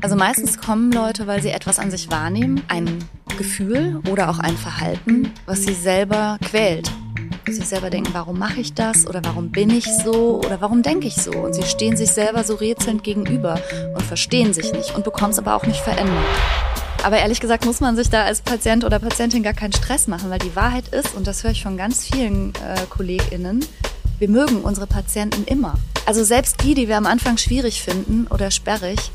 Also meistens kommen Leute, weil sie etwas an sich wahrnehmen, ein Gefühl oder auch ein Verhalten, was sie selber quält. Wo sie selber denken, warum mache ich das oder warum bin ich so oder warum denke ich so? Und sie stehen sich selber so rätselnd gegenüber und verstehen sich nicht und bekommen es aber auch nicht verändert. Aber ehrlich gesagt muss man sich da als Patient oder Patientin gar keinen Stress machen, weil die Wahrheit ist, und das höre ich von ganz vielen äh, KollegInnen, wir mögen unsere Patienten immer. Also selbst die, die wir am Anfang schwierig finden oder sperrig,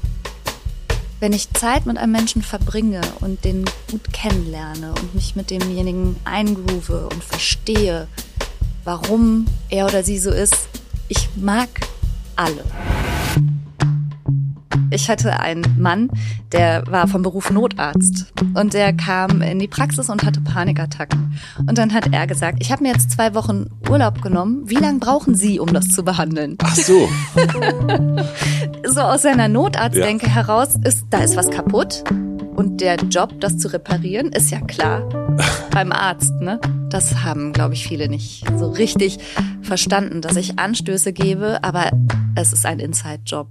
wenn ich Zeit mit einem Menschen verbringe und den gut kennenlerne und mich mit demjenigen eingroove und verstehe, warum er oder sie so ist, ich mag alle. Ich hatte einen Mann, der war vom Beruf Notarzt und der kam in die Praxis und hatte Panikattacken. Und dann hat er gesagt, ich habe mir jetzt zwei Wochen Urlaub genommen. Wie lange brauchen Sie, um das zu behandeln? Ach so. so aus seiner Notarztdenke ja. heraus ist, da ist was kaputt. Und der Job, das zu reparieren, ist ja klar beim Arzt. Ne? Das haben, glaube ich, viele nicht so richtig verstanden, dass ich Anstöße gebe, aber es ist ein Inside-Job.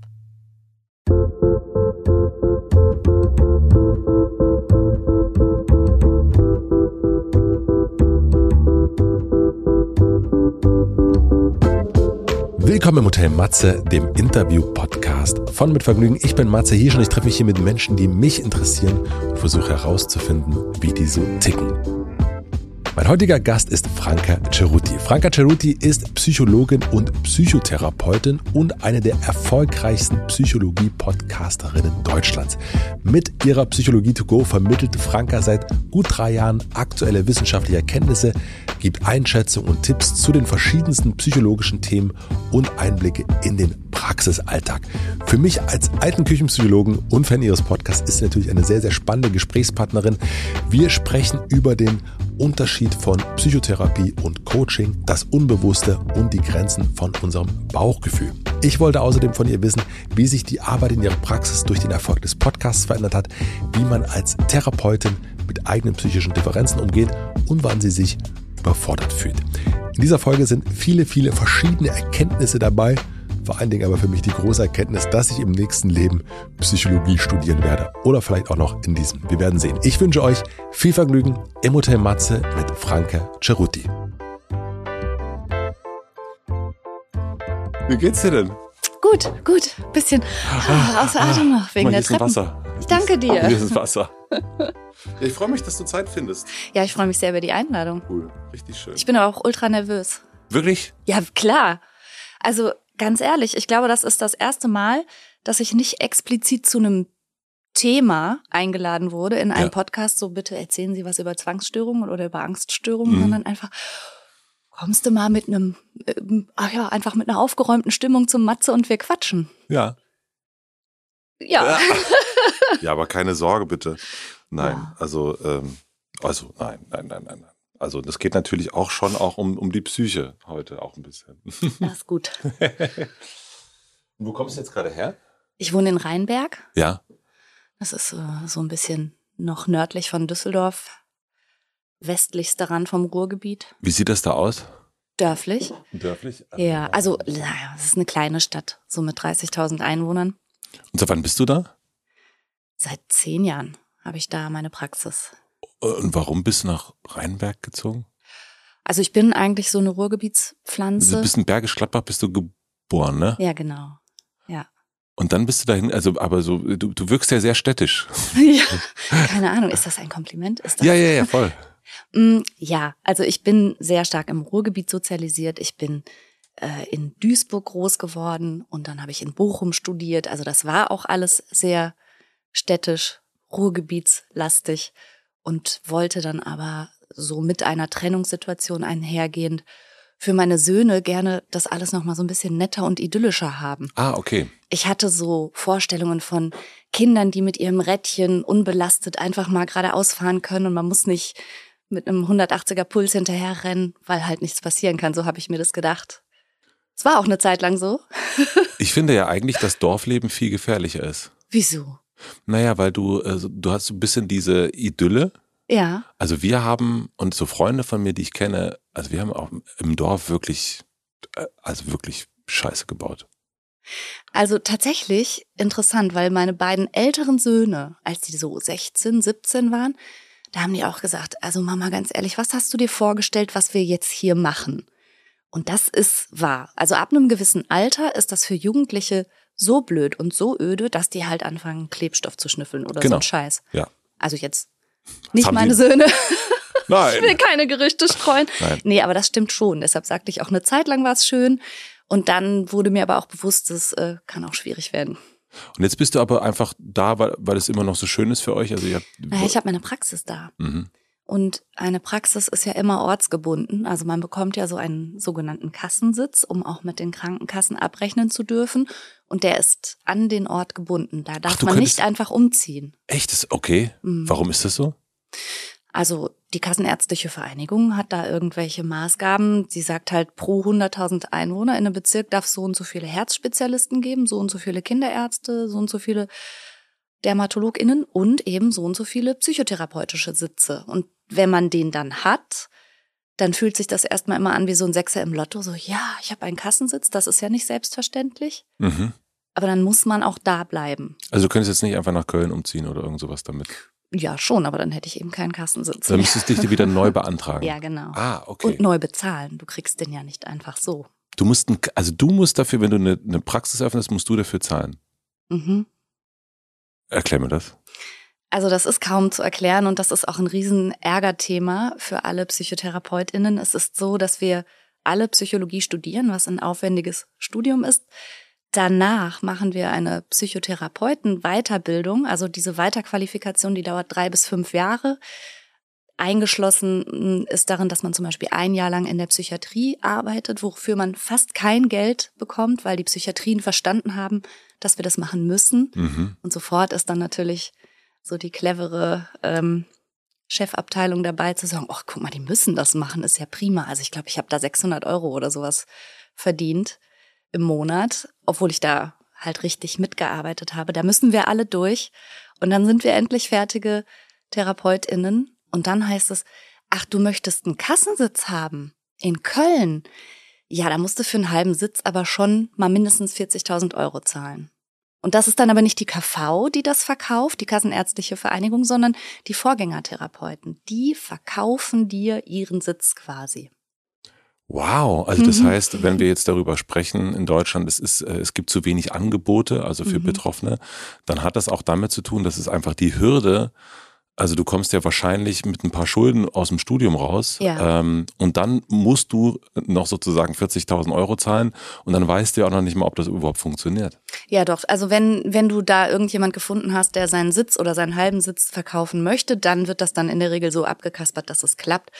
Willkommen im Hotel Matze, dem Interview-Podcast von Mit Vergnügen. Ich bin Matze Hirsch und ich treffe mich hier mit Menschen, die mich interessieren und versuche herauszufinden, wie die so ticken. Mein heutiger Gast ist Franka Ceruti. Franka Ceruti ist Psychologin und Psychotherapeutin und eine der erfolgreichsten Psychologie-Podcasterinnen Deutschlands. Mit ihrer Psychologie to go vermittelt Franka seit gut drei Jahren aktuelle wissenschaftliche Erkenntnisse, gibt Einschätzungen und Tipps zu den verschiedensten psychologischen Themen und Einblicke in den Praxisalltag. Für mich als alten Küchenpsychologen und Fan ihres Podcasts ist sie natürlich eine sehr, sehr spannende Gesprächspartnerin. Wir sprechen über den Unterschied von Psychotherapie und Coaching, das Unbewusste und die Grenzen von unserem Bauchgefühl. Ich wollte außerdem von ihr wissen, wie sich die Arbeit in ihrer Praxis durch den Erfolg des Podcasts verändert hat, wie man als Therapeutin mit eigenen psychischen Differenzen umgeht und wann sie sich überfordert fühlt. In dieser Folge sind viele, viele verschiedene Erkenntnisse dabei vor allen Dingen aber für mich die große Erkenntnis, dass ich im nächsten Leben Psychologie studieren werde. Oder vielleicht auch noch in diesem. Wir werden sehen. Ich wünsche euch viel Vergnügen im Hotel Matze mit Franke Ceruti. Wie geht's dir denn? Gut, gut. Bisschen ah, außer Atem noch wegen der Treppen. Wasser. Ich danke dir. Hier ist Wasser. ich freue mich, dass du Zeit findest. Ja, ich freue mich sehr über die Einladung. Cool, richtig schön. Ich bin aber auch ultra nervös. Wirklich? Ja, klar. Also ganz ehrlich, ich glaube, das ist das erste Mal, dass ich nicht explizit zu einem Thema eingeladen wurde in einem ja. Podcast, so bitte erzählen Sie was über Zwangsstörungen oder über Angststörungen, mhm. sondern einfach kommst du mal mit einem, äh, ach ja, einfach mit einer aufgeräumten Stimmung zum Matze und wir quatschen. Ja. Ja. Ja, ja aber keine Sorge bitte. Nein, ja. also, ähm, also nein, nein, nein, nein, nein. Also das geht natürlich auch schon auch um, um die Psyche heute auch ein bisschen. Das ist gut. wo kommst du jetzt gerade her? Ich wohne in Rheinberg. Ja. Das ist äh, so ein bisschen noch nördlich von Düsseldorf, westlichster Rand vom Ruhrgebiet. Wie sieht das da aus? Dörflich. Dörflich? Ja, also naja, es ist eine kleine Stadt, so mit 30.000 Einwohnern. Und seit wann bist du da? Seit zehn Jahren habe ich da meine Praxis. Und warum bist du nach Rheinberg gezogen? Also ich bin eigentlich so eine Ruhrgebietspflanze. Du bist in Bergisch Gladbach bist du geboren, ne? Ja, genau. Ja. Und dann bist du dahin, also aber so, du, du wirkst ja sehr städtisch. ja, keine Ahnung, ist das ein Kompliment? Ist das ja, ja, ja, voll. Mm, ja, also ich bin sehr stark im Ruhrgebiet sozialisiert. Ich bin äh, in Duisburg groß geworden und dann habe ich in Bochum studiert. Also das war auch alles sehr städtisch, Ruhrgebietslastig und wollte dann aber so mit einer Trennungssituation einhergehend für meine Söhne gerne das alles noch mal so ein bisschen netter und idyllischer haben. Ah, okay. Ich hatte so Vorstellungen von Kindern, die mit ihrem Rädchen unbelastet einfach mal geradeaus fahren können und man muss nicht mit einem 180er Puls hinterherrennen, weil halt nichts passieren kann. So habe ich mir das gedacht. Es war auch eine Zeit lang so. ich finde ja eigentlich, dass Dorfleben viel gefährlicher ist. Wieso? Naja, weil du, also, du hast so ein bisschen diese Idylle. Ja. Also wir haben, und so Freunde von mir, die ich kenne, also wir haben auch im Dorf wirklich, äh, also wirklich Scheiße gebaut. Also tatsächlich interessant, weil meine beiden älteren Söhne, als die so 16, 17 waren, da haben die auch gesagt, also Mama, ganz ehrlich, was hast du dir vorgestellt, was wir jetzt hier machen? Und das ist wahr. Also ab einem gewissen Alter ist das für Jugendliche so blöd und so öde, dass die halt anfangen, Klebstoff zu schnüffeln oder Genau. so ein Scheiß. Ja. Also jetzt nicht haben meine Söhne. Nein. Ich will keine Gerüchte streuen. Nein. Nee, aber das stimmt schon. Deshalb sagte ich auch, eine Zeit lang war es schön. Und dann wurde mir aber auch bewusst, es äh, kann auch schwierig werden. Und jetzt bist du aber einfach da, weil, weil es immer noch so schön ist für euch. Also ihr habt, Naja, ich habe meine Praxis da. mhm. Und eine Praxis ist ja immer ortsgebunden. Also man bekommt ja so einen sogenannten Kassensitz, um auch mit den Krankenkassen abrechnen zu dürfen. Und der ist an den Ort gebunden. Da darf du man nicht einfach umziehen. Echt, ist okay. Mhm. Warum ist das so? Also die Kassenärztliche Vereinigung hat da irgendwelche Maßgaben. Sie sagt halt, pro 100.000 Einwohner in einem Bezirk darf es so und so viele Herzspezialisten geben, so und so viele Kinderärzte, so und so viele DermatologInnen und eben so und so viele psychotherapeutische Sitze. Und wenn man den dann hat, dann fühlt sich das erstmal immer an wie so ein Sechser im Lotto. So, ja, ich habe einen Kassensitz, das ist ja nicht selbstverständlich. Mhm. Aber dann muss man auch da bleiben. Also du könntest jetzt nicht einfach nach Köln umziehen oder irgend sowas damit. Ja, schon, aber dann hätte ich eben keinen Kassensitz. Dann müsstest du dich wieder neu beantragen. ja, genau. Ah, okay. Und neu bezahlen. Du kriegst den ja nicht einfach so. Du musst, ein, also du musst dafür, wenn du eine, eine Praxis öffnest, musst du dafür zahlen. Mhm. Erklär mir das. Also das ist kaum zu erklären und das ist auch ein riesen Ärgerthema für alle PsychotherapeutInnen. Es ist so, dass wir alle Psychologie studieren, was ein aufwendiges Studium ist. Danach machen wir eine Psychotherapeuten-Weiterbildung. Also diese Weiterqualifikation, die dauert drei bis fünf Jahre. Eingeschlossen ist darin, dass man zum Beispiel ein Jahr lang in der Psychiatrie arbeitet, wofür man fast kein Geld bekommt, weil die Psychiatrien verstanden haben, dass wir das machen müssen. Mhm. Und sofort ist dann natürlich so die clevere ähm, Chefabteilung dabei zu sagen, ach guck mal, die müssen das machen, ist ja prima. Also ich glaube, ich habe da 600 Euro oder sowas verdient im Monat, obwohl ich da halt richtig mitgearbeitet habe. Da müssen wir alle durch und dann sind wir endlich fertige TherapeutInnen und dann heißt es, ach, du möchtest einen Kassensitz haben in Köln. Ja, da musst du für einen halben Sitz aber schon mal mindestens 40.000 Euro zahlen. Und das ist dann aber nicht die KV, die das verkauft, die Kassenärztliche Vereinigung, sondern die Vorgängertherapeuten. Die verkaufen dir ihren Sitz quasi. Wow, also das Mhm. heißt, wenn wir jetzt darüber sprechen in Deutschland, es ist, äh, es gibt zu wenig Angebote, also für Mhm. Betroffene, dann hat das auch damit zu tun, dass es einfach die Hürde, also du kommst ja wahrscheinlich mit ein paar Schulden aus dem Studium raus Ja. ähm, und dann musst du noch sozusagen 40.000 Euro zahlen und dann weißt du ja auch noch nicht mal, ob das überhaupt funktioniert. Ja, doch. Also wenn, wenn du da irgendjemand gefunden hast, der seinen Sitz oder seinen halben Sitz verkaufen möchte, dann wird das dann in der Regel so abgekaspert, dass es klappt.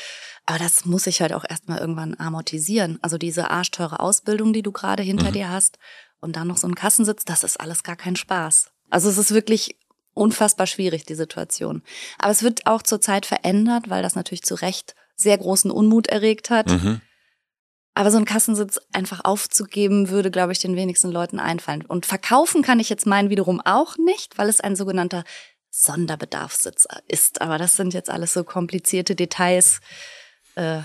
Aber das muss ich halt auch erstmal irgendwann amortisieren. Also diese arschteure Ausbildung, die du gerade hinter Mhm. dir hast und dann noch so ein Kassensitz, das ist alles gar kein Spaß. Also es ist wirklich unfassbar schwierig, die Situation. Aber es wird auch zurzeit verändert, weil das natürlich zu Recht sehr großen Unmut erregt hat. Mhm. Aber so einen Kassensitz einfach aufzugeben, würde, glaube ich, den wenigsten Leuten einfallen. Und verkaufen kann ich jetzt meinen wiederum auch nicht, weil es ein sogenannter Sonderbedarfssitz ist. Aber das sind jetzt alles so komplizierte Details äh,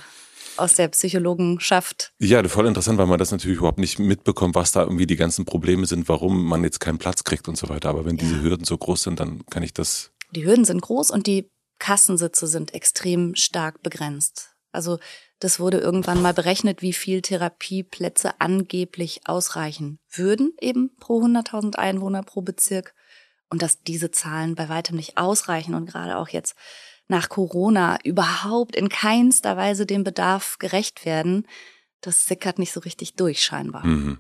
aus der Psychologenschaft. Ja, voll interessant, weil man das natürlich überhaupt nicht mitbekommt, was da irgendwie die ganzen Probleme sind, warum man jetzt keinen Platz kriegt und so weiter. Aber wenn diese Ja. Hürden so groß sind, dann kann ich das. Die Hürden sind groß und die Kassensitze sind extrem stark begrenzt. Also das wurde irgendwann mal berechnet, wie viel Therapieplätze angeblich ausreichen würden, eben pro 100.000 Einwohner pro Bezirk. Und dass diese Zahlen bei weitem nicht ausreichen und gerade auch jetzt nach Corona überhaupt in keinster Weise dem Bedarf gerecht werden, das sickert nicht so richtig durch scheinbar. Mhm.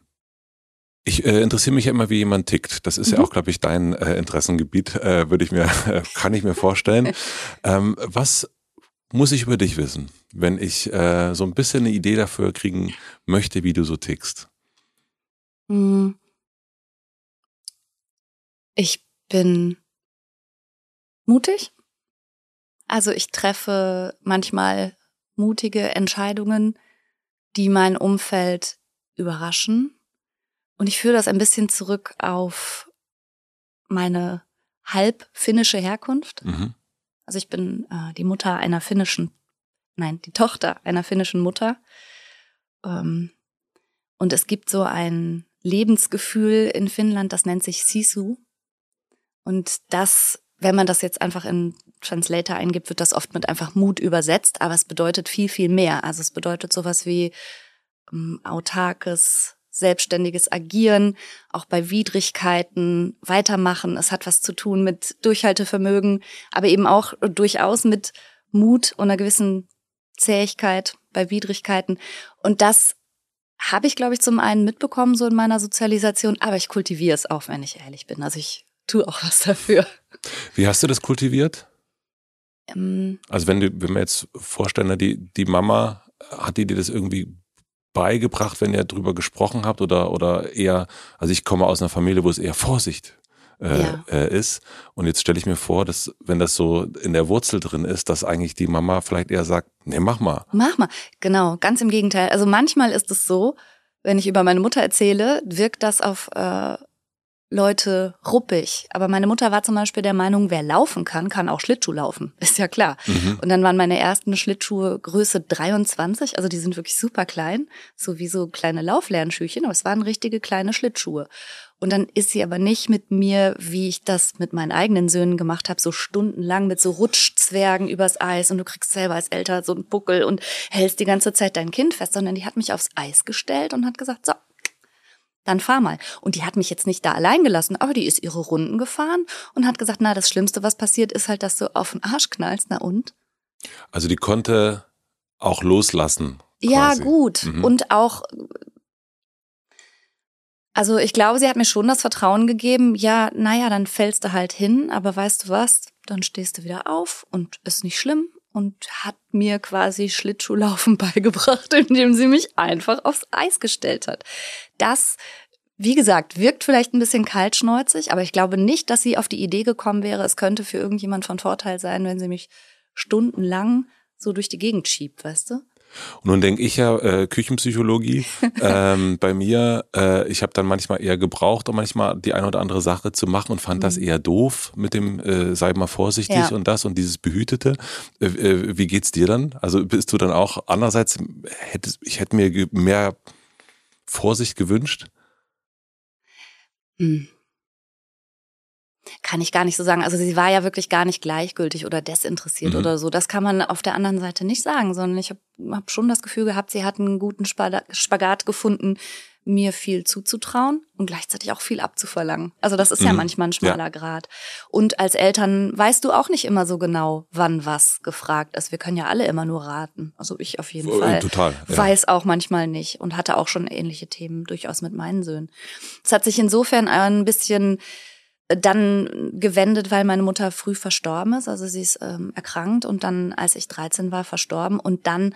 Ich äh, interessiere mich ja immer, wie jemand tickt. Das ist ja Mhm. auch, glaube ich, dein äh, Interessengebiet, äh, würde ich mir, kann ich mir vorstellen. ähm, was muss ich über dich wissen, wenn ich äh, so ein bisschen eine Idee dafür kriegen möchte, wie du so tickst? Hm. Ich bin mutig. Also ich treffe manchmal mutige Entscheidungen, die mein Umfeld überraschen. Und ich führe das ein bisschen zurück auf meine halb finnische Herkunft. Mhm. Also ich bin äh, die Mutter einer finnischen, nein, die Tochter einer finnischen Mutter. Ähm, und es gibt so ein Lebensgefühl in Finnland, das nennt sich Sisu. Und das, wenn man das jetzt einfach in Translator eingibt, wird das oft mit einfach Mut übersetzt, aber es bedeutet viel, viel mehr. Also es bedeutet sowas wie ähm, autarkes, selbstständiges Agieren, auch bei Widrigkeiten weitermachen. Es hat was zu tun mit Durchhaltevermögen, aber eben auch durchaus mit Mut und einer gewissen Zähigkeit bei Widrigkeiten. Und das habe ich, glaube ich, zum einen mitbekommen, so in meiner Sozialisation, aber ich kultiviere es auch, wenn ich ehrlich bin. Also ich tue auch was dafür. Wie hast du das kultiviert? Ähm, also wenn du, wenn wir jetzt vorstellen, die, die Mama, hat die dir das irgendwie beigebracht, wenn ihr drüber gesprochen habt oder, oder eher, also ich komme aus einer Familie, wo es eher Vorsicht äh, ja. äh, ist. Und jetzt stelle ich mir vor, dass wenn das so in der Wurzel drin ist, dass eigentlich die Mama vielleicht eher sagt, nee, mach mal. Mach mal. Genau, ganz im Gegenteil. Also manchmal ist es so, wenn ich über meine Mutter erzähle, wirkt das auf äh, Leute ruppig. Aber meine Mutter war zum Beispiel der Meinung, wer laufen kann, kann auch Schlittschuh laufen. Ist ja klar. Mhm. Und dann waren meine ersten Schlittschuhe Größe 23, also die sind wirklich super klein, so wie so kleine Lauflernschüchen, aber es waren richtige kleine Schlittschuhe. Und dann ist sie aber nicht mit mir, wie ich das mit meinen eigenen Söhnen gemacht habe, so stundenlang mit so Rutschzwergen übers Eis und du kriegst selber als Älter so einen Buckel und hältst die ganze Zeit dein Kind fest, sondern die hat mich aufs Eis gestellt und hat gesagt, so, dann fahr mal. Und die hat mich jetzt nicht da allein gelassen, aber die ist ihre Runden gefahren und hat gesagt, na, das Schlimmste, was passiert, ist halt, dass du auf den Arsch knallst, na und? Also die konnte auch loslassen. Quasi. Ja, gut. Mhm. Und auch, also ich glaube, sie hat mir schon das Vertrauen gegeben, ja, naja, dann fällst du halt hin, aber weißt du was, dann stehst du wieder auf und ist nicht schlimm und hat mir quasi Schlittschuhlaufen beigebracht, indem sie mich einfach aufs Eis gestellt hat. Das, wie gesagt, wirkt vielleicht ein bisschen kaltschneuzig, aber ich glaube nicht, dass sie auf die Idee gekommen wäre, es könnte für irgendjemand von Vorteil sein, wenn sie mich stundenlang so durch die Gegend schiebt, weißt du? Und nun denke ich ja, äh, Küchenpsychologie, ähm, bei mir, äh, ich habe dann manchmal eher gebraucht, um manchmal die eine oder andere Sache zu machen und fand mhm. das eher doof mit dem, äh, sei mal vorsichtig ja. und das und dieses Behütete. Äh, äh, wie geht's dir dann? Also bist du dann auch andererseits, hätte, ich hätte mir mehr Vorsicht gewünscht? Hm kann ich gar nicht so sagen. Also sie war ja wirklich gar nicht gleichgültig oder desinteressiert mhm. oder so. Das kann man auf der anderen Seite nicht sagen, sondern ich habe hab schon das Gefühl gehabt, sie hat einen guten Spagat gefunden, mir viel zuzutrauen und gleichzeitig auch viel abzuverlangen. Also das ist mhm. ja manchmal ein schmaler ja. Grad. Und als Eltern weißt du auch nicht immer so genau, wann was gefragt ist. Wir können ja alle immer nur raten. Also ich auf jeden oh, Fall. Total. Ja. Weiß auch manchmal nicht und hatte auch schon ähnliche Themen durchaus mit meinen Söhnen. Es hat sich insofern ein bisschen dann gewendet, weil meine Mutter früh verstorben ist. Also sie ist ähm, erkrankt und dann, als ich 13 war, verstorben. Und dann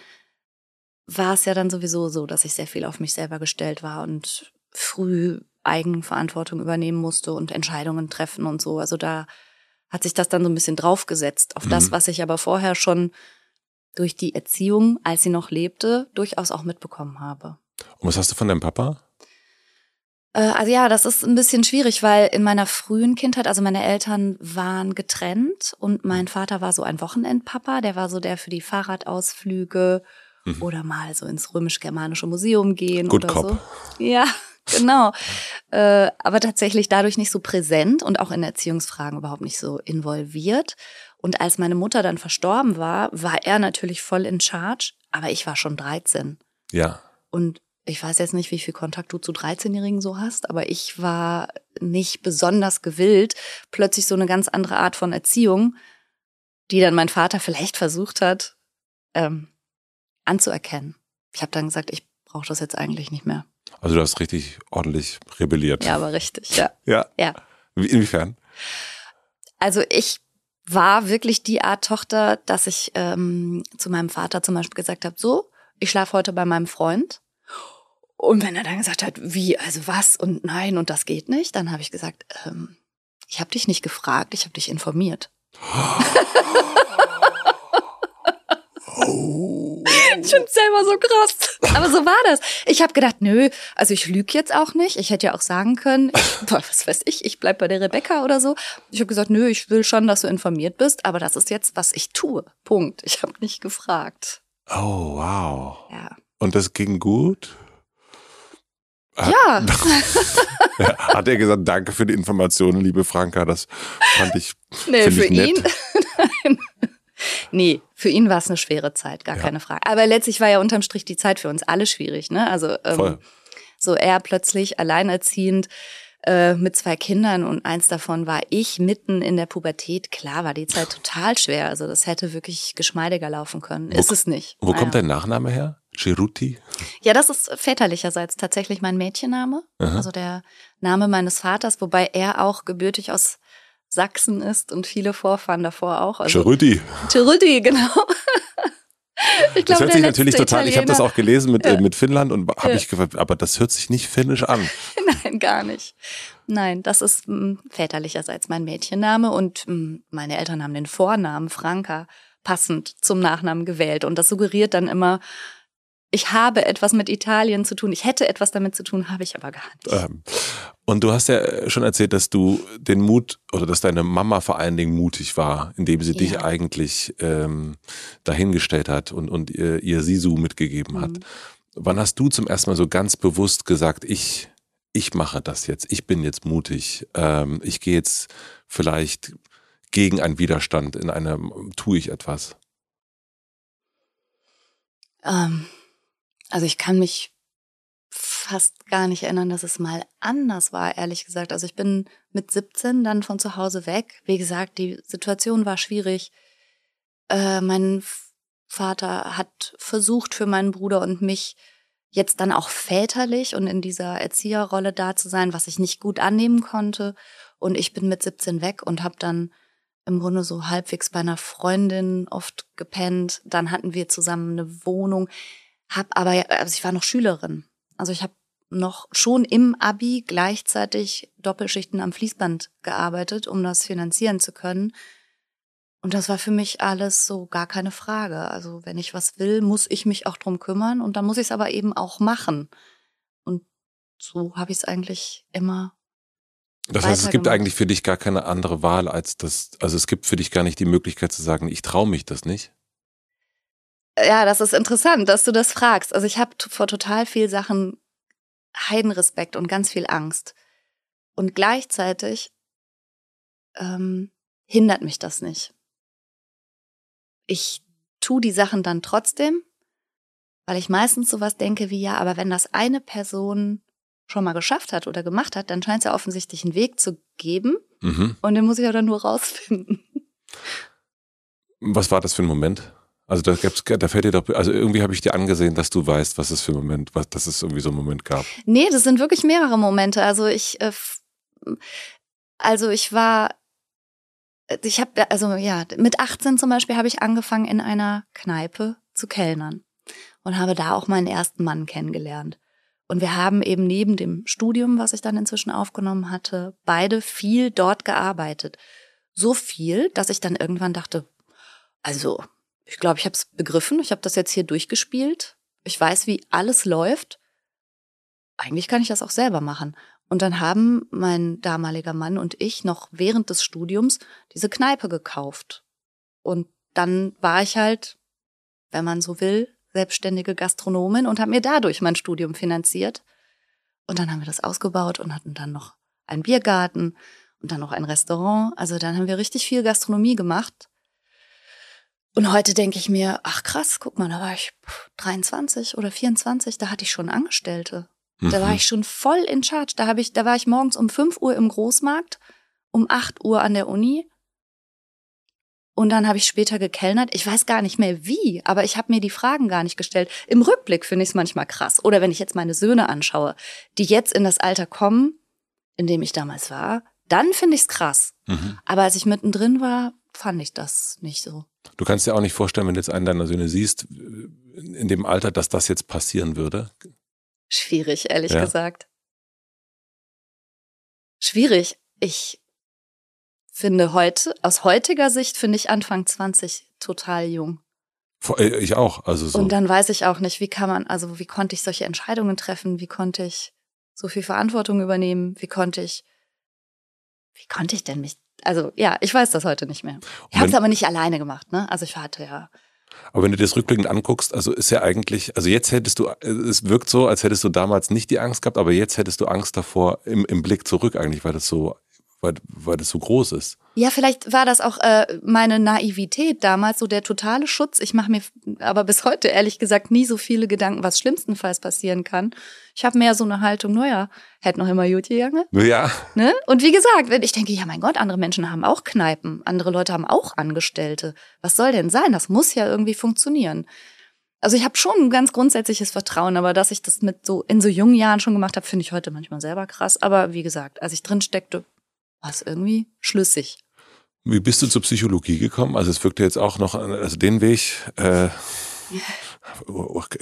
war es ja dann sowieso so, dass ich sehr viel auf mich selber gestellt war und früh Eigenverantwortung übernehmen musste und Entscheidungen treffen und so. Also da hat sich das dann so ein bisschen draufgesetzt auf mhm. das, was ich aber vorher schon durch die Erziehung, als sie noch lebte, durchaus auch mitbekommen habe. Und was hast du von deinem Papa? Äh, also ja, das ist ein bisschen schwierig, weil in meiner frühen Kindheit, also meine Eltern waren getrennt und mein Vater war so ein Wochenendpapa, der war so der für die Fahrradausflüge mhm. oder mal so ins römisch-germanische Museum gehen Good oder Cop. so. Ja, genau. äh, aber tatsächlich dadurch nicht so präsent und auch in Erziehungsfragen überhaupt nicht so involviert. Und als meine Mutter dann verstorben war, war er natürlich voll in Charge, aber ich war schon 13. Ja. Und ich weiß jetzt nicht, wie viel Kontakt du zu 13-Jährigen so hast, aber ich war nicht besonders gewillt, plötzlich so eine ganz andere Art von Erziehung, die dann mein Vater vielleicht versucht hat, ähm, anzuerkennen. Ich habe dann gesagt, ich brauche das jetzt eigentlich nicht mehr. Also du hast richtig ordentlich rebelliert. Ja, aber richtig, ja. Ja. ja. Inwiefern? Also ich war wirklich die Art Tochter, dass ich ähm, zu meinem Vater zum Beispiel gesagt habe, so, ich schlafe heute bei meinem Freund und wenn er dann gesagt hat, wie, also was und nein und das geht nicht, dann habe ich gesagt, ähm, ich habe dich nicht gefragt, ich habe dich informiert. Oh. Ich finde selber so krass. Aber so war das. Ich habe gedacht, nö, also ich lüge jetzt auch nicht. Ich hätte ja auch sagen können, ich, was weiß ich, ich bleib bei der Rebecca oder so. Ich habe gesagt, nö, ich will schon, dass du informiert bist, aber das ist jetzt, was ich tue. Punkt. Ich habe nicht gefragt. Oh, wow. Ja. Und das ging gut? Ja. Hat er gesagt, danke für die Informationen, liebe Franka. Das fand ich, nee, für ich nett. ihn. Nein. Nee, für ihn war es eine schwere Zeit, gar Ja. keine Frage. Aber letztlich war ja unterm Strich die Zeit für uns alle schwierig, ne? Also ähm, so er plötzlich alleinerziehend äh, mit zwei Kindern und eins davon war ich mitten in der Pubertät. Klar war die Zeit total schwer. Also das hätte wirklich geschmeidiger laufen können. Wo- Ist es nicht. Wo Naja. kommt dein Nachname her? Cheruti? Ja, das ist väterlicherseits tatsächlich mein Mädchenname. Aha. Also der Name meines Vaters, wobei er auch gebürtig aus Sachsen ist und viele Vorfahren davor auch. Also Cheruti. Tirudi, genau. Ich Das glaube, hört sich natürlich total, ich habe das Italiener- auch gelesen mit, Ja. äh, mit Finnland und habe Ja. ich gefragt, aber das hört sich nicht finnisch an. Nein, gar nicht. Nein, das ist mh, väterlicherseits mein Mädchenname und mh, meine Eltern haben den Vornamen Franka passend zum Nachnamen gewählt und das suggeriert dann immer, ich habe etwas mit Italien zu tun, ich hätte etwas damit zu tun, habe ich aber gar nicht. Ähm, Und du hast ja schon erzählt, dass du den Mut oder dass deine Mama vor allen Dingen mutig war, indem sie dich Ja. eigentlich ähm, dahingestellt hat und, und ihr, ihr Sisu mitgegeben hat. Mhm. Wann hast du zum ersten Mal so ganz bewusst gesagt, ich, ich mache das jetzt, ich bin jetzt mutig, ähm, ich gehe jetzt vielleicht gegen einen Widerstand in einem, tue ich etwas? Ähm, also ich kann mich fast gar nicht erinnern, dass es mal anders war, ehrlich gesagt. Also ich bin mit 17 dann von zu Hause weg. Wie gesagt, die Situation war schwierig. Äh, mein Vater hat versucht, für meinen Bruder und mich jetzt dann auch väterlich und in dieser Erzieherrolle da zu sein, was ich nicht gut annehmen konnte. Und ich bin mit 17 weg und habe dann im Grunde so halbwegs bei einer Freundin oft gepennt. Dann hatten wir zusammen eine Wohnung. Hab aber, also ich war noch Schülerin. Also ich habe noch schon im Abi gleichzeitig Doppelschichten am Fließband gearbeitet, um das finanzieren zu können. Und das war für mich alles so gar keine Frage. Also wenn ich was will, muss ich mich auch drum kümmern und dann muss ich es aber eben auch machen. Und so habe ich es eigentlich immer Das heißt, es gibt eigentlich für dich gar keine andere Wahl als das, also es gibt für dich gar nicht die Möglichkeit zu sagen, ich traue mich das nicht. Ja, das ist interessant, dass du das fragst. Also ich habe vor total viel Sachen Heidenrespekt und ganz viel Angst. Und gleichzeitig ähm, hindert mich das nicht. Ich tu die Sachen dann trotzdem, weil ich meistens sowas denke wie, ja, aber wenn das eine Person schon mal geschafft hat oder gemacht hat, dann scheint es ja offensichtlich einen Weg zu geben Mhm. und den muss ich ja dann nur rausfinden. Was war das für ein Moment? Also da gab's, da fällt dir doch, also irgendwie habe ich dir angesehen, dass du weißt, was es für ein Moment, was, dass es irgendwie so einen Moment gab. Nee, das sind wirklich mehrere Momente. Also ich, äh, also ich war, ich habe, also ja, mit 18 zum Beispiel habe ich angefangen in einer Kneipe zu kellnern und habe da auch meinen ersten Mann kennengelernt. Und wir haben eben neben dem Studium, was ich dann inzwischen aufgenommen hatte, beide viel dort gearbeitet. So viel, dass ich dann irgendwann dachte, also ich glaube, ich habe es begriffen, ich habe das jetzt hier durchgespielt, ich weiß, wie alles läuft eigentlich kann ich das auch selber machen. Und dann haben mein damaliger Mann und ich noch während des Studiums diese Kneipe gekauft. Und dann war ich halt, wenn man so will, selbstständige Gastronomin und habe mir dadurch mein Studium finanziert. Und dann haben wir das ausgebaut und hatten dann noch einen Biergarten und dann noch ein Restaurant. Also dann haben wir richtig viel Gastronomie gemacht. Und heute denke ich mir, ach krass, guck mal, da war ich 23 oder 24, da hatte ich schon Angestellte. Da war Mhm. ich schon voll in Charge. Da habe ich, da war ich morgens um 5 Uhr im Großmarkt, um 8 Uhr an der Uni. Und dann habe ich später gekellnert. Ich weiß gar nicht mehr wie, aber ich habe mir die Fragen gar nicht gestellt. Im Rückblick finde ich es manchmal krass. Oder wenn ich jetzt meine Söhne anschaue, die jetzt in das Alter kommen, in dem ich damals war, dann finde ich es krass. Mhm. Aber als ich mittendrin war, fand ich das nicht so. Du kannst dir auch nicht vorstellen, wenn du jetzt einen deiner Söhne siehst, in dem Alter, dass das jetzt passieren würde. Schwierig, ehrlich Ja. gesagt. Schwierig. Ich finde heute, aus heutiger Sicht finde ich Anfang 20 total jung. Äh, Ich auch. Also so. Und dann weiß ich auch nicht, wie kann man, also wie konnte ich solche Entscheidungen treffen? Wie konnte ich so viel Verantwortung übernehmen? Wie konnte ich, wie konnte ich denn mich, also ja, ich weiß das heute nicht mehr. Ich habe es aber nicht alleine gemacht, ne? Also ich hatte ja Aber wenn du dir das rückblickend anguckst, also ist ja eigentlich, also jetzt hättest du, es wirkt so, als hättest du damals nicht die Angst gehabt, aber jetzt hättest du Angst davor im, im Blick zurück eigentlich, weil das so, weil, weil das so groß ist. Ja, vielleicht war das auch äh, meine Naivität damals, so der totale Schutz. Ich mache mir aber bis heute ehrlich gesagt nie so viele Gedanken, was schlimmstenfalls passieren kann. Ich habe mehr so eine Haltung, naja, hätte noch immer gut gegangen. Ja. Ne? Und wie gesagt, wenn ich denke, ja mein Gott, andere Menschen haben auch Kneipen, andere Leute haben auch Angestellte. Was soll denn sein? Das muss ja irgendwie funktionieren. Also ich habe schon ein ganz grundsätzliches Vertrauen, aber dass ich das mit so in so jungen Jahren schon gemacht habe, finde ich heute manchmal selber krass. Aber wie gesagt, als ich drin steckte, war es irgendwie schlüssig. Wie bist du zur Psychologie gekommen? Also es wirkte jetzt auch noch, also den Weg, äh,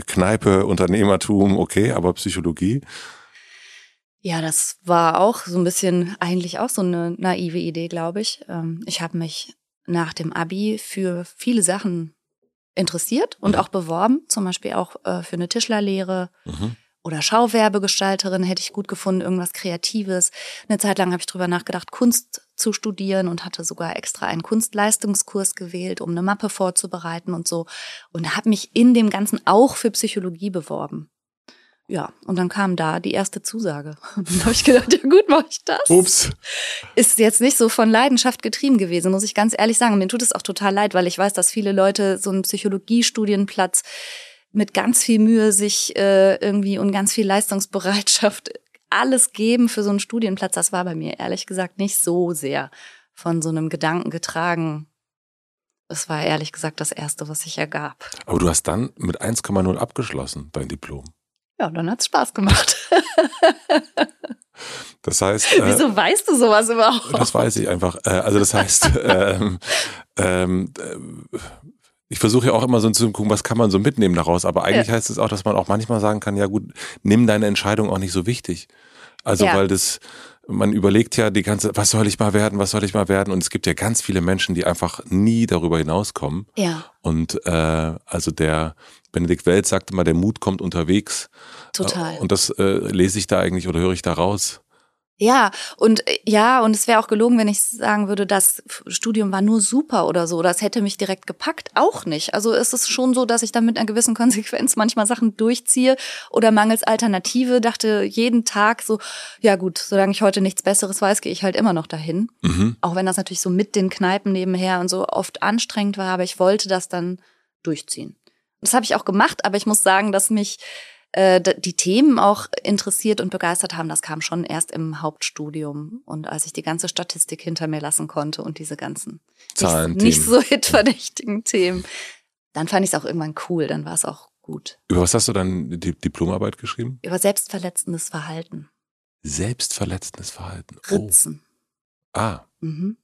Kneipe, Unternehmertum, okay, aber Psychologie? Ja, das war auch so ein bisschen, eigentlich auch so eine naive Idee, glaube ich. Ähm, ich habe mich nach dem Abi für viele Sachen interessiert und mhm. auch beworben, zum Beispiel auch äh, für eine Tischlerlehre. Mhm oder Schauwerbegestalterin hätte ich gut gefunden, irgendwas Kreatives. Eine Zeit lang habe ich drüber nachgedacht, Kunst zu studieren und hatte sogar extra einen Kunstleistungskurs gewählt, um eine Mappe vorzubereiten und so. Und habe mich in dem Ganzen auch für Psychologie beworben. Ja, und dann kam da die erste Zusage. Und dann habe ich gedacht, ja gut, mache ich das. Ups. Ist jetzt nicht so von Leidenschaft getrieben gewesen, muss ich ganz ehrlich sagen. Mir tut es auch total leid, weil ich weiß, dass viele Leute so einen Psychologiestudienplatz mit ganz viel Mühe sich äh, irgendwie und ganz viel Leistungsbereitschaft alles geben für so einen Studienplatz. Das war bei mir ehrlich gesagt nicht so sehr von so einem Gedanken getragen. Es war ehrlich gesagt das Erste, was sich ergab. Aber du hast dann mit 1,0 abgeschlossen, dein Diplom. Ja, dann hat's Spaß gemacht. Das heißt. Äh, Wieso weißt du sowas überhaupt? Das weiß ich einfach. Äh, also das heißt, ähm, ähm, äh, ich versuche ja auch immer so zu gucken, was kann man so mitnehmen daraus. Aber eigentlich ja. heißt es auch, dass man auch manchmal sagen kann, ja gut, nimm deine Entscheidung auch nicht so wichtig. Also ja. weil das, man überlegt ja die ganze, was soll ich mal werden, was soll ich mal werden? Und es gibt ja ganz viele Menschen, die einfach nie darüber hinauskommen. Ja. Und äh, also der Benedikt Welt sagte mal, der Mut kommt unterwegs. Total. Und das äh, lese ich da eigentlich oder höre ich da raus. Ja, und äh, ja, und es wäre auch gelogen, wenn ich sagen würde, das Studium war nur super oder so. Das hätte mich direkt gepackt. Auch nicht. Also es ist schon so, dass ich dann mit einer gewissen Konsequenz manchmal Sachen durchziehe oder mangels Alternative dachte jeden Tag so, ja gut, solange ich heute nichts Besseres weiß, gehe ich halt immer noch dahin. Mhm. Auch wenn das natürlich so mit den Kneipen nebenher und so oft anstrengend war, aber ich wollte das dann durchziehen. Das habe ich auch gemacht, aber ich muss sagen, dass mich äh, die Themen auch interessiert und begeistert haben, das kam schon erst im Hauptstudium und als ich die ganze Statistik hinter mir lassen konnte und diese ganzen Zahlen nicht, nicht so hitverdächtigen Themen, dann fand ich es auch irgendwann cool, dann war es auch gut. Über was hast du dann die Diplomarbeit geschrieben? Über selbstverletzendes Verhalten. Selbstverletzendes Verhalten. Oh. Ritzen. Ah. Mhm.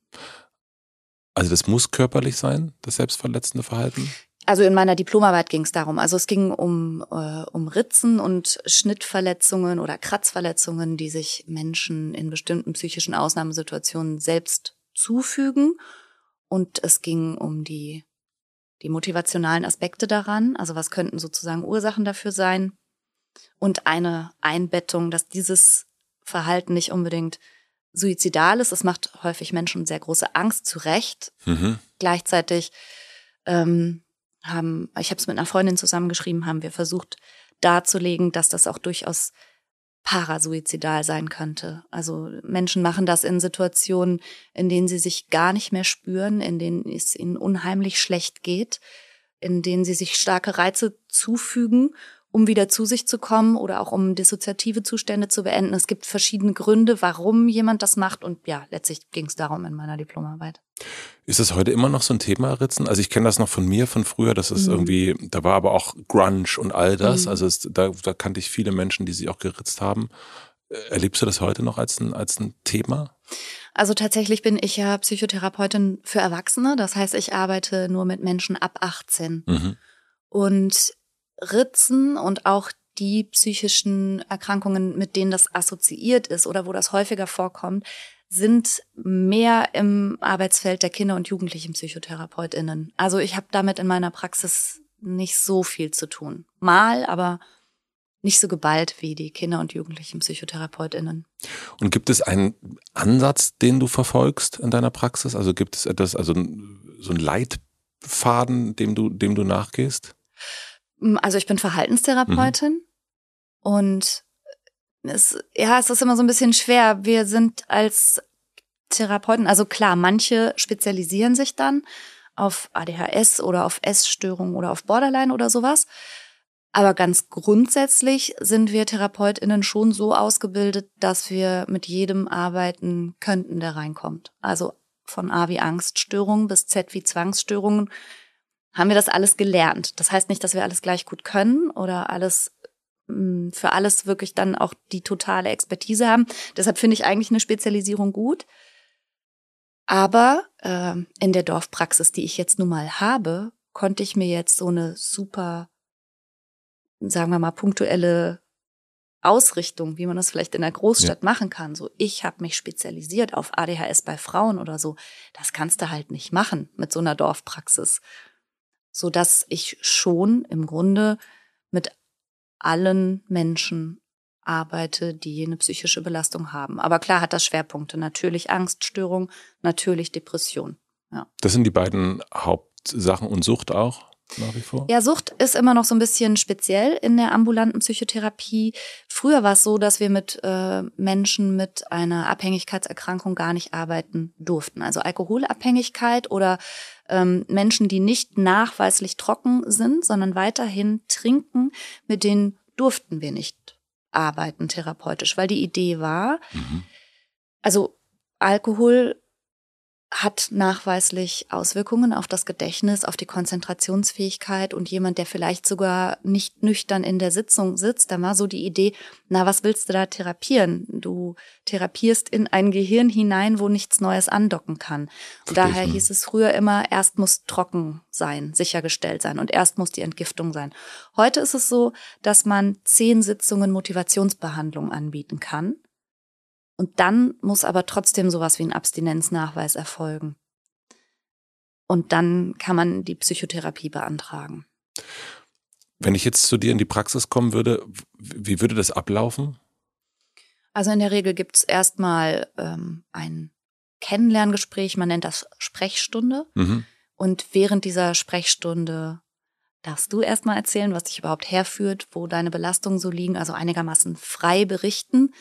Also das muss körperlich sein, das selbstverletzende Verhalten? Also in meiner Diplomarbeit ging es darum. Also es ging um, äh, um Ritzen und Schnittverletzungen oder Kratzverletzungen, die sich Menschen in bestimmten psychischen Ausnahmesituationen selbst zufügen. Und es ging um die, die motivationalen Aspekte daran. Also was könnten sozusagen Ursachen dafür sein? Und eine Einbettung, dass dieses Verhalten nicht unbedingt suizidal ist. Es macht häufig Menschen sehr große Angst, zu Recht. Mhm. Gleichzeitig ähm, haben, ich habe es mit einer Freundin zusammengeschrieben, haben wir versucht darzulegen, dass das auch durchaus parasuizidal sein könnte. Also Menschen machen das in Situationen, in denen sie sich gar nicht mehr spüren, in denen es ihnen unheimlich schlecht geht, in denen sie sich starke Reize zufügen um wieder zu sich zu kommen oder auch um dissoziative Zustände zu beenden. Es gibt verschiedene Gründe, warum jemand das macht. Und ja, letztlich ging es darum in meiner Diplomarbeit. Ist das heute immer noch so ein Thema, Ritzen? Also ich kenne das noch von mir, von früher. Das ist mhm. irgendwie, da war aber auch Grunge und all das. Mhm. Also es, da, da kannte ich viele Menschen, die sich auch geritzt haben. Erlebst du das heute noch als ein, als ein Thema? Also tatsächlich bin ich ja Psychotherapeutin für Erwachsene. Das heißt, ich arbeite nur mit Menschen ab 18. Mhm. Und Ritzen und auch die psychischen Erkrankungen, mit denen das assoziiert ist oder wo das häufiger vorkommt, sind mehr im Arbeitsfeld der Kinder- und Jugendlichen Psychotherapeutinnen. Also ich habe damit in meiner Praxis nicht so viel zu tun. Mal, aber nicht so geballt wie die Kinder- und Jugendlichen Psychotherapeutinnen. Und gibt es einen Ansatz, den du verfolgst in deiner Praxis? Also gibt es etwas, also so ein Leitbild? Faden, dem du, dem du nachgehst? Also ich bin Verhaltenstherapeutin mhm. und es, ja, es ist immer so ein bisschen schwer. Wir sind als Therapeuten, also klar, manche spezialisieren sich dann auf ADHS oder auf Essstörungen oder auf Borderline oder sowas. Aber ganz grundsätzlich sind wir TherapeutInnen schon so ausgebildet, dass wir mit jedem arbeiten könnten, der reinkommt. Also von A wie Angststörungen bis Z wie Zwangsstörungen haben wir das alles gelernt. Das heißt nicht, dass wir alles gleich gut können oder alles für alles wirklich dann auch die totale Expertise haben. Deshalb finde ich eigentlich eine Spezialisierung gut. Aber äh, in der Dorfpraxis, die ich jetzt nun mal habe, konnte ich mir jetzt so eine super, sagen wir mal, punktuelle Ausrichtung, wie man das vielleicht in der Großstadt ja. machen kann. So, ich habe mich spezialisiert auf ADHS bei Frauen oder so. Das kannst du halt nicht machen mit so einer Dorfpraxis. So dass ich schon im Grunde mit allen Menschen arbeite, die eine psychische Belastung haben. Aber klar hat das Schwerpunkte. Natürlich Angststörung, natürlich Depression. Ja. Das sind die beiden Hauptsachen und Sucht auch? Nach wie vor? Ja, Sucht ist immer noch so ein bisschen speziell in der ambulanten Psychotherapie. Früher war es so, dass wir mit äh, Menschen mit einer Abhängigkeitserkrankung gar nicht arbeiten durften. Also Alkoholabhängigkeit oder ähm, Menschen, die nicht nachweislich trocken sind, sondern weiterhin trinken, mit denen durften wir nicht arbeiten therapeutisch, weil die Idee war, mhm. also Alkohol hat nachweislich Auswirkungen auf das Gedächtnis, auf die Konzentrationsfähigkeit und jemand, der vielleicht sogar nicht nüchtern in der Sitzung sitzt, da war so die Idee, na, was willst du da therapieren? Du therapierst in ein Gehirn hinein, wo nichts Neues andocken kann. Und daher hieß es früher immer, erst muss trocken sein, sichergestellt sein und erst muss die Entgiftung sein. Heute ist es so, dass man zehn Sitzungen Motivationsbehandlung anbieten kann und dann muss aber trotzdem sowas wie ein Abstinenznachweis erfolgen. Und dann kann man die Psychotherapie beantragen. Wenn ich jetzt zu dir in die Praxis kommen würde, wie würde das ablaufen? Also in der Regel gibt es erstmal ähm, ein Kennenlerngespräch, man nennt das Sprechstunde. Mhm. Und während dieser Sprechstunde darfst du erstmal erzählen, was dich überhaupt herführt, wo deine Belastungen so liegen, also einigermaßen frei berichten.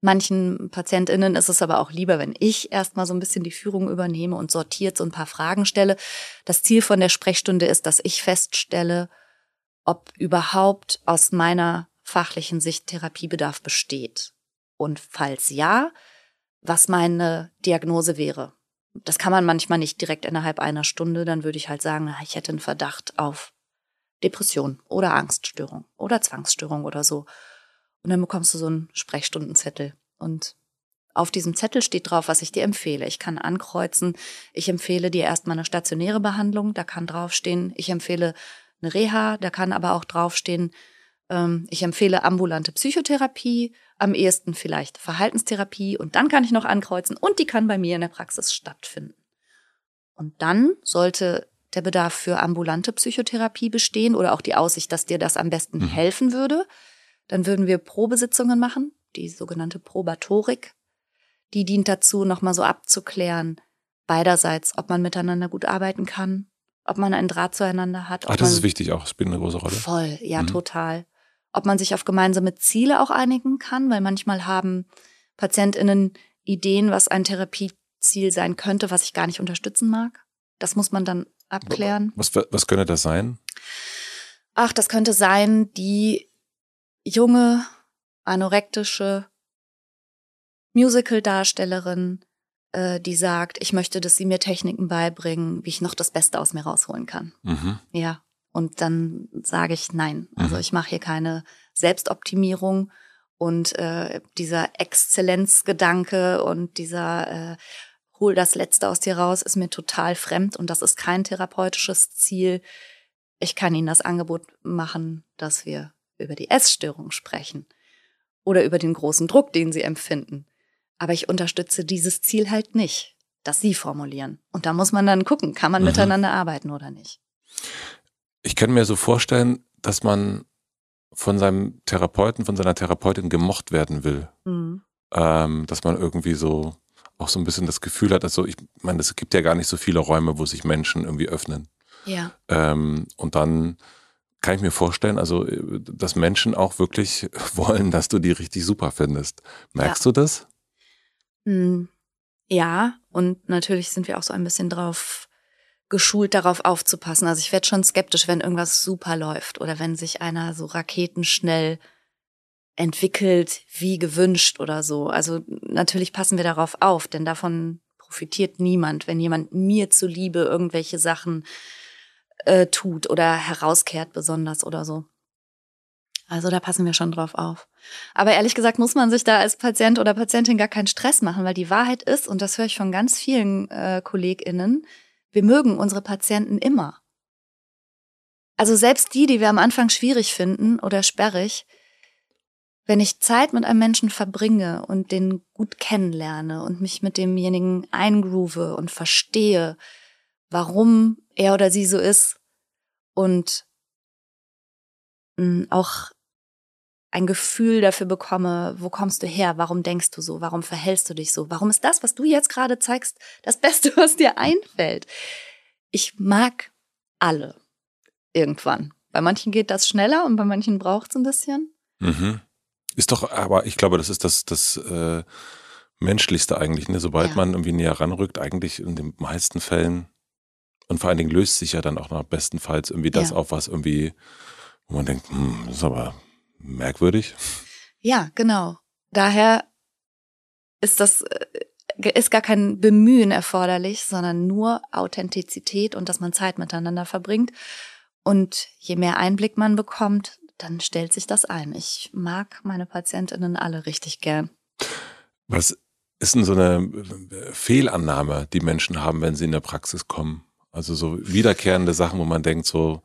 Manchen PatientInnen ist es aber auch lieber, wenn ich erstmal so ein bisschen die Führung übernehme und sortiert so ein paar Fragen stelle. Das Ziel von der Sprechstunde ist, dass ich feststelle, ob überhaupt aus meiner fachlichen Sicht Therapiebedarf besteht. Und falls ja, was meine Diagnose wäre. Das kann man manchmal nicht direkt innerhalb einer Stunde. Dann würde ich halt sagen, ich hätte einen Verdacht auf Depression oder Angststörung oder Zwangsstörung oder so. Und dann bekommst du so einen Sprechstundenzettel. Und auf diesem Zettel steht drauf, was ich dir empfehle. Ich kann ankreuzen, ich empfehle dir erstmal eine stationäre Behandlung, da kann draufstehen, ich empfehle eine Reha, da kann aber auch draufstehen, ähm, ich empfehle ambulante Psychotherapie, am ehesten vielleicht Verhaltenstherapie und dann kann ich noch ankreuzen und die kann bei mir in der Praxis stattfinden. Und dann sollte der Bedarf für ambulante Psychotherapie bestehen oder auch die Aussicht, dass dir das am besten mhm. helfen würde, dann würden wir Probesitzungen machen, die sogenannte Probatorik. Die dient dazu, nochmal so abzuklären, beiderseits, ob man miteinander gut arbeiten kann, ob man einen Draht zueinander hat. Ach, das ist wichtig auch, spielt eine große Rolle. Voll, ja, mhm. total. Ob man sich auf gemeinsame Ziele auch einigen kann, weil manchmal haben PatientInnen Ideen, was ein Therapieziel sein könnte, was ich gar nicht unterstützen mag. Das muss man dann abklären. Was, was könnte das sein? Ach, das könnte sein, die junge, anorektische Musical-Darstellerin, äh, die sagt, ich möchte, dass sie mir Techniken beibringen, wie ich noch das Beste aus mir rausholen kann. Mhm. Ja. Und dann sage ich nein. Also mhm. ich mache hier keine Selbstoptimierung und äh, dieser Exzellenzgedanke und dieser äh, hol das Letzte aus dir raus ist mir total fremd und das ist kein therapeutisches Ziel. Ich kann Ihnen das Angebot machen, dass wir über die Essstörung sprechen oder über den großen Druck, den sie empfinden. Aber ich unterstütze dieses Ziel halt nicht, das sie formulieren. Und da muss man dann gucken, kann man mhm. miteinander arbeiten oder nicht. Ich kann mir so vorstellen, dass man von seinem Therapeuten, von seiner Therapeutin gemocht werden will. Mhm. Ähm, dass man irgendwie so auch so ein bisschen das Gefühl hat, also ich meine, es gibt ja gar nicht so viele Räume, wo sich Menschen irgendwie öffnen. Ja. Ähm, und dann kann ich mir vorstellen, also, äh, dass Menschen auch wirklich wollen, dass du die richtig super findest. Merkst ja. du das? Hm, ja, und natürlich sind wir auch so ein bisschen drauf geschult, darauf aufzupassen. Also ich werde schon skeptisch, wenn irgendwas super läuft oder wenn sich einer so raketenschnell entwickelt, wie gewünscht oder so. Also natürlich passen wir darauf auf, denn davon profitiert niemand, wenn jemand mir zuliebe irgendwelche Sachen äh, tut oder herauskehrt besonders oder so. Also da passen wir schon drauf auf. Aber ehrlich gesagt muss man sich da als Patient oder Patientin gar keinen Stress machen, weil die Wahrheit ist, und das höre ich von ganz vielen äh, KollegInnen, wir mögen unsere Patienten immer. Also selbst die, die wir am Anfang schwierig finden oder sperrig, wenn ich Zeit mit einem Menschen verbringe und den gut kennenlerne und mich mit demjenigen eingroove und verstehe, warum er oder sie so ist und hm, auch ein Gefühl dafür bekomme, wo kommst du her, warum denkst du so, warum verhältst du dich so, warum ist das, was du jetzt gerade zeigst, das Beste, was dir einfällt. Ich mag alle irgendwann. Bei manchen geht das schneller und bei manchen braucht es ein bisschen. Mhm. Ist doch, aber ich glaube, das ist das, das äh, Menschlichste eigentlich. Ne? Sobald ja. man irgendwie näher ranrückt, eigentlich in den meisten Fällen und vor allen Dingen löst sich ja dann auch noch bestenfalls irgendwie das ja. auf, was irgendwie, wo man denkt, hm, das ist aber merkwürdig. Ja, genau. Daher ist das äh, ist gar kein Bemühen erforderlich, sondern nur Authentizität und dass man Zeit miteinander verbringt. Und je mehr Einblick man bekommt, dann stellt sich das ein. Ich mag meine Patientinnen alle richtig gern. Was ist denn so eine Fehlannahme, die Menschen haben, wenn sie in der Praxis kommen? Also so wiederkehrende Sachen, wo man denkt, so,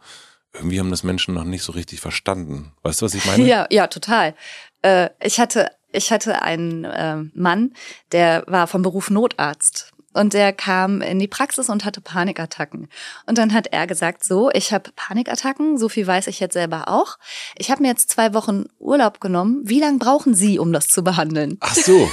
irgendwie haben das Menschen noch nicht so richtig verstanden. Weißt du, was ich meine? Ja, ja, total. Äh, ich hatte, ich hatte einen äh, Mann, der war vom Beruf Notarzt. Und der kam in die Praxis und hatte Panikattacken. Und dann hat er gesagt, so, ich habe Panikattacken, so viel weiß ich jetzt selber auch. Ich habe mir jetzt zwei Wochen Urlaub genommen. Wie lange brauchen Sie, um das zu behandeln? Ach so.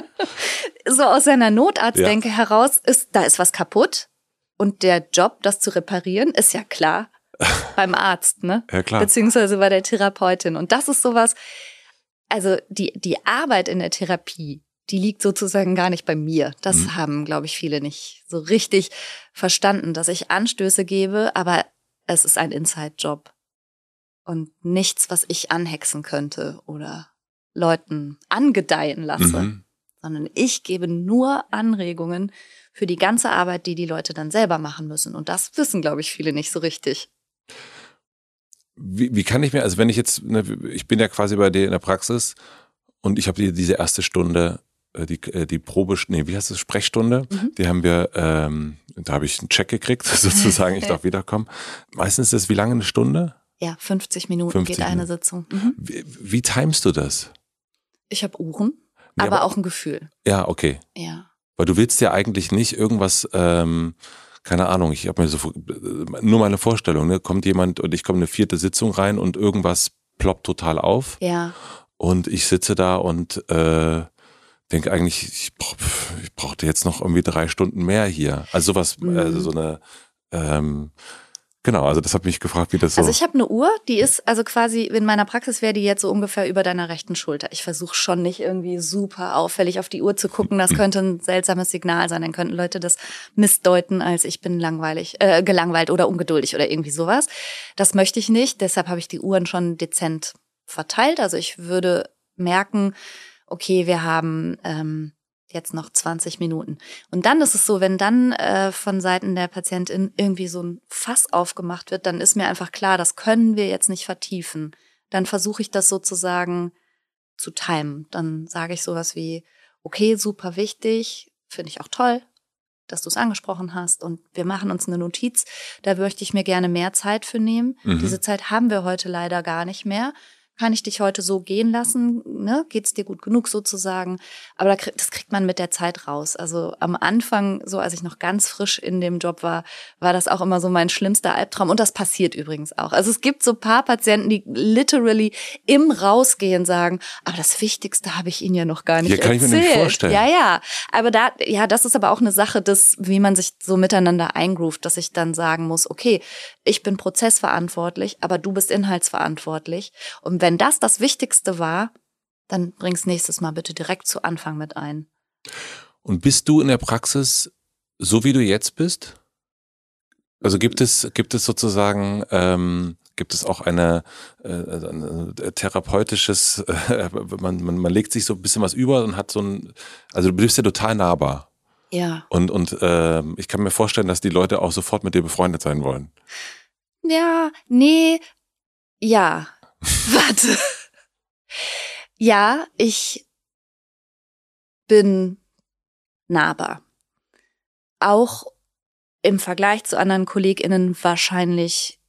so aus seiner Notarztdenke ja. heraus ist, da ist was kaputt. Und der Job, das zu reparieren, ist ja klar beim Arzt, ne? Ja, klar. Beziehungsweise bei der Therapeutin. Und das ist sowas, also die, die Arbeit in der Therapie, die liegt sozusagen gar nicht bei mir. Das mhm. haben, glaube ich, viele nicht so richtig verstanden, dass ich Anstöße gebe, aber es ist ein Inside-Job. Und nichts, was ich anhexen könnte oder Leuten angedeihen lasse, mhm. Sondern ich gebe nur Anregungen für die ganze Arbeit, die die Leute dann selber machen müssen. Und das wissen, glaube ich, viele nicht so richtig. Wie, wie kann ich mir, also wenn ich jetzt, ne, ich bin ja quasi bei dir in der Praxis und ich habe dir diese erste Stunde, äh, die, äh, die Probe, nee, wie heißt das, Sprechstunde, mhm. die haben wir, ähm, da habe ich einen Check gekriegt, sozusagen, ich darf wiederkommen. Meistens ist das wie lange eine Stunde? Ja, 50 Minuten 50 geht eine Minuten. Sitzung. Mhm. Wie, wie timest du das? Ich habe Uhren, ja, aber, aber auch ein Gefühl. Ja, okay. Ja. Weil du willst ja eigentlich nicht irgendwas, ähm, keine Ahnung, ich habe mir so nur meine Vorstellung, ne? kommt jemand und ich komme eine vierte Sitzung rein und irgendwas ploppt total auf. Ja. Und ich sitze da und äh, denke eigentlich, ich, brauch, ich brauchte jetzt noch irgendwie drei Stunden mehr hier. Also sowas, mhm. also so eine ähm, Genau, also das hat mich gefragt, wie das so. Also ich habe eine Uhr, die ist also quasi in meiner Praxis wäre die jetzt so ungefähr über deiner rechten Schulter. Ich versuche schon nicht irgendwie super auffällig auf die Uhr zu gucken. Das könnte ein seltsames Signal sein. Dann könnten Leute das missdeuten, als ich bin langweilig, äh, gelangweilt oder ungeduldig oder irgendwie sowas. Das möchte ich nicht. Deshalb habe ich die Uhren schon dezent verteilt. Also ich würde merken, okay, wir haben ähm, jetzt noch 20 Minuten. Und dann ist es so, wenn dann äh, von Seiten der Patientin irgendwie so ein Fass aufgemacht wird, dann ist mir einfach klar, das können wir jetzt nicht vertiefen. Dann versuche ich das sozusagen zu timen. Dann sage ich sowas wie, okay, super wichtig, finde ich auch toll, dass du es angesprochen hast und wir machen uns eine Notiz. Da möchte ich mir gerne mehr Zeit für nehmen. Mhm. Diese Zeit haben wir heute leider gar nicht mehr. Kann ich dich heute so gehen lassen? Ne? Geht's dir gut genug sozusagen? Aber das kriegt man mit der Zeit raus. Also am Anfang, so als ich noch ganz frisch in dem Job war, war das auch immer so mein schlimmster Albtraum. Und das passiert übrigens auch. Also es gibt so paar Patienten, die literally im Rausgehen sagen, aber das Wichtigste habe ich Ihnen ja noch gar nicht Hier kann erzählt. Ich mir nicht vorstellen. Ja, ja. Aber da, ja, das ist aber auch eine Sache des, wie man sich so miteinander eingroovt, dass ich dann sagen muss, okay, ich bin prozessverantwortlich, aber du bist inhaltsverantwortlich. Und wenn das das Wichtigste war, dann bring's nächstes Mal bitte direkt zu Anfang mit ein. Und bist du in der Praxis so wie du jetzt bist? Also gibt es gibt es sozusagen ähm, gibt es auch eine, äh, ein therapeutisches äh, man, man man legt sich so ein bisschen was über und hat so ein also du bist ja total nahbar. Ja. Und und äh, ich kann mir vorstellen, dass die Leute auch sofort mit dir befreundet sein wollen. Ja, nee, ja. Warte. Ja, ich bin nahbar. Auch im Vergleich zu anderen KollegInnen wahrscheinlich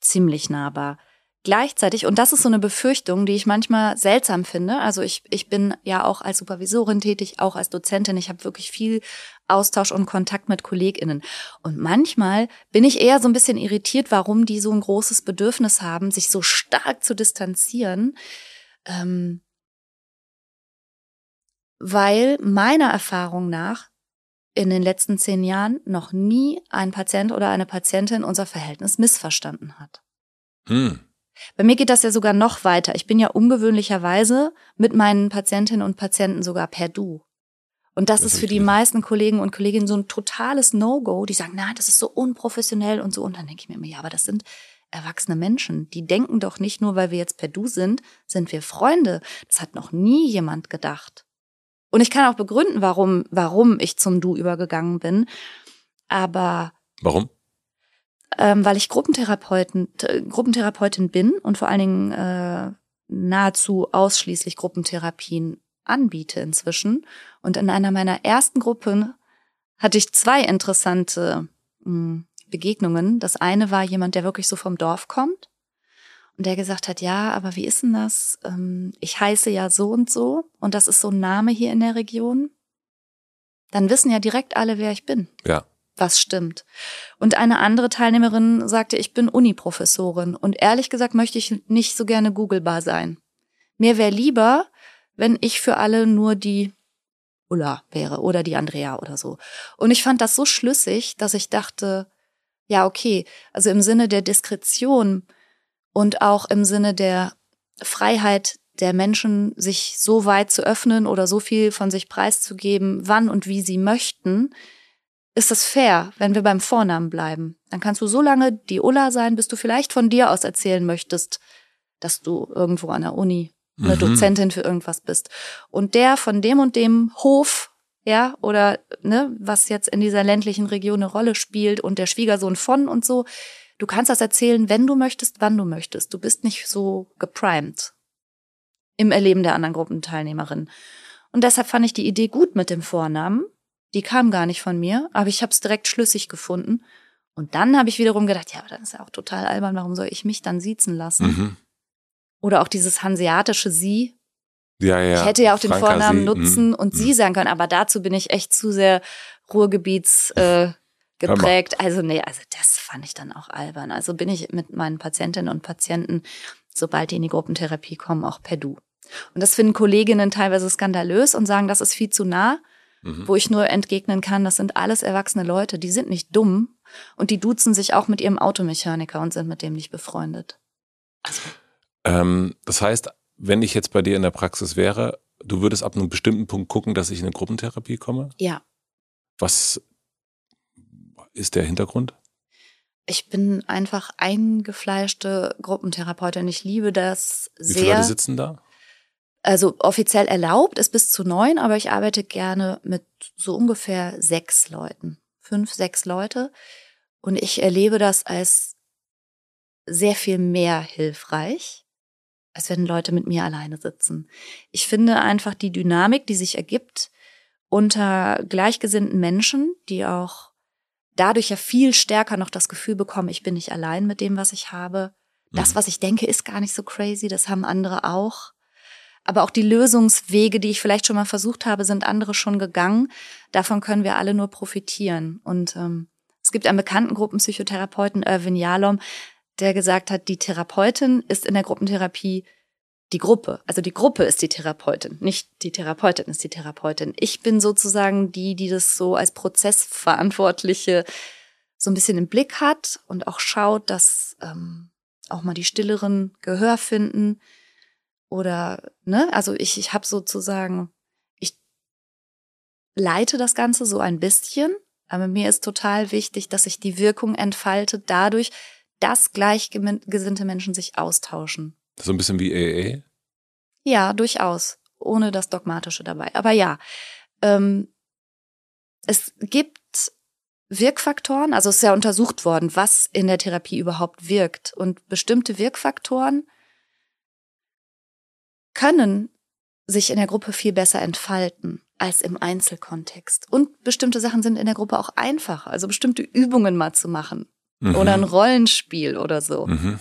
ziemlich nahbar. Gleichzeitig, und das ist so eine Befürchtung, die ich manchmal seltsam finde, also ich, ich bin ja auch als Supervisorin tätig, auch als Dozentin, ich habe wirklich viel Austausch und Kontakt mit KollegInnen. Und manchmal bin ich eher so ein bisschen irritiert, warum die so ein großes Bedürfnis haben, sich so stark zu distanzieren. Ähm, weil meiner Erfahrung nach in den letzten zehn Jahren noch nie ein Patient oder eine Patientin unser Verhältnis missverstanden hat. Hm. Bei mir geht das ja sogar noch weiter. Ich bin ja ungewöhnlicherweise mit meinen Patientinnen und Patienten sogar per Du. Und das, das ist für die meisten Kollegen und Kolleginnen so ein totales No-Go. Die sagen, na, das ist so unprofessionell und so. Und dann denke ich mir immer, ja, aber das sind erwachsene Menschen. Die denken doch nicht nur, weil wir jetzt per Du sind, sind wir Freunde. Das hat noch nie jemand gedacht. Und ich kann auch begründen, warum, warum ich zum Du übergegangen bin. Aber. Warum? Ähm, weil ich Gruppentherapeuten, Gruppentherapeutin bin und vor allen Dingen äh, nahezu ausschließlich Gruppentherapien anbiete inzwischen. Und in einer meiner ersten Gruppen hatte ich zwei interessante hm, Begegnungen. Das eine war jemand, der wirklich so vom Dorf kommt und der gesagt hat, ja, aber wie ist denn das? Ähm, ich heiße ja so und so und das ist so ein Name hier in der Region. Dann wissen ja direkt alle, wer ich bin. Ja. Was stimmt. Und eine andere Teilnehmerin sagte, ich bin Uniprofessorin und ehrlich gesagt möchte ich nicht so gerne googlebar sein. Mir wäre lieber, wenn ich für alle nur die Ulla wäre oder die Andrea oder so. Und ich fand das so schlüssig, dass ich dachte, ja, okay, also im Sinne der Diskretion und auch im Sinne der Freiheit der Menschen, sich so weit zu öffnen oder so viel von sich preiszugeben, wann und wie sie möchten, ist es fair, wenn wir beim Vornamen bleiben. Dann kannst du so lange die Ulla sein, bis du vielleicht von dir aus erzählen möchtest, dass du irgendwo an der Uni eine mhm. Dozentin für irgendwas bist. Und der von dem und dem Hof, ja, oder ne, was jetzt in dieser ländlichen Region eine Rolle spielt und der Schwiegersohn von und so, du kannst das erzählen, wenn du möchtest, wann du möchtest. Du bist nicht so geprimed im Erleben der anderen Gruppenteilnehmerin. Und deshalb fand ich die Idee gut mit dem Vornamen. Die kam gar nicht von mir, aber ich habe es direkt schlüssig gefunden. Und dann habe ich wiederum gedacht, ja, aber dann ist ja auch total albern, warum soll ich mich dann siezen lassen? Mhm. Oder auch dieses hanseatische Sie. Ja, ja. Ich hätte ja auch den Franka Vornamen Sie. nutzen mhm. und mhm. Sie sagen können, aber dazu bin ich echt zu sehr Ruhrgebiets äh, geprägt. Also nee, also das fand ich dann auch albern. Also bin ich mit meinen Patientinnen und Patienten, sobald die in die Gruppentherapie kommen, auch per Du. Und das finden Kolleginnen teilweise skandalös und sagen, das ist viel zu nah, mhm. wo ich nur entgegnen kann, das sind alles erwachsene Leute, die sind nicht dumm und die duzen sich auch mit ihrem Automechaniker und sind mit dem nicht befreundet. Also, ähm, das heißt, wenn ich jetzt bei dir in der Praxis wäre, du würdest ab einem bestimmten Punkt gucken, dass ich in eine Gruppentherapie komme? Ja. Was ist der Hintergrund? Ich bin einfach eingefleischte Gruppentherapeutin. Ich liebe das sehr. Wie viele Leute sitzen da? Also offiziell erlaubt ist bis zu neun, aber ich arbeite gerne mit so ungefähr sechs Leuten. Fünf, sechs Leute. Und ich erlebe das als sehr viel mehr hilfreich als wenn Leute mit mir alleine sitzen. Ich finde einfach die Dynamik, die sich ergibt unter gleichgesinnten Menschen, die auch dadurch ja viel stärker noch das Gefühl bekommen, ich bin nicht allein mit dem, was ich habe, Das, was ich denke, ist gar nicht so crazy, das haben andere auch. Aber auch die Lösungswege, die ich vielleicht schon mal versucht habe, sind andere schon gegangen. Davon können wir alle nur profitieren. Und ähm, es gibt einen bekannten Gruppenpsychotherapeuten, Irvin Jalom, der gesagt hat, die Therapeutin ist in der Gruppentherapie die Gruppe. Also die Gruppe ist die Therapeutin, nicht die Therapeutin ist die Therapeutin. Ich bin sozusagen die, die das so als Prozessverantwortliche so ein bisschen im Blick hat und auch schaut, dass ähm, auch mal die Stilleren Gehör finden oder ne, also ich ich habe sozusagen ich leite das Ganze so ein bisschen, aber mir ist total wichtig, dass sich die Wirkung entfaltet dadurch, dass gleichgesinnte Menschen sich austauschen. So ein bisschen wie AA? Ja, durchaus, ohne das Dogmatische dabei. Aber ja, ähm, es gibt Wirkfaktoren, also es ist ja untersucht worden, was in der Therapie überhaupt wirkt. Und bestimmte Wirkfaktoren können sich in der Gruppe viel besser entfalten als im Einzelkontext. Und bestimmte Sachen sind in der Gruppe auch einfacher, also bestimmte Übungen mal zu machen mhm. oder ein Rollenspiel oder so. Mhm.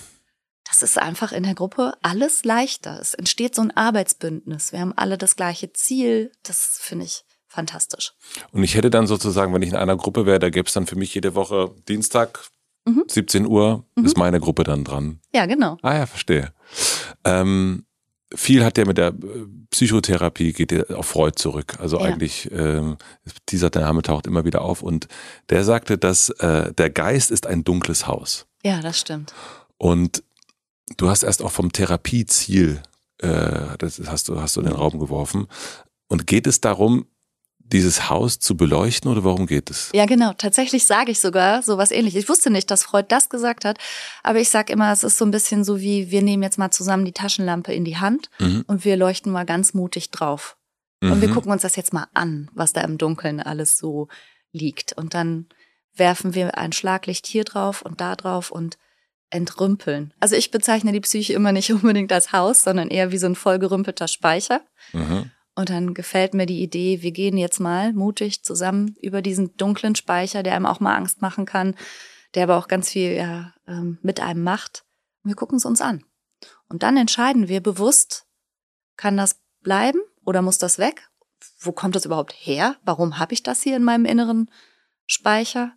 Das ist einfach in der Gruppe alles leichter. Es entsteht so ein Arbeitsbündnis. Wir haben alle das gleiche Ziel. Das finde ich fantastisch. Und ich hätte dann sozusagen, wenn ich in einer Gruppe wäre, da gäbe es dann für mich jede Woche Dienstag, mhm. 17 Uhr, mhm. ist meine Gruppe dann dran. Ja, genau. Ah ja, verstehe. Ähm, viel hat ja mit der äh, Psychotherapie, geht ja auf Freud zurück. Also ja. eigentlich, ähm, dieser Name taucht immer wieder auf. Und der sagte, dass äh, der Geist ist ein dunkles Haus. Ja, das stimmt. Und du hast erst auch vom Therapieziel, äh, das hast du, hast du in den Raum geworfen. Und geht es darum, dieses Haus zu beleuchten oder warum geht es? Ja, genau. Tatsächlich sage ich sogar so was ähnliches. Ich wusste nicht, dass Freud das gesagt hat, aber ich sage immer, es ist so ein bisschen so wie, wir nehmen jetzt mal zusammen die Taschenlampe in die Hand mhm. und wir leuchten mal ganz mutig drauf. Mhm. Und wir mhm. gucken uns das jetzt mal an, was da im Dunkeln alles so liegt. Und dann werfen wir ein Schlaglicht hier drauf und da drauf und entrümpeln. Also ich bezeichne die Psyche immer nicht unbedingt als Haus, sondern eher wie so ein vollgerümpelter Speicher. Mhm. Und dann gefällt mir die Idee, wir gehen jetzt mal mutig zusammen über diesen dunklen Speicher, der einem auch mal Angst machen kann, der aber auch ganz viel ja, ähm, mit einem macht. Und wir gucken es uns an. Und dann entscheiden wir bewusst, kann das bleiben oder muss das weg? Wo kommt das überhaupt her? Warum habe ich das hier in meinem inneren Speicher?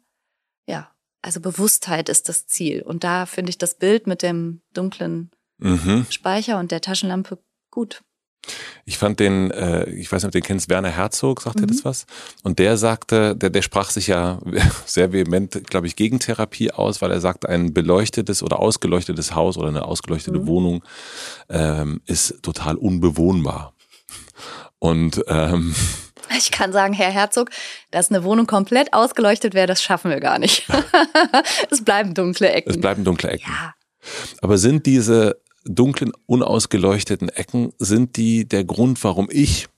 Ja, also Bewusstheit ist das Ziel. Und da finde ich das Bild mit dem dunklen mhm. Speicher und der Taschenlampe gut. Ich fand den, äh, ich weiß nicht, ob du den kennst, Werner Herzog, sagt mhm. er das was? Und der sagte, der, der sprach sich ja sehr vehement, glaube ich, gegen Therapie aus, weil er sagt, ein beleuchtetes oder ausgeleuchtetes Haus oder eine ausgeleuchtete mhm. Wohnung ähm, ist total unbewohnbar. Und ähm, ich kann sagen, Herr Herzog, dass eine Wohnung komplett ausgeleuchtet wäre, das schaffen wir gar nicht. es bleiben dunkle Ecken. Es bleiben dunkle Ecken. Ja. Aber sind diese dunklen, unausgeleuchteten Ecken, sind die der Grund, warum ich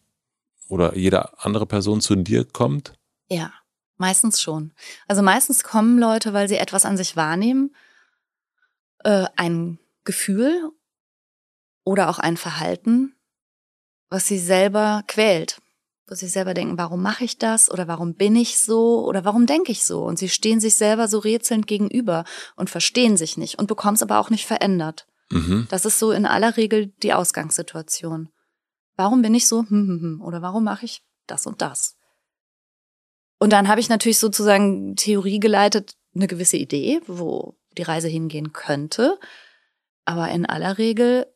oder jede andere Person zu dir kommt? Ja, meistens schon. Also meistens kommen Leute, weil sie etwas an sich wahrnehmen, äh, ein Gefühl oder auch ein Verhalten, was sie selber quält, wo sie selber denken, warum mache ich das oder warum bin ich so oder warum denke ich so? Und sie stehen sich selber so rätselnd gegenüber und verstehen sich nicht und bekommen es aber auch nicht verändert. Mhm. Das ist so in aller Regel die Ausgangssituation. Warum bin ich so? Hm, hm, hm, oder warum mache ich das und das? Und dann habe ich natürlich sozusagen Theorie geleitet, eine gewisse Idee, wo die Reise hingehen könnte. Aber in aller Regel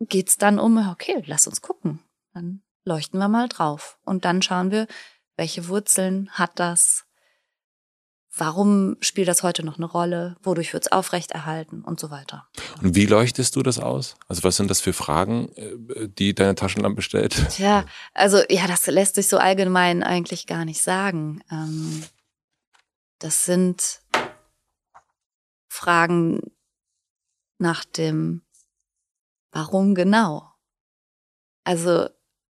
geht's dann um, okay, lass uns gucken. Dann leuchten wir mal drauf. Und dann schauen wir, welche Wurzeln hat das? Warum spielt das heute noch eine Rolle? Wodurch wird es aufrechterhalten und so weiter? Und wie leuchtest du das aus? Also was sind das für Fragen, äh, die deine Taschenlampe stellt? Tja, also ja, das lässt sich so allgemein eigentlich gar nicht sagen. Ähm, das sind Fragen nach dem Warum genau? Also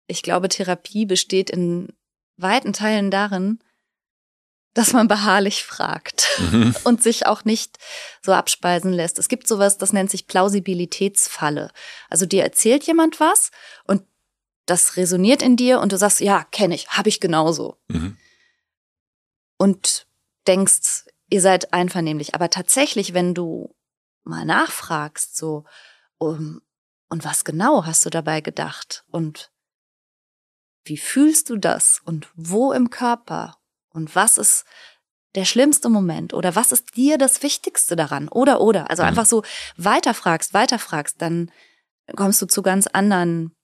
ich glaube, Therapie besteht in weiten Teilen darin, dass man beharrlich fragt mhm. und sich auch nicht so abspeisen lässt. Es gibt sowas, das nennt sich Plausibilitätsfalle. Also dir erzählt jemand was und das resoniert in dir und du sagst, ja, kenne ich, habe ich genauso. Mhm. Und denkst, ihr seid einvernehmlich. Aber tatsächlich, wenn du mal nachfragst, so, um, und was genau hast du dabei gedacht? Und wie fühlst du das? Und wo im Körper? Und was ist der schlimmste Moment? Oder was ist dir das Wichtigste daran? Oder, oder. Also mhm. einfach so weiterfragst, weiterfragst, dann kommst du zu ganz anderen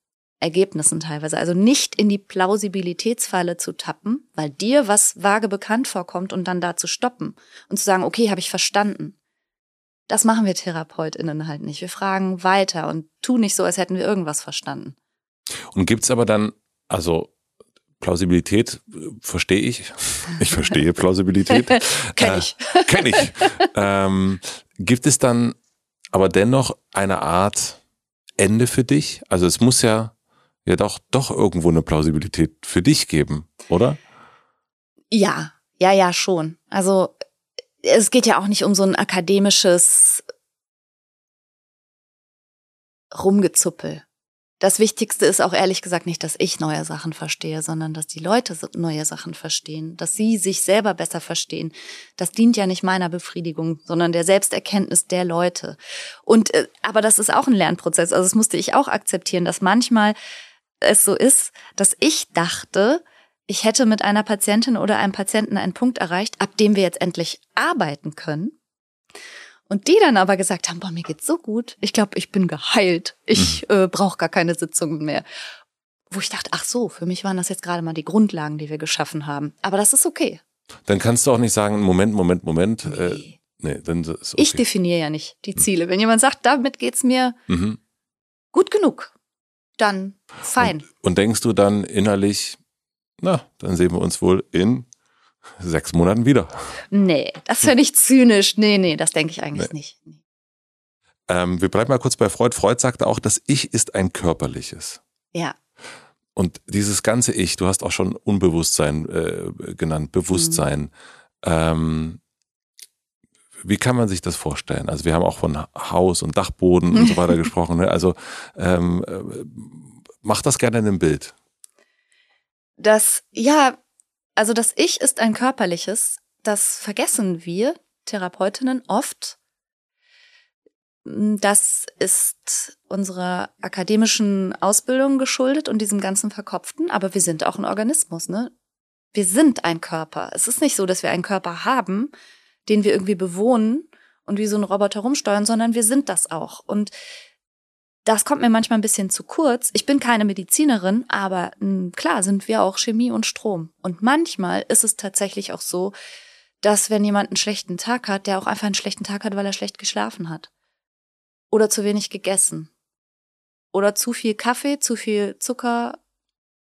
Ergebnissen teilweise. Also nicht in die Plausibilitätsfalle zu tappen, weil dir was vage bekannt vorkommt und dann da zu stoppen und zu sagen, okay, habe ich verstanden. Das machen wir TherapeutInnen halt nicht. Wir fragen weiter und tun nicht so, als hätten wir irgendwas verstanden. Und gibt's aber dann, also Plausibilität äh, verstehe ich. Ich verstehe Plausibilität. Kenn ich. Äh, Kenn ich. ähm, gibt es dann aber dennoch eine Art Ende für dich? Also es muss ja ja doch, doch irgendwo eine Plausibilität für dich geben, oder? Ja, ja, ja, schon. Also es geht ja auch nicht um so ein akademisches Rumgezuppel. Das Wichtigste ist auch ehrlich gesagt nicht, dass ich neue Sachen verstehe, sondern dass die Leute neue Sachen verstehen, dass sie sich selber besser verstehen. Das dient ja nicht meiner Befriedigung, sondern der Selbsterkenntnis der Leute. Und äh, aber das ist auch ein Lernprozess. Also das musste ich auch akzeptieren, dass manchmal es so ist, dass ich dachte, ich hätte mit einer Patientin oder einem Patienten einen Punkt erreicht, ab dem wir jetzt endlich arbeiten können. Und die dann aber gesagt haben, boah, mir geht's so gut. Ich glaube, ich bin geheilt. Ich mhm. äh, brauche gar keine Sitzungen mehr. Wo ich dachte, ach so, für mich waren das jetzt gerade mal die Grundlagen, die wir geschaffen haben. Aber das ist okay. Dann kannst du auch nicht sagen, Moment, Moment, Moment. Nee. Äh, nee, dann ist okay. Ich definiere ja nicht die Ziele. Wenn jemand sagt, damit geht's mir mhm. gut genug, dann fein. Und, und denkst du dann innerlich, na, dann sehen wir uns wohl in sechs Monaten wieder. Nee, das ja nicht zynisch. Nee, nee, das denke ich eigentlich nee. nicht. Ähm, wir bleiben mal kurz bei Freud. Freud sagte auch, das Ich ist ein körperliches. Ja. Und dieses ganze Ich, du hast auch schon Unbewusstsein äh, genannt, Bewusstsein. Mhm. Ähm, wie kann man sich das vorstellen? Also wir haben auch von Haus und Dachboden und so weiter gesprochen. Ne? Also ähm, äh, mach das gerne in einem Bild. Das, ja, also das Ich ist ein körperliches, das vergessen wir Therapeutinnen oft. Das ist unserer akademischen Ausbildung geschuldet und diesem ganzen Verkopften, aber wir sind auch ein Organismus, ne? Wir sind ein Körper. Es ist nicht so, dass wir einen Körper haben, den wir irgendwie bewohnen und wie so ein Roboter rumsteuern, sondern wir sind das auch. Und das kommt mir manchmal ein bisschen zu kurz. Ich bin keine Medizinerin, aber mh, hm, klar sind wir auch Chemie und Strom. Und manchmal ist es tatsächlich auch so, dass wenn jemand einen schlechten Tag hat, der auch einfach einen schlechten Tag hat, weil er schlecht geschlafen hat. Oder zu wenig gegessen. Oder zu viel Kaffee, zu viel Zucker,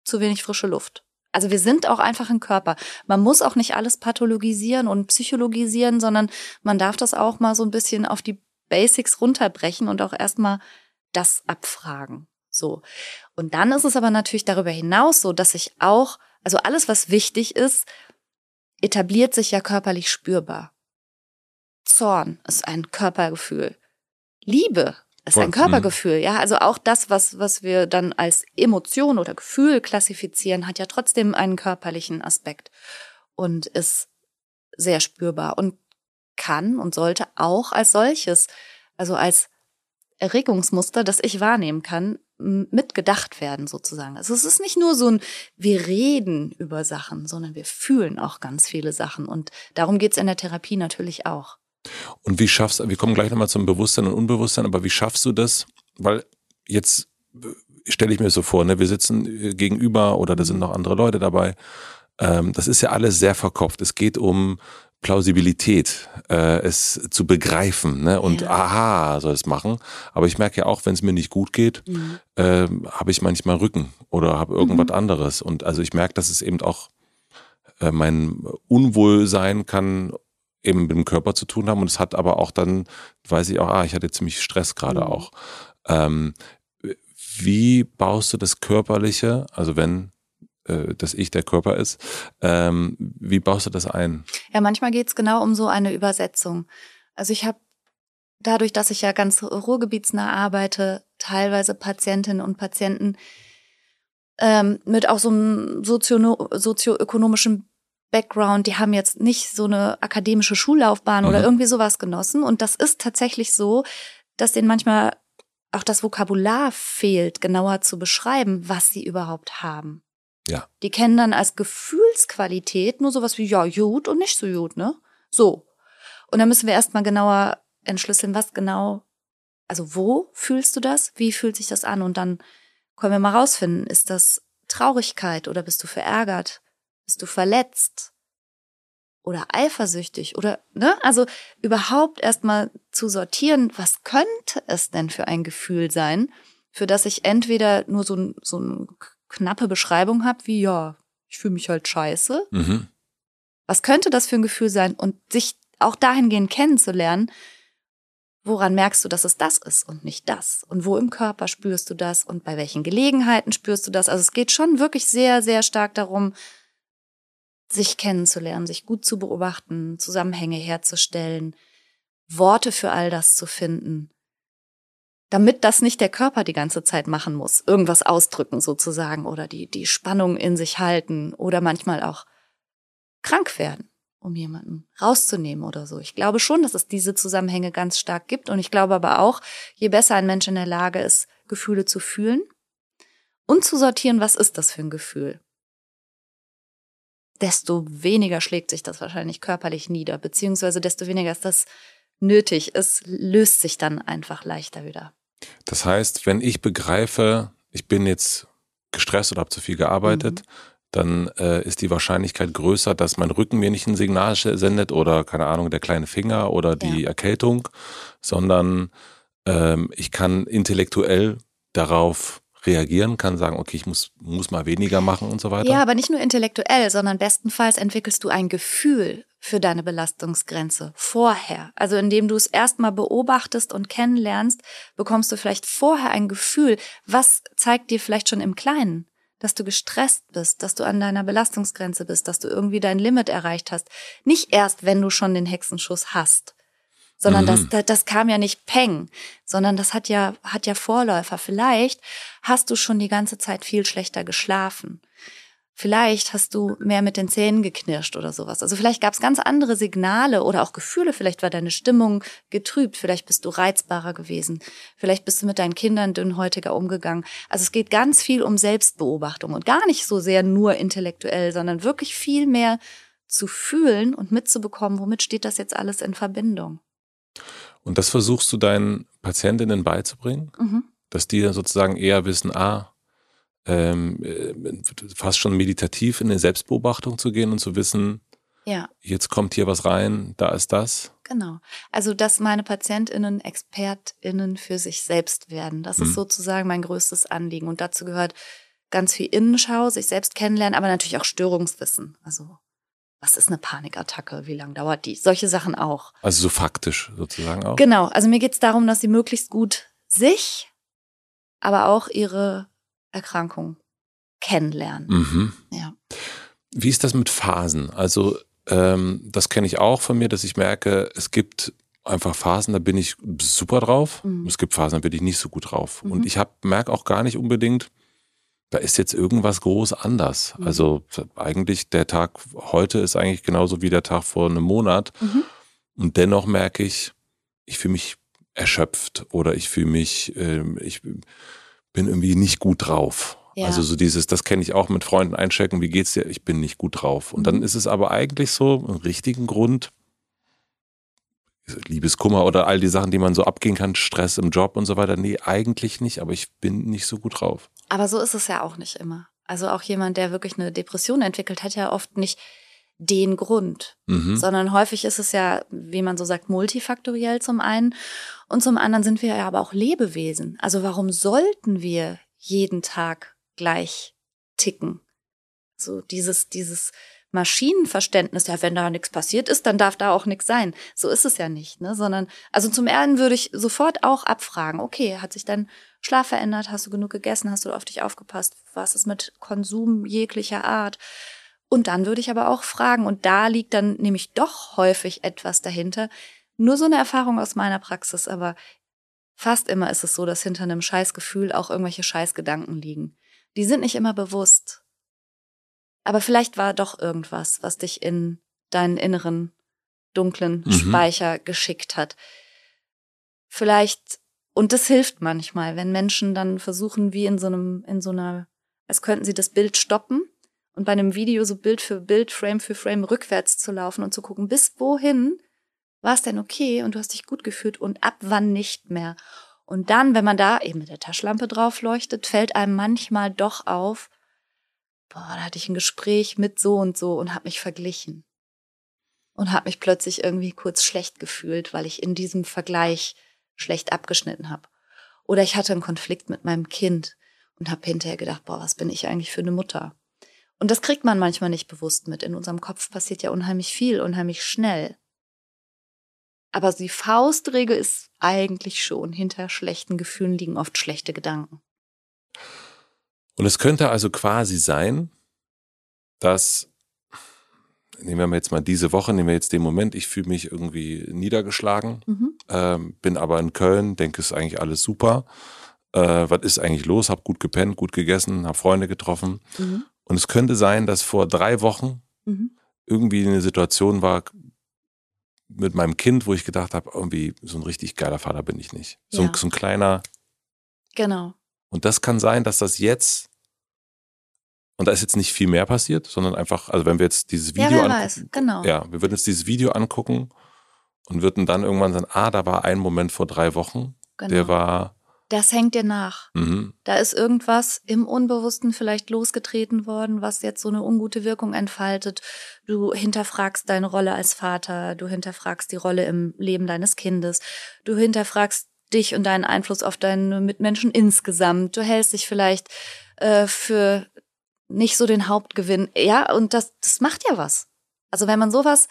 zu wenig frische Luft. Also wir sind auch einfach ein Körper. Man muss auch nicht alles pathologisieren und psychologisieren, sondern man darf das auch mal so ein bisschen auf die Basics runterbrechen und auch erstmal das abfragen. So. Und dann ist es aber natürlich darüber hinaus so, dass ich auch, also alles, was wichtig ist, etabliert sich ja körperlich spürbar. Zorn ist ein Körpergefühl. Liebe ist ein Körpergefühl, ja. Also auch das, was, was wir dann als Emotion oder Gefühl klassifizieren, hat ja trotzdem einen körperlichen Aspekt und ist sehr spürbar und kann und sollte auch als solches, also als Erregungsmuster, das ich wahrnehmen kann, mitgedacht werden sozusagen. Also es ist nicht nur so ein, wir reden über Sachen, sondern wir fühlen auch ganz viele Sachen und darum geht's in der Therapie natürlich auch. Und wie schaffst du, wir kommen gleich nochmal zum Bewusstsein und Unbewusstsein, aber wie schaffst du das? Weil jetzt äh, stelle ich mir so vor, ne, wir sitzen äh, gegenüber oder da sind noch andere Leute dabei. Ähm, das ist ja alles sehr verkopft. Es geht um Plausibilität, äh, es zu begreifen ne? und ja. aha soll es machen. Aber ich merke ja auch, wenn es mir nicht gut geht, mhm. äh, habe ich manchmal Rücken oder habe irgendwas mhm. anderes. Und also ich merke, dass es eben auch äh, mein Unwohlsein kann eben mit dem Körper zu tun haben und es hat aber auch dann, weiß ich auch, ah, ich hatte ziemlich Stress gerade mhm. auch. Ähm, wie baust du das Körperliche, also wenn das Ich der Körper ist, ähm, wie baust du das ein? Ja, manchmal geht es genau um so eine Übersetzung. Also ich habe dadurch, dass ich ja ganz ruhrgebietsnah arbeite, teilweise Patientinnen und Patienten ähm, mit auch so einem sozio sozioökonomischen Background, die haben jetzt nicht so eine akademische Schullaufbahn mhm. oder irgendwie sowas genossen. Und das ist tatsächlich so, dass denen manchmal auch das Vokabular fehlt, genauer zu beschreiben, was sie überhaupt haben. Ja. Die kennen dann als Gefühlsqualität nur sowas wie ja, gut und nicht so gut, ne? So. Und dann müssen wir erstmal genauer entschlüsseln, was genau, also wo fühlst du das? Wie fühlt sich das an? Und dann können wir mal rausfinden, ist das Traurigkeit oder bist du verärgert? Bist du verletzt? Oder eifersüchtig? Oder, ne? Also überhaupt erstmal zu sortieren, was könnte es denn für ein Gefühl sein, für das ich entweder nur so, so eine knappe Beschreibung habe, wie ja, ich fühle mich halt scheiße. Mhm. Was könnte das für ein Gefühl sein? Und sich auch dahingehend kennenzulernen, woran merkst du, dass es das ist und nicht das? Und wo im Körper spürst du das und bei welchen Gelegenheiten spürst du das? Also es geht schon wirklich sehr, sehr stark darum, sich kennenzulernen, sich gut zu beobachten, Zusammenhänge herzustellen, Worte für all das zu finden, damit das nicht der Körper die ganze Zeit machen muss, irgendwas ausdrücken sozusagen oder die, die Spannung in sich halten oder manchmal auch krank werden um jemanden rauszunehmen oder so. Ich glaube schon, dass es diese Zusammenhänge ganz stark gibt und ich glaube aber auch, je besser ein Mensch in der Lage ist, Gefühle zu fühlen und zu sortieren, was ist das für ein Gefühl, desto weniger schlägt sich das wahrscheinlich körperlich nieder, beziehungsweise desto weniger ist das nötig. Es löst sich dann einfach leichter wieder. Das heißt, wenn ich begreife, ich bin jetzt gestresst oder habe zu viel gearbeitet, mhm dann äh, ist die Wahrscheinlichkeit größer, dass mein Rücken mir nicht ein Signal sendet oder keine Ahnung, der kleine Finger oder die ja. Erkältung, sondern ähm, ich kann intellektuell darauf reagieren, kann sagen, okay, ich muss, muss mal weniger machen und so weiter. Ja, aber nicht nur intellektuell, sondern bestenfalls entwickelst du ein Gefühl für deine Belastungsgrenze vorher. Also indem du es erstmal beobachtest und kennenlernst, bekommst du vielleicht vorher ein Gefühl, was zeigt dir vielleicht schon im Kleinen dass du gestresst bist, dass du an deiner Belastungsgrenze bist, dass du irgendwie dein Limit erreicht hast. Nicht erst, wenn du schon den Hexenschuss hast, sondern mhm. das, das kam ja nicht peng, sondern das hat ja, hat ja Vorläufer. Vielleicht hast du schon die ganze Zeit viel schlechter geschlafen. Vielleicht hast du mehr mit den Zähnen geknirscht oder sowas. Also vielleicht gab es ganz andere Signale oder auch Gefühle. Vielleicht war deine Stimmung getrübt. Vielleicht bist du reizbarer gewesen. Vielleicht bist du mit deinen Kindern dünnhäutiger umgegangen. Also es geht ganz viel um Selbstbeobachtung und gar nicht so sehr nur intellektuell, sondern wirklich viel mehr zu fühlen und mitzubekommen, womit steht das jetzt alles in Verbindung. Und das versuchst du deinen Patientinnen beizubringen, mhm. dass die dann sozusagen eher wissen, ah, ähm, äh, fast schon meditativ in eine Selbstbeobachtung zu gehen und zu wissen, ja. jetzt kommt hier was rein, da ist das. Genau. Also, dass meine PatientInnen ExpertInnen für sich selbst werden. Das mhm. ist sozusagen mein größtes Anliegen. Und dazu gehört ganz viel Innenschau, sich selbst kennenlernen, aber natürlich auch Störungswissen. Also, was ist eine Panikattacke? Wie lange dauert die? Solche Sachen auch. Also so faktisch sozusagen auch. Genau. Also mir geht es darum, dass sie möglichst gut sich, aber auch ihre Erkrankung kennenlernen. Mhm. Ja. Wie ist das mit Phasen? Also ähm, das kenne ich auch von mir, dass ich merke, es gibt einfach Phasen, da bin ich super drauf. Mhm. Es gibt Phasen, da bin ich nicht so gut drauf. Mhm. Und ich merke auch gar nicht unbedingt, da ist jetzt irgendwas groß anders. Mhm. Also eigentlich der Tag heute ist eigentlich genauso wie der Tag vor einem Monat. Mhm. Und dennoch merke ich, ich fühle mich erschöpft oder ich fühle mich, äh, ich bin irgendwie nicht gut drauf. Ja. Also so dieses, das kenne ich auch mit Freunden einchecken, wie geht's dir? Ich bin nicht gut drauf. Und dann mhm. ist es aber eigentlich so einen richtigen Grund, Liebeskummer oder all die Sachen, die man so abgehen kann, Stress im Job und so weiter. Nee, eigentlich nicht, aber ich bin nicht so gut drauf. Aber so ist es ja auch nicht immer. Also auch jemand, der wirklich eine Depression entwickelt, hat ja oft nicht den Grund, mhm. sondern häufig ist es ja, wie man so sagt, multifaktoriell zum einen und zum anderen sind wir ja aber auch Lebewesen. Also warum sollten wir jeden Tag gleich ticken? So dieses, dieses Maschinenverständnis, ja, wenn da nichts passiert ist, dann darf da auch nichts sein. So ist es ja nicht, ne? Sondern, also zum einen würde ich sofort auch abfragen, okay, hat sich dein Schlaf verändert? Hast du genug gegessen? Hast du auf dich aufgepasst? Was ist mit Konsum jeglicher Art? Und dann würde ich aber auch fragen, und da liegt dann nämlich doch häufig etwas dahinter. Nur so eine Erfahrung aus meiner Praxis, aber fast immer ist es so, dass hinter einem Scheißgefühl auch irgendwelche Scheißgedanken liegen. Die sind nicht immer bewusst. Aber vielleicht war doch irgendwas, was dich in deinen inneren dunklen Mhm. Speicher geschickt hat. Vielleicht, und das hilft manchmal, wenn Menschen dann versuchen, wie in so einem, in so einer, als könnten sie das Bild stoppen und bei einem Video so Bild für Bild, Frame für Frame rückwärts zu laufen und zu gucken, bis wohin war es denn okay und du hast dich gut gefühlt und ab wann nicht mehr. Und dann, wenn man da eben mit der Taschenlampe drauf leuchtet, fällt einem manchmal doch auf, boah, da hatte ich ein Gespräch mit so und so und habe mich verglichen. Und habe mich plötzlich irgendwie kurz schlecht gefühlt, weil ich in diesem Vergleich schlecht abgeschnitten habe. Oder ich hatte einen Konflikt mit meinem Kind und habe hinterher gedacht, boah, was bin ich eigentlich für eine Mutter? Und das kriegt man manchmal nicht bewusst mit. In unserem Kopf passiert ja unheimlich viel, unheimlich schnell. Aber die Faustregel ist eigentlich schon, hinter schlechten Gefühlen liegen oft schlechte Gedanken. Und es könnte also quasi sein, dass, nehmen wir jetzt mal diese Woche, nehmen wir jetzt den Moment, ich fühle mich irgendwie niedergeschlagen, Mhm. ähm, bin aber in Köln, denke, es ist eigentlich alles super. Äh, was ist eigentlich los? Hab gut gepennt, gut gegessen, hab Freunde getroffen. Mhm. Und es könnte sein, dass vor drei Wochen Mhm. irgendwie eine Situation war mit meinem Kind, wo ich gedacht habe, irgendwie so ein richtig geiler Vater bin ich nicht. So, ein, Ja. so ein kleiner. Genau. Und das kann sein, dass das jetzt und da ist jetzt nicht viel mehr passiert, sondern einfach, also wenn wir jetzt dieses Ja, Video wer angucken. Genau. ja, wir würden jetzt dieses Video angucken und würden dann irgendwann sagen, ah, da war ein Moment vor drei Wochen, genau. der war, das hängt dir nach. mhm, Da ist irgendwas im Unbewussten vielleicht losgetreten worden, was jetzt so eine ungute Wirkung entfaltet. Du hinterfragst deine Rolle als Vater, du hinterfragst die Rolle im Leben deines Kindes, du hinterfragst dich und deinen Einfluss auf deine Mitmenschen insgesamt. Du hältst dich vielleicht äh, für nicht so den Hauptgewinn. Ja, und das, das macht ja was. Also wenn man sowas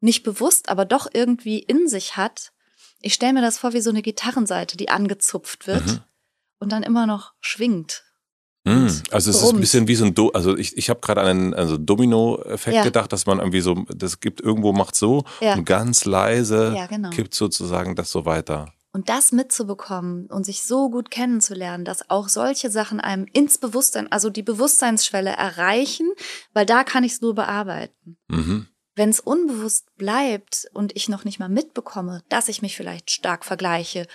nicht bewusst, aber doch irgendwie in sich hat, ich stelle mir das vor wie so eine Gitarrenseite, die angezupft wird Mhm. und dann immer noch schwingt. Mhm. Also es ist ein bisschen wie so ein, Do also ich, ich habe gerade an einen also Domino-Effekt Ja. gedacht, dass man irgendwie so, das gibt irgendwo macht so Ja. und ganz leise Ja, genau. kippt sozusagen das so weiter. Und das mitzubekommen und sich so gut kennenzulernen, dass auch solche Sachen einem ins Bewusstsein, also die Bewusstseinsschwelle erreichen, weil da kann ich es nur bearbeiten. Mhm. Wenn es unbewusst bleibt und ich noch nicht mal mitbekomme, dass ich mich vielleicht stark vergleiche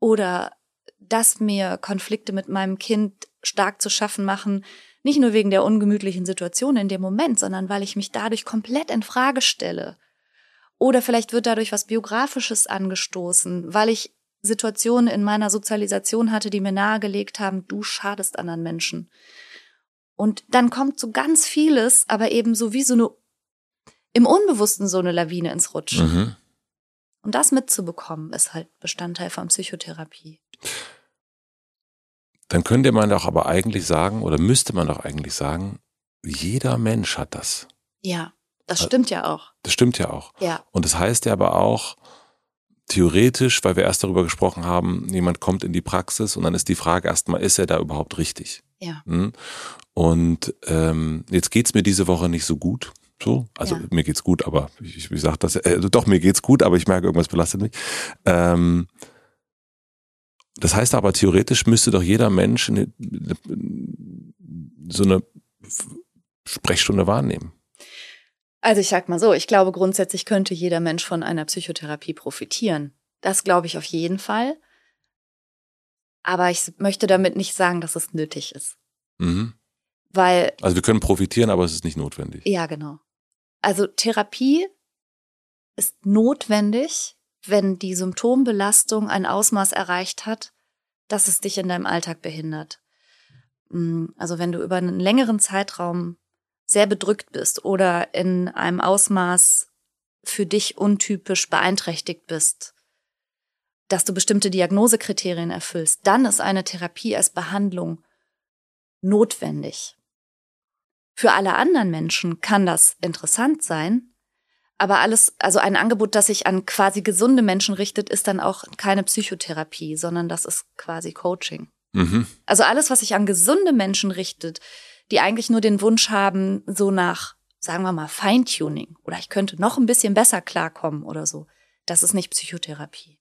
oder dass mir Konflikte mit meinem Kind stark zu schaffen machen, nicht nur wegen der ungemütlichen Situation in dem Moment, sondern weil ich mich dadurch komplett in Frage stelle. Oder vielleicht wird dadurch was Biografisches angestoßen, weil ich Situationen in meiner Sozialisation hatte, die mir nahegelegt haben, du schadest anderen Menschen. Und dann kommt so ganz vieles, aber eben so wie so eine, im Unbewussten so eine Lawine ins Rutschen. Mhm. Und das mitzubekommen, ist halt Bestandteil von Psychotherapie. Dann könnte man doch aber eigentlich sagen, oder müsste man doch eigentlich sagen, jeder Mensch hat das. Ja, das Ä- stimmt ja auch. Das stimmt ja auch. Ja, Und das heißt ja aber auch, theoretisch, weil wir erst darüber gesprochen haben, jemand kommt in die Praxis und dann ist die Frage erstmal, ist er da überhaupt richtig? ja, Hm? Und ähm, jetzt geht's mir diese Woche nicht so gut. So, also Ja. mir geht's gut, aber ich, wie sagt das? Äh, doch mir geht's gut, aber ich merke, irgendwas belastet mich. Ähm, das heißt aber theoretisch müsste doch jeder Mensch eine, so eine Sprechstunde wahrnehmen. Also ich sag mal so, ich glaube grundsätzlich könnte jeder Mensch von einer Psychotherapie profitieren. Das glaube ich auf jeden Fall. Aber ich möchte damit nicht sagen, dass es nötig ist. Mhm. Weil, Also wir können profitieren, aber es ist nicht notwendig. ja, genau. Also Therapie ist notwendig, wenn die Symptombelastung ein Ausmaß erreicht hat, dass es dich in deinem Alltag behindert. Mm, Also wenn du über einen längeren Zeitraum sehr bedrückt bist oder in einem Ausmaß für dich untypisch beeinträchtigt bist, dass du bestimmte Diagnosekriterien erfüllst, dann ist eine Therapie als Behandlung notwendig. Für alle anderen Menschen kann das interessant sein, aber alles, also ein Angebot, das sich an quasi gesunde Menschen richtet, ist dann auch keine Psychotherapie, sondern das ist quasi Coaching. Mhm. Also alles, was sich an gesunde Menschen richtet, die eigentlich nur den Wunsch haben, so nach, sagen wir mal, Feintuning oder ich könnte noch ein bisschen besser klarkommen oder so, das ist nicht Psychotherapie.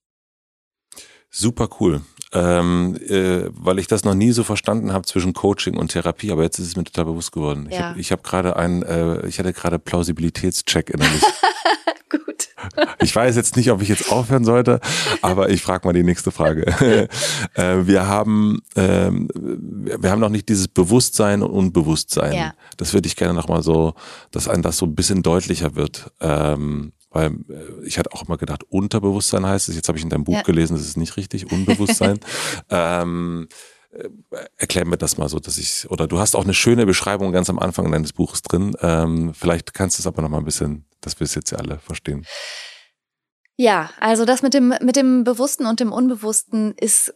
Super cool. Ähm, äh, weil ich das noch nie so verstanden habe zwischen Coaching und Therapie, aber jetzt ist es mir total bewusst geworden. Ja. Ich habe hab gerade einen, äh, ich hatte gerade Plausibilitätscheck innerlich. Gut. Ich weiß jetzt nicht, ob ich jetzt aufhören sollte, aber ich frage mal die nächste Frage. äh, wir haben, ähm, wir haben noch nicht dieses Bewusstsein und Unbewusstsein. Ja. Das würde ich gerne nochmal so, dass ein das so ein bisschen deutlicher wird. Ähm, weil äh, ich hatte auch immer gedacht, Unterbewusstsein heißt es. Jetzt habe ich in deinem Buch Ja. gelesen, das ist nicht richtig, Unbewusstsein. ähm, äh, erklär mir das mal so, dass ich, oder du hast auch eine schöne Beschreibung ganz am Anfang deines Buches drin. Ähm, vielleicht kannst du es aber noch mal ein bisschen, dass wir es jetzt ja alle verstehen. Ja, also das mit dem, mit dem Bewussten und dem Unbewussten ist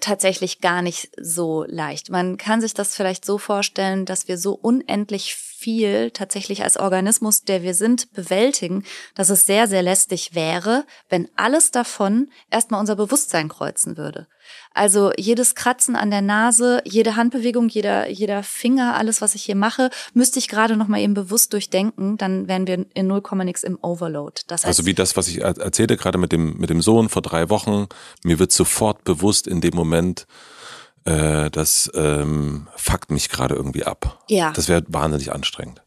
tatsächlich gar nicht so leicht. Man kann sich das vielleicht so vorstellen, dass wir so unendlich viel tatsächlich als Organismus, der wir sind, bewältigen, dass es sehr, sehr lästig wäre, wenn alles davon erstmal unser Bewusstsein kreuzen würde. Also jedes Kratzen an der Nase, jede Handbewegung, jeder, jeder Finger, alles, was ich hier mache, müsste ich gerade noch mal eben bewusst durchdenken, dann wären wir in 0, nix im Overload. Das heißt, Also wie das, was ich er- erzählte, gerade mit dem, mit dem Sohn vor drei Wochen, mir wird sofort bewusst in dem Moment, äh, das ähm, fuckt mich gerade irgendwie ab. Ja. Das wäre wahnsinnig anstrengend.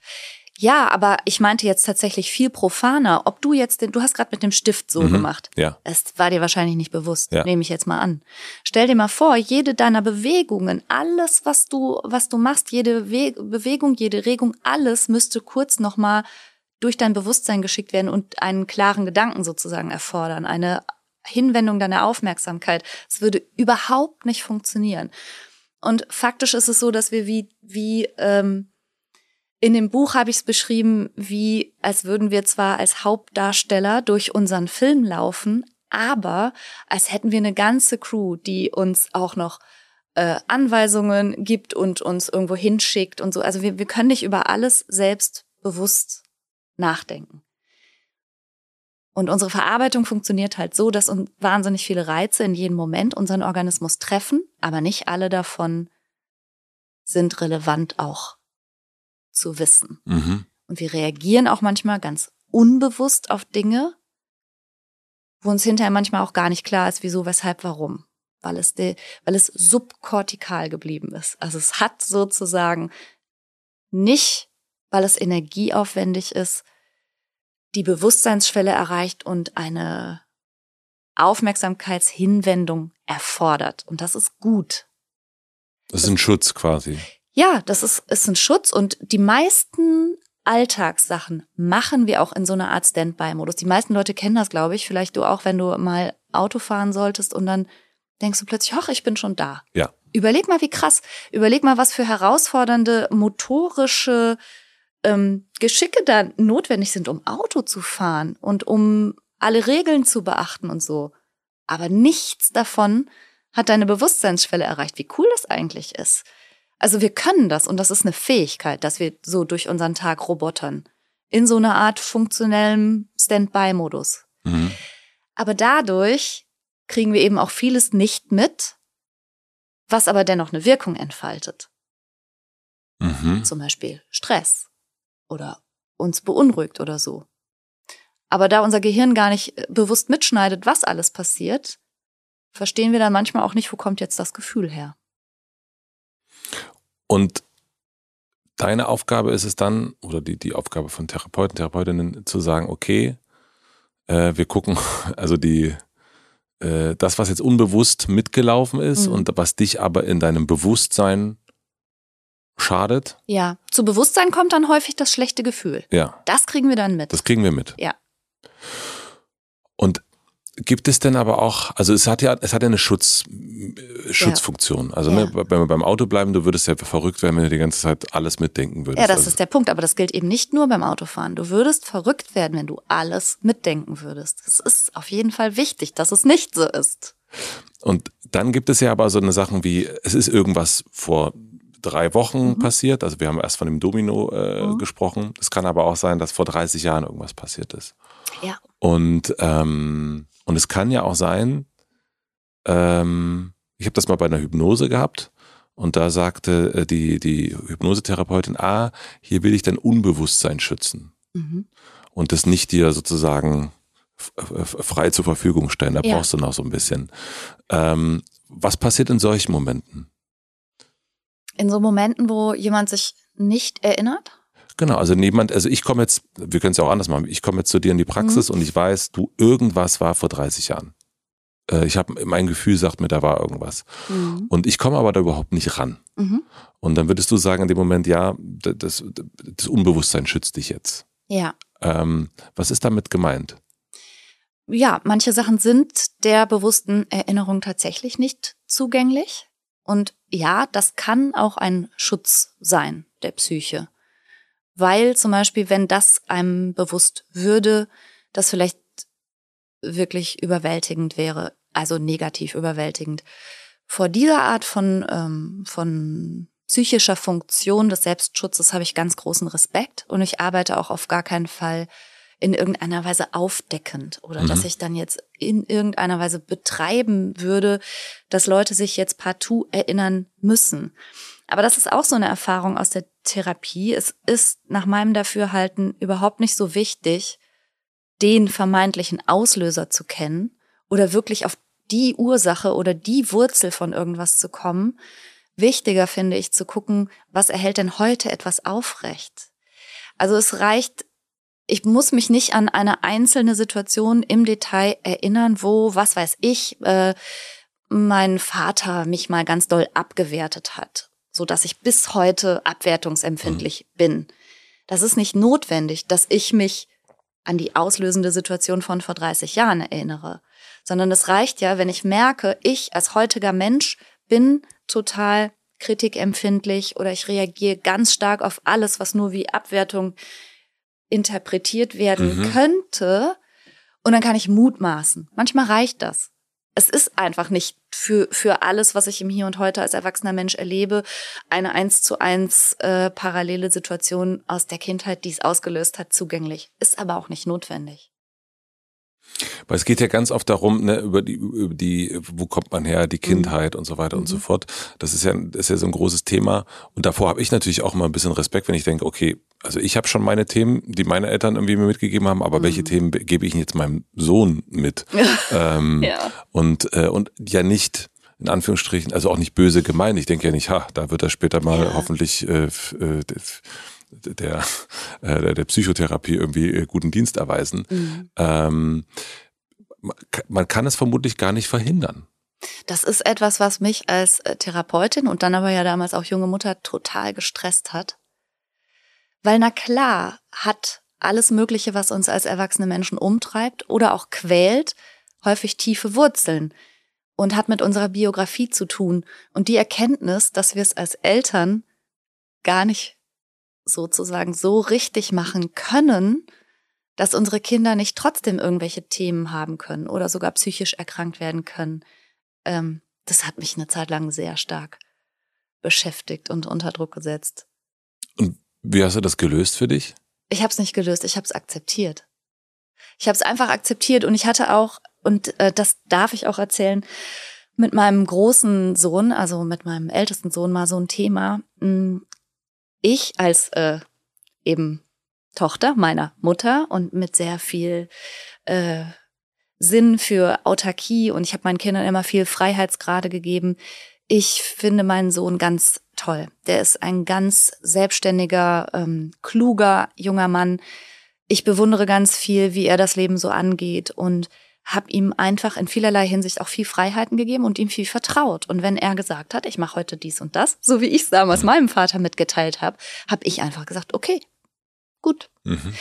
Ja, aber ich meinte jetzt tatsächlich viel profaner. Ob du jetzt den, du hast gerade mit dem Stift so gemacht. Ja. Es war dir wahrscheinlich nicht bewusst, Ja. nehme ich jetzt mal an. Stell dir mal vor, jede deiner Bewegungen, alles, was du, was du machst, jede We Bewegung, jede Regung, alles müsste kurz nochmal durch dein Bewusstsein geschickt werden und einen klaren Gedanken sozusagen erfordern, eine Hinwendung deiner Aufmerksamkeit. Es würde überhaupt nicht funktionieren. Und faktisch ist es so, dass wir wie, wie ähm, in dem Buch habe ich es beschrieben, wie als würden wir zwar als Hauptdarsteller durch unseren Film laufen, aber als hätten wir eine ganze Crew, die uns auch noch äh, Anweisungen gibt und uns irgendwo hinschickt und so. Also wir, wir können nicht über alles selbst bewusst nachdenken. Und unsere Verarbeitung funktioniert halt so, dass uns wahnsinnig viele Reize in jedem Moment unseren Organismus treffen, aber nicht alle davon sind relevant auch zu wissen. Mhm. Und wir reagieren auch manchmal ganz unbewusst auf Dinge, wo uns hinterher manchmal auch gar nicht klar ist, wieso, weshalb, warum. Weil es, de, weil es subkortikal geblieben ist. Also es hat sozusagen nicht, weil es energieaufwendig ist, die Bewusstseinsschwelle erreicht und eine Aufmerksamkeitshinwendung erfordert. Und das ist gut. Das ist ein Schutz quasi. Ja, das ist, ist ein Schutz und die meisten Alltagssachen machen wir auch in so einer Art Standby-Modus. Die meisten Leute kennen das, glaube ich. Vielleicht du auch, wenn du mal Auto fahren solltest und dann denkst du plötzlich, ach, ich bin schon da. Ja. Überleg mal, wie krass. Überleg mal, was für herausfordernde motorische ähm, Geschicke da notwendig sind, um Auto zu fahren und um alle Regeln zu beachten und so. Aber nichts davon hat deine Bewusstseinsschwelle erreicht, wie cool das eigentlich ist. Also wir können das und das ist eine Fähigkeit, dass wir so durch unseren Tag robotern. In so einer Art funktionellem Standby-Modus. Mhm. Aber dadurch kriegen wir eben auch vieles nicht mit, was aber dennoch eine Wirkung entfaltet. Mhm. Zum Beispiel Stress oder uns beunruhigt oder so. Aber da unser Gehirn gar nicht äh, bewusst mitschneidet, was alles passiert, verstehen wir dann manchmal auch nicht, wo kommt jetzt das Gefühl her. Und deine Aufgabe ist es dann, oder die, die Aufgabe von Therapeuten, Therapeutinnen, zu sagen, okay, äh, wir gucken, also die, äh, das, was jetzt unbewusst mitgelaufen ist Mhm. und was dich aber in deinem Bewusstsein schadet, Ja, zu Bewusstsein kommt dann häufig das schlechte Gefühl. ja, Das kriegen wir dann mit. das kriegen wir mit. Ja. Und gibt es denn aber auch, also es hat ja, es hat ja eine Schutz, äh, Schutzfunktion. Also Ja. ne, wenn wir beim Auto bleiben, du würdest ja verrückt werden, wenn du die ganze Zeit alles mitdenken würdest. Ja, das also, ist der Punkt. Aber das gilt eben nicht nur beim Autofahren. Du würdest verrückt werden, wenn du alles mitdenken würdest. Es ist auf jeden Fall wichtig, dass es nicht so ist. Und dann gibt es ja aber so eine Sachen wie, es ist irgendwas vor drei Wochen passiert. Also wir haben erst von dem Domino äh, Mhm. gesprochen. Es kann aber auch sein, dass vor 30 Jahren irgendwas passiert ist. Ja. Und, ähm, und es kann ja auch sein, ähm, ich habe das mal bei einer Hypnose gehabt und da sagte äh, die, die Hypnosetherapeutin, ah, hier will ich dein Unbewusstsein schützen Mhm. und das nicht dir sozusagen frei zur Verfügung stellen. Da ja. brauchst du noch so ein bisschen. Ähm, was passiert in solchen Momenten? In so Momenten, wo jemand sich nicht erinnert? Genau, also niemand, also ich komme jetzt, wir können es ja auch anders machen, ich komme jetzt zu dir in die Praxis mhm. und ich weiß, du, irgendwas war vor 30 Jahren. Äh, ich habe mein Gefühl sagt mir, da war irgendwas. Mhm. Und ich komme aber da überhaupt nicht ran. Mhm. Und dann würdest du sagen in dem Moment, ja, das, das Unbewusstsein schützt dich jetzt. Ja. Ähm, was ist damit gemeint? Ja, manche Sachen sind der bewussten Erinnerung tatsächlich nicht zugänglich. Und ja, das kann auch ein Schutz sein der Psyche. Weil zum Beispiel, wenn das einem bewusst würde, das vielleicht wirklich überwältigend wäre, also negativ überwältigend. Vor dieser Art von, ähm, von psychischer Funktion des Selbstschutzes habe ich ganz großen Respekt und ich arbeite auch auf gar keinen Fall in irgendeiner Weise aufdeckend oder mhm. dass ich dann jetzt in irgendeiner Weise betreiben würde, dass Leute sich jetzt partout erinnern müssen. Aber das ist auch so eine Erfahrung aus der Therapie. Es ist nach meinem Dafürhalten überhaupt nicht so wichtig, den vermeintlichen Auslöser zu kennen oder wirklich auf die Ursache oder die Wurzel von irgendwas zu kommen. Wichtiger finde ich zu gucken, was erhält denn heute etwas aufrecht. Also es reicht, ich muss mich nicht an eine einzelne Situation im Detail erinnern, wo, was weiß ich, äh, mein Vater mich mal ganz doll abgewertet hat, so dass ich bis heute abwertungsempfindlich mhm. bin. Das ist nicht notwendig, dass ich mich an die auslösende Situation von vor 30 Jahren erinnere, sondern es reicht ja, wenn ich merke, ich als heutiger Mensch bin total kritikempfindlich oder ich reagiere ganz stark auf alles, was nur wie Abwertung interpretiert werden mhm. könnte. Und dann kann ich mutmaßen. Manchmal reicht das es ist einfach nicht für, für alles, was ich im Hier und Heute als erwachsener Mensch erlebe, eine eins zu eins äh, parallele Situation aus der Kindheit, die es ausgelöst hat, zugänglich. Ist aber auch nicht notwendig. Weil es geht ja ganz oft darum, ne, über die, über die, wo kommt man her, die mhm. Kindheit mhm. und so weiter mhm. und so mhm. fort. Das ist ja, das ist ja so ein großes Thema. Und davor habe ich natürlich auch mal ein bisschen Respekt, wenn ich denke, okay, also ich habe schon meine Themen, die meine Eltern irgendwie mir mitgegeben haben, aber mhm. welche Themen gebe ich jetzt meinem Sohn mit? ähm, ja. Und, äh, und ja nicht, in Anführungsstrichen, also auch nicht böse gemeint. Ich denke ja nicht, ha, da wird er später mal ja. hoffentlich äh, äh, der, äh, der Psychotherapie irgendwie äh, guten Dienst erweisen. Mhm. Ähm, man kann es vermutlich gar nicht verhindern. Das ist etwas, was mich als äh, Therapeutin und dann aber ja damals auch junge Mutter total gestresst hat. Weil na klar hat alles Mögliche, was uns als erwachsene Menschen umtreibt oder auch quält, häufig tiefe Wurzeln und hat mit unserer Biografie zu tun. Und die Erkenntnis, dass wir es als Eltern gar nicht sozusagen so richtig machen können, dass unsere Kinder nicht trotzdem irgendwelche Themen haben können oder sogar psychisch erkrankt werden können. Ähm, das hat mich eine Zeit lang sehr stark beschäftigt und unter Druck gesetzt. Und wie hast du das gelöst für dich? Ich habe es nicht gelöst, ich habe es akzeptiert. Ich habe es einfach akzeptiert und ich hatte auch, und äh, das darf ich auch erzählen, mit meinem großen Sohn, also mit meinem ältesten Sohn mal so ein Thema. Hm, ich als äh, eben Tochter meiner Mutter und mit sehr viel äh, Sinn für Autarkie und ich habe meinen Kindern immer viel Freiheitsgrade gegeben. Ich finde meinen Sohn ganz toll. Der ist ein ganz selbstständiger, ähm, kluger junger Mann. Ich bewundere ganz viel, wie er das Leben so angeht und habe ihm einfach in vielerlei Hinsicht auch viel Freiheiten gegeben und ihm viel vertraut. Und wenn er gesagt hat, ich mache heute dies und das, so wie ich es damals meinem Vater mitgeteilt habe, habe ich einfach gesagt, okay, gut. Mhm.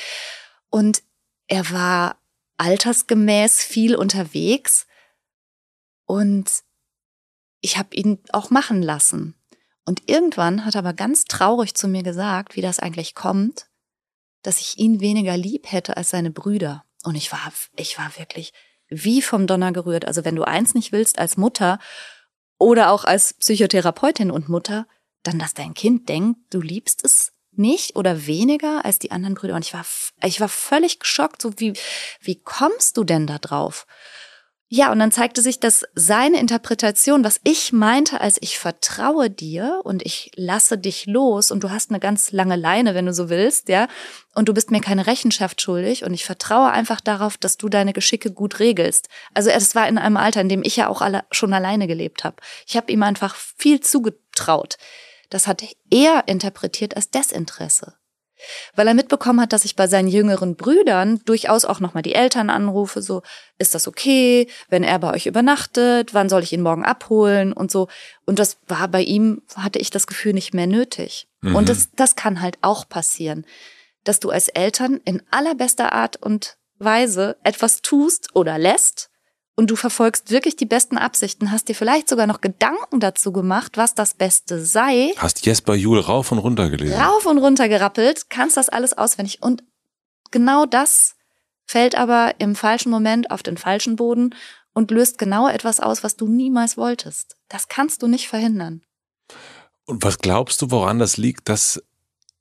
Und er war altersgemäß viel unterwegs und ich habe ihn auch machen lassen. Und irgendwann hat er aber ganz traurig zu mir gesagt, wie das eigentlich kommt, dass ich ihn weniger lieb hätte als seine Brüder. Und ich war, ich war wirklich wie vom Donner gerührt. Also wenn du eins nicht willst als Mutter oder auch als Psychotherapeutin und Mutter, dann dass dein Kind denkt, du liebst es nicht oder weniger als die anderen Brüder. Und ich war, ich war völlig geschockt, so wie, wie kommst du denn da drauf? Ja, und dann zeigte sich, dass seine Interpretation, was ich meinte, als ich vertraue dir und ich lasse dich los und du hast eine ganz lange Leine, wenn du so willst, ja, und du bist mir keine Rechenschaft schuldig und ich vertraue einfach darauf, dass du deine Geschicke gut regelst. Also es war in einem Alter, in dem ich ja auch alle schon alleine gelebt habe. Ich habe ihm einfach viel zugetraut. Das hat er interpretiert als Desinteresse weil er mitbekommen hat, dass ich bei seinen jüngeren Brüdern durchaus auch nochmal die Eltern anrufe, so, ist das okay, wenn er bei euch übernachtet, wann soll ich ihn morgen abholen und so. Und das war bei ihm, hatte ich das Gefühl, nicht mehr nötig. Mhm. Und das, das kann halt auch passieren, dass du als Eltern in allerbester Art und Weise etwas tust oder lässt, und du verfolgst wirklich die besten Absichten, hast dir vielleicht sogar noch Gedanken dazu gemacht, was das Beste sei. Hast Jesper Juhl rauf und runter gelesen. Rauf und runter gerappelt, kannst das alles auswendig. Und genau das fällt aber im falschen Moment auf den falschen Boden und löst genau etwas aus, was du niemals wolltest. Das kannst du nicht verhindern. Und was glaubst du, woran das liegt, dass,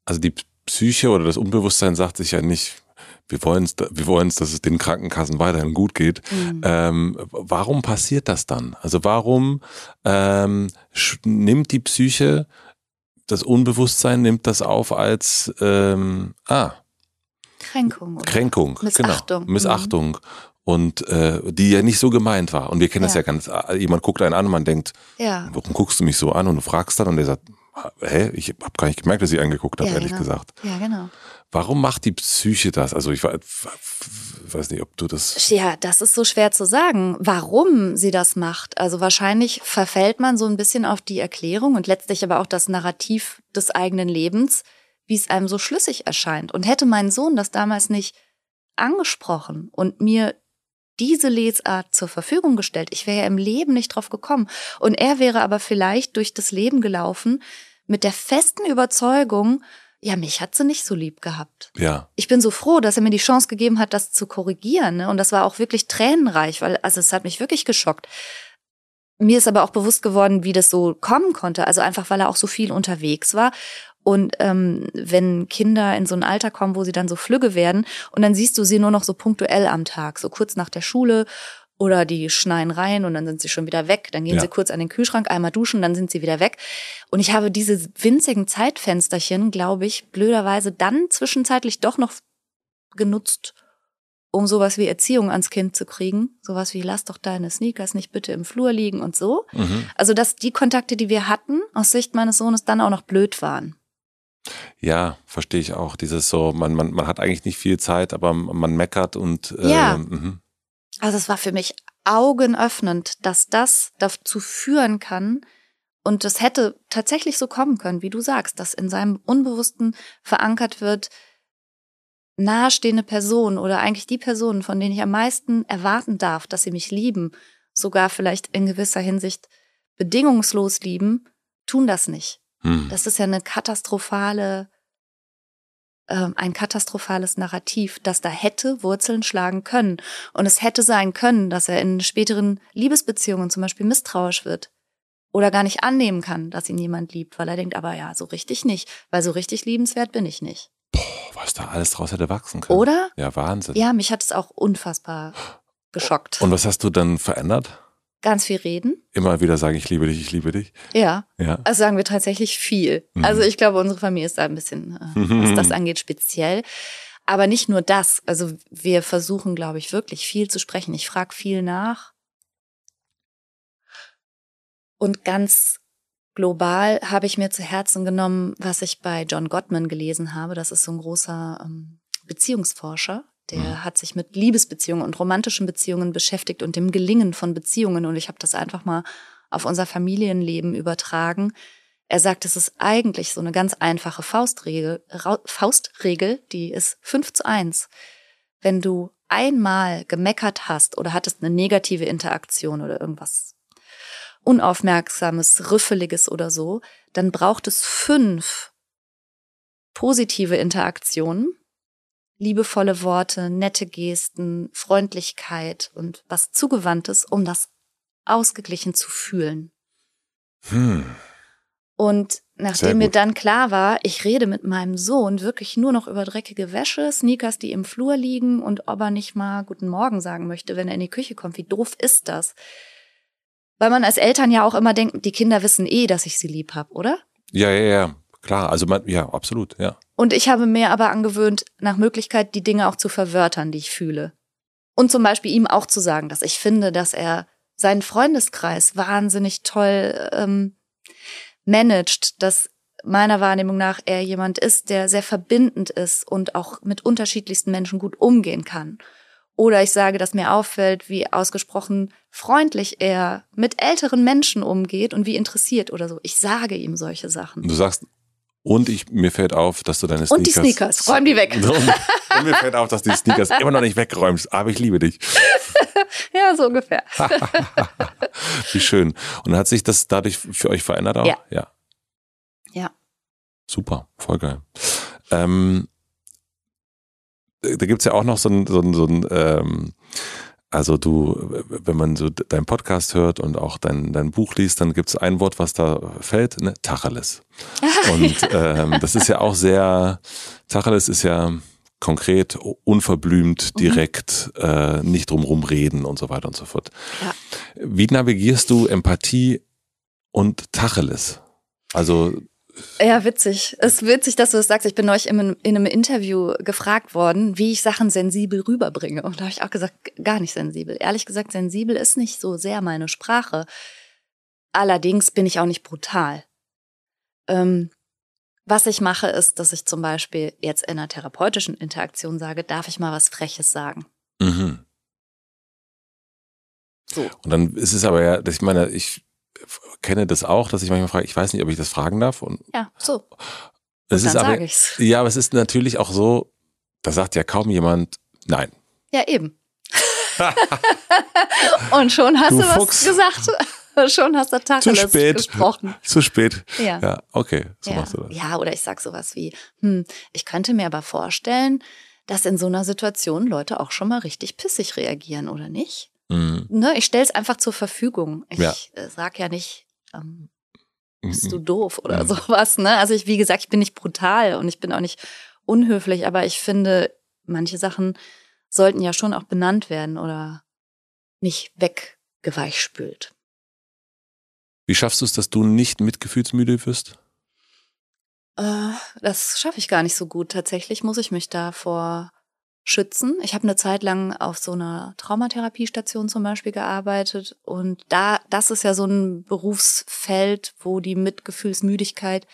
also die Psyche oder das Unbewusstsein sagt sich ja nicht, wir wollen es, wir wollen dass es den Krankenkassen weiterhin gut geht. Mhm. Ähm, warum passiert das dann? Also warum ähm, nimmt die Psyche das Unbewusstsein nimmt das auf als ähm, ah Kränkung. Oder? Kränkung, Missachtung. Genau, Missachtung. Mhm. Und äh, die ja nicht so gemeint war. Und wir kennen ja. das ja ganz, jemand guckt einen an und man denkt, ja. warum guckst du mich so an? Und du fragst dann und der sagt, hä, ich habe gar nicht gemerkt, dass ich angeguckt habe, ja, ehrlich genau. gesagt. Ja, genau. Warum macht die Psyche das? Also ich weiß nicht, ob du das. Ja, das ist so schwer zu sagen, warum sie das macht. Also wahrscheinlich verfällt man so ein bisschen auf die Erklärung und letztlich aber auch das Narrativ des eigenen Lebens, wie es einem so schlüssig erscheint. Und hätte mein Sohn das damals nicht angesprochen und mir diese Lesart zur Verfügung gestellt, ich wäre ja im Leben nicht drauf gekommen. Und er wäre aber vielleicht durch das Leben gelaufen mit der festen Überzeugung, ja, mich hat sie nicht so lieb gehabt. Ja. Ich bin so froh, dass er mir die Chance gegeben hat, das zu korrigieren. Ne? Und das war auch wirklich tränenreich, weil, also es hat mich wirklich geschockt. Mir ist aber auch bewusst geworden, wie das so kommen konnte. Also einfach, weil er auch so viel unterwegs war. Und ähm, wenn Kinder in so ein Alter kommen, wo sie dann so flügge werden und dann siehst du sie nur noch so punktuell am Tag, so kurz nach der Schule oder die schneien rein und dann sind sie schon wieder weg. Dann gehen ja. sie kurz an den Kühlschrank, einmal duschen, dann sind sie wieder weg. Und ich habe diese winzigen Zeitfensterchen, glaube ich, blöderweise dann zwischenzeitlich doch noch genutzt, um sowas wie Erziehung ans Kind zu kriegen. Sowas wie, lass doch deine Sneakers nicht bitte im Flur liegen und so. Mhm. Also, dass die Kontakte, die wir hatten, aus Sicht meines Sohnes dann auch noch blöd waren. Ja, verstehe ich auch. Dieses so, man, man, man hat eigentlich nicht viel Zeit, aber man meckert und äh, ja. Mh. Also es war für mich augenöffnend, dass das dazu führen kann, und das hätte tatsächlich so kommen können, wie du sagst, dass in seinem Unbewussten verankert wird, nahestehende Personen oder eigentlich die Personen, von denen ich am meisten erwarten darf, dass sie mich lieben, sogar vielleicht in gewisser Hinsicht bedingungslos lieben, tun das nicht. Hm. Das ist ja eine katastrophale ein katastrophales Narrativ, das da hätte Wurzeln schlagen können. Und es hätte sein können, dass er in späteren Liebesbeziehungen zum Beispiel misstrauisch wird oder gar nicht annehmen kann, dass ihn jemand liebt, weil er denkt, aber ja, so richtig nicht, weil so richtig liebenswert bin ich nicht. Boah, was da alles draus hätte wachsen können. Oder? Ja, Wahnsinn. Ja, mich hat es auch unfassbar geschockt. Und was hast du dann verändert? Ganz viel reden. Immer wieder sagen, ich liebe dich, ich liebe dich. Ja. ja. Also sagen wir tatsächlich viel. Mhm. Also ich glaube, unsere Familie ist da ein bisschen, äh, was das angeht, speziell. Aber nicht nur das. Also wir versuchen, glaube ich, wirklich viel zu sprechen. Ich frage viel nach. Und ganz global habe ich mir zu Herzen genommen, was ich bei John Gottman gelesen habe. Das ist so ein großer ähm, Beziehungsforscher, der mhm. hat sich mit Liebesbeziehungen und romantischen Beziehungen beschäftigt und dem Gelingen von Beziehungen. Und ich habe das einfach mal auf unser Familienleben übertragen. Er sagt, es ist eigentlich so eine ganz einfache Faustregel, Faustregel, die ist 5 zu 1. Wenn du einmal gemeckert hast oder hattest eine negative Interaktion oder irgendwas Unaufmerksames, Rüffeliges oder so, dann braucht es fünf positive Interaktionen, liebevolle Worte, nette Gesten, Freundlichkeit und was Zugewandtes, um das ausgeglichen zu fühlen. Hm. Und nachdem mir dann klar war, ich rede mit meinem Sohn wirklich nur noch über dreckige Wäsche, Sneakers, die im Flur liegen und ob er nicht mal guten Morgen sagen möchte, wenn er in die Küche kommt. Wie doof ist das? Weil man als Eltern ja auch immer denkt, die Kinder wissen eh, dass ich sie lieb habe, oder? Ja, ja, ja. Klar, also man, ja, absolut, ja. Und ich habe mir aber angewöhnt, nach Möglichkeit die Dinge auch zu verwörtern, die ich fühle. Und zum Beispiel ihm auch zu sagen, dass ich finde, dass er seinen Freundeskreis wahnsinnig toll ähm, managt, dass meiner Wahrnehmung nach er jemand ist, der sehr verbindend ist und auch mit unterschiedlichsten Menschen gut umgehen kann. Oder ich sage, dass mir auffällt, wie ausgesprochen freundlich er mit älteren Menschen umgeht und wie interessiert oder so. Ich sage ihm solche Sachen. Du sagst, und ich, mir fällt auf, dass du deine Sneakers. Und die Sneakers, räum die weg. Und, und mir fällt auf, dass du die Sneakers immer noch nicht wegräumst, aber ich liebe dich. ja, so ungefähr. Wie schön. Und hat sich das dadurch für euch verändert auch? Ja. Ja. Ja. Super, voll geil. Ähm, da gibt's ja auch noch so ein, so ein, so ein ähm, also du, wenn man so deinen Podcast hört und auch dein, dein Buch liest, dann gibt's ein Wort, was da fällt, ne? Tacheles. Und ähm, das ist ja auch sehr, Tacheles ist ja konkret, unverblümt, Mhm. direkt, äh, nicht drumrum reden und so weiter und so fort. Ja. Wie navigierst du Empathie und Tacheles? Also Ja, witzig. Es ist witzig, dass du das sagst. Ich bin neulich in, in einem Interview gefragt worden, wie ich Sachen sensibel rüberbringe. Und da habe ich auch gesagt, gar nicht sensibel. Ehrlich gesagt, sensibel ist nicht so sehr meine Sprache. Allerdings bin ich auch nicht brutal. Ähm, was ich mache, ist, dass ich zum Beispiel jetzt in einer therapeutischen Interaktion sage, darf ich mal was Freches sagen? Mhm. So. Und dann ist es aber ja, dass ich meine, ich kenne das auch, dass ich manchmal frage, ich weiß nicht, ob ich das fragen darf. Und Ja, so. es dann ist aber, sage ich's. ja, aber es ist natürlich auch so, da sagt ja kaum jemand nein. Ja, eben. Und schon hast Du du, was Fuchs. gesagt. schon hast du Tacheles spät. gesprochen. Zu spät. Ja. Ja, okay, so ja. machst du das. ja, oder ich sag sowas wie, hm, ich könnte mir aber vorstellen, dass in so einer Situation Leute auch schon mal richtig pissig reagieren, oder nicht? Mhm. Ne, ich stelle es einfach zur Verfügung. Ich Ja. äh, sag ja nicht, ähm, Mhm. bist du doof oder Mhm. sowas. Ne? Also ich, wie gesagt, ich bin nicht brutal und ich bin auch nicht unhöflich, aber ich finde, manche Sachen sollten ja schon auch benannt werden oder nicht weggeweichspült. Wie schaffst du es, dass du nicht mitgefühlsmüde wirst? Äh, das schaffe ich gar nicht so gut. Tatsächlich muss ich mich davor schützen. Ich habe eine Zeit lang auf so einer Traumatherapiestation zum Beispiel gearbeitet und da, das ist ja so ein Berufsfeld, wo die Mitgefühlsmüdigkeit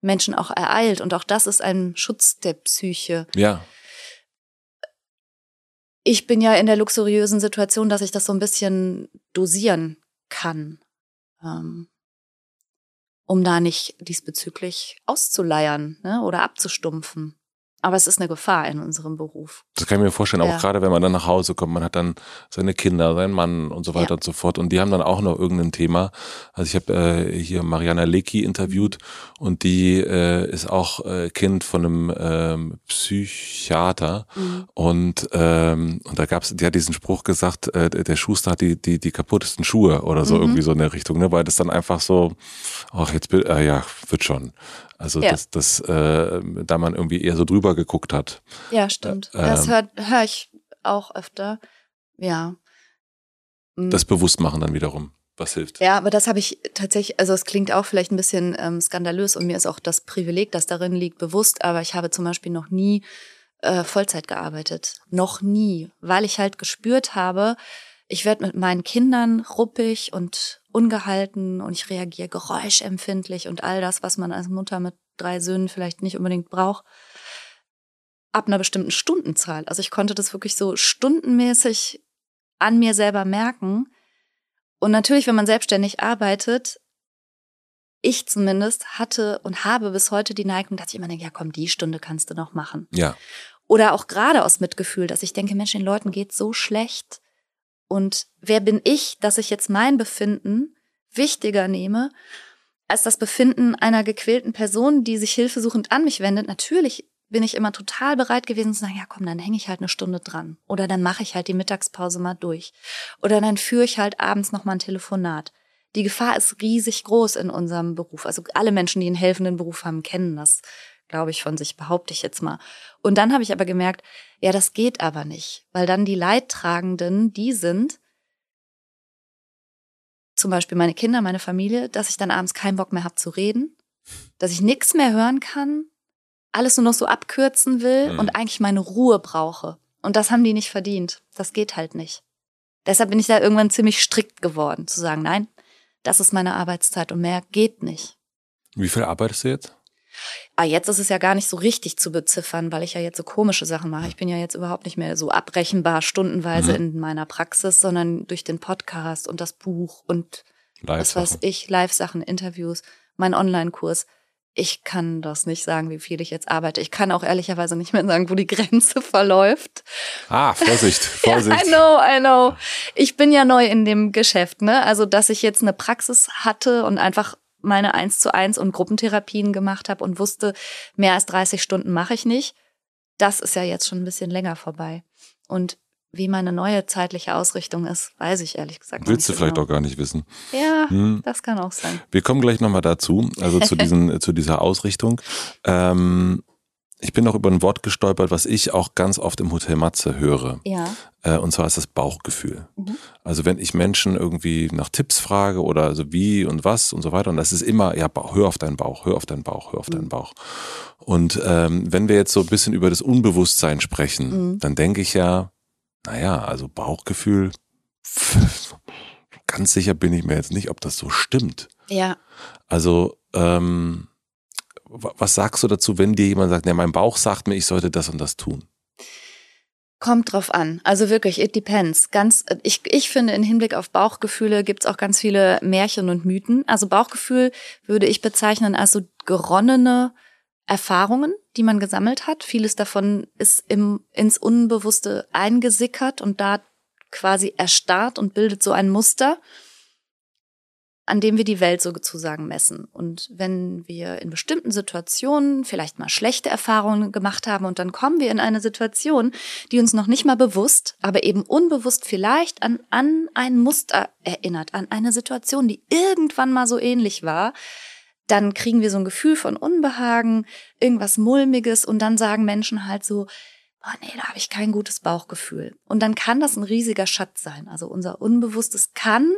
Menschen auch ereilt und auch das ist ein Schutz der Psyche. Ja. Ich bin ja in der luxuriösen Situation, dass ich das so ein bisschen dosieren kann, ähm, um da nicht diesbezüglich auszuleiern ne, oder abzustumpfen. Aber es ist eine Gefahr in unserem Beruf. Das kann ich mir vorstellen, auch Ja. gerade wenn man dann nach Hause kommt, man hat dann seine Kinder, seinen Mann und so weiter Ja. und so fort und die haben dann auch noch irgendein Thema. Also ich habe äh, hier Mariana Lecki interviewt und die äh, ist auch äh, Kind von einem ähm, Psychiater und ähm, und da gab's, die hat diesen Spruch gesagt, äh, der Schuster hat die die die kaputtesten Schuhe oder so Mhm. irgendwie so in der Richtung, ne, weil das dann einfach so, ach jetzt äh, ja wird schon. Also Ja. dass das äh, da man irgendwie eher so drüber geguckt hat. Ja, stimmt. Äh, das ähm, höre hör ich auch öfter. Ja. Mm. Das Bewusstmachen dann wiederum, was hilft. Ja, aber das habe ich tatsächlich, also es klingt auch vielleicht ein bisschen ähm, skandalös und mir ist auch das Privileg, das darin liegt, bewusst, aber ich habe zum Beispiel noch nie äh, Vollzeit gearbeitet. Noch nie, weil ich halt gespürt habe, ich werde mit meinen Kindern ruppig und ungehalten und ich reagiere geräuschempfindlich und all das, was man als Mutter mit drei Söhnen vielleicht nicht unbedingt braucht, ab einer bestimmten Stundenzahl. Also ich konnte das wirklich so stundenmäßig an mir selber merken. Und natürlich, wenn man selbstständig arbeitet, ich zumindest hatte und habe bis heute die Neigung, dass ich immer denke, ja komm, die Stunde kannst du noch machen. Ja, Oder auch gerade aus Mitgefühl, dass ich denke, Mensch, den Leuten geht so schlecht. Und wer bin ich, dass ich jetzt mein Befinden wichtiger nehme als das Befinden einer gequälten Person, die sich hilfesuchend an mich wendet? Natürlich bin ich immer total bereit gewesen zu sagen, ja komm, dann hänge ich halt eine Stunde dran. Oder dann mache ich halt die Mittagspause mal durch. Oder dann führe ich halt abends noch mal ein Telefonat. Die Gefahr ist riesig groß in unserem Beruf. Also alle Menschen, die einen helfenden Beruf haben, kennen das, glaube ich, von sich, behaupte ich jetzt mal. Und dann habe ich aber gemerkt, ja, das geht aber nicht, weil dann die Leidtragenden die sind, zum Beispiel meine Kinder, meine Familie, dass ich dann abends keinen Bock mehr habe zu reden, dass ich nichts mehr hören kann, alles nur noch so abkürzen will mhm. und eigentlich meine Ruhe brauche. Und das haben die nicht verdient. Das geht halt nicht. Deshalb bin ich da irgendwann ziemlich strikt geworden, zu sagen, nein, das ist meine Arbeitszeit und mehr geht nicht. Wie viel arbeitest du jetzt? Ah, jetzt ist es ja gar nicht so richtig zu beziffern, weil ich ja jetzt so komische Sachen mache. Ich bin ja jetzt überhaupt nicht mehr so abrechenbar stundenweise mhm. in meiner Praxis, sondern durch den Podcast und das Buch und was weiß ich, Live-Sachen, Interviews, mein Online-Kurs ich kann das nicht sagen, wie viel ich jetzt arbeite. Ich kann auch ehrlicherweise nicht mehr sagen, wo die Grenze verläuft. Ah, Vorsicht, Vorsicht. I know, I know. Ich bin ja neu in dem Geschäft, ne? Also, dass ich jetzt eine Praxis hatte und einfach meine eins zu eins und Gruppentherapien gemacht habe und wusste, mehr als 30 Stunden mache ich nicht. Das ist ja jetzt schon ein bisschen länger vorbei. Und wie meine neue zeitliche Ausrichtung ist, weiß ich ehrlich gesagt Willst du vielleicht genau. auch gar nicht wissen. Ja, hm. das kann auch sein. Wir kommen gleich nochmal dazu, also zu, diesen, zu dieser Ausrichtung. Ähm, ich bin noch über ein Wort gestolpert, was ich auch ganz oft im Hotel Matze höre. Ja. Äh, und zwar ist das Bauchgefühl. Mhm. Also wenn ich Menschen irgendwie nach Tipps frage oder also wie und was und so weiter, und das ist immer, ja, hör auf deinen Bauch, hör auf deinen Bauch, hör auf mhm. deinen Bauch. Und ähm, wenn wir jetzt so ein bisschen über das Unbewusstsein sprechen, mhm. dann denke ich ja, naja, also Bauchgefühl, ganz sicher bin ich mir jetzt nicht, ob das so stimmt. Ja. Also, ähm, was sagst du dazu, wenn dir jemand sagt, ne, mein Bauch sagt mir, ich sollte das und das tun? Kommt drauf an. Also wirklich, it depends. Ganz, ich, ich finde, im Hinblick auf Bauchgefühle gibt's auch ganz viele Märchen und Mythen. Also Bauchgefühl würde ich bezeichnen als so geronnene Erfahrungen, die man gesammelt hat. Vieles davon ist im, ins Unbewusste eingesickert und da quasi erstarrt und bildet so ein Muster, an dem wir die Welt sozusagen messen. Und wenn wir in bestimmten Situationen vielleicht mal schlechte Erfahrungen gemacht haben und dann kommen wir in eine Situation, die uns noch nicht mal bewusst, aber eben unbewusst vielleicht an, an ein Muster erinnert, an eine Situation, die irgendwann mal so ähnlich war, dann kriegen wir so ein Gefühl von Unbehagen, irgendwas Mulmiges und dann sagen Menschen halt so, boah, nee, da habe ich kein gutes Bauchgefühl. Und dann kann das ein riesiger Schatz sein. Also unser Unbewusstes kann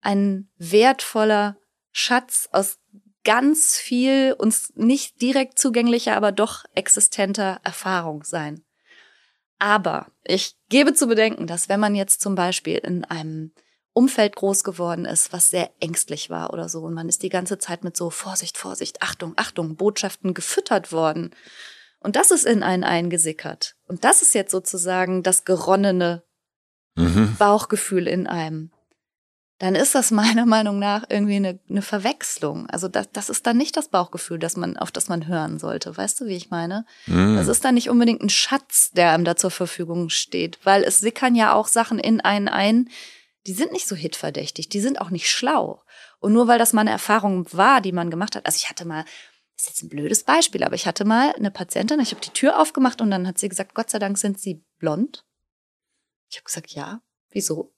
ein wertvoller Schatz aus ganz viel uns nicht direkt zugänglicher, aber doch existenter Erfahrung sein. Aber ich gebe zu bedenken, dass wenn man jetzt zum Beispiel in einem Umfeld groß geworden ist, was sehr ängstlich war oder so. Und man ist die ganze Zeit mit so Vorsicht, Vorsicht, Achtung, Achtung, Botschaften gefüttert worden. Und das ist in einen eingesickert. Und das ist jetzt sozusagen das geronnene mhm. Bauchgefühl in einem. Dann ist das meiner Meinung nach irgendwie eine, eine Verwechslung. Also das, das ist dann nicht das Bauchgefühl, das man, auf das man hören sollte. Weißt du, wie ich meine? Mhm. Das ist dann nicht unbedingt ein Schatz, der einem da zur Verfügung steht, weil es sickern ja auch Sachen in einen ein, die sind nicht so hitverdächtig, die sind auch nicht schlau. Und nur weil das mal eine Erfahrung war, die man gemacht hat, also ich hatte mal, das ist jetzt ein blödes Beispiel, aber ich hatte mal eine Patientin, ich habe die Tür aufgemacht und dann hat sie gesagt, Gott sei Dank sind sie blond. Ich habe gesagt, ja, wieso?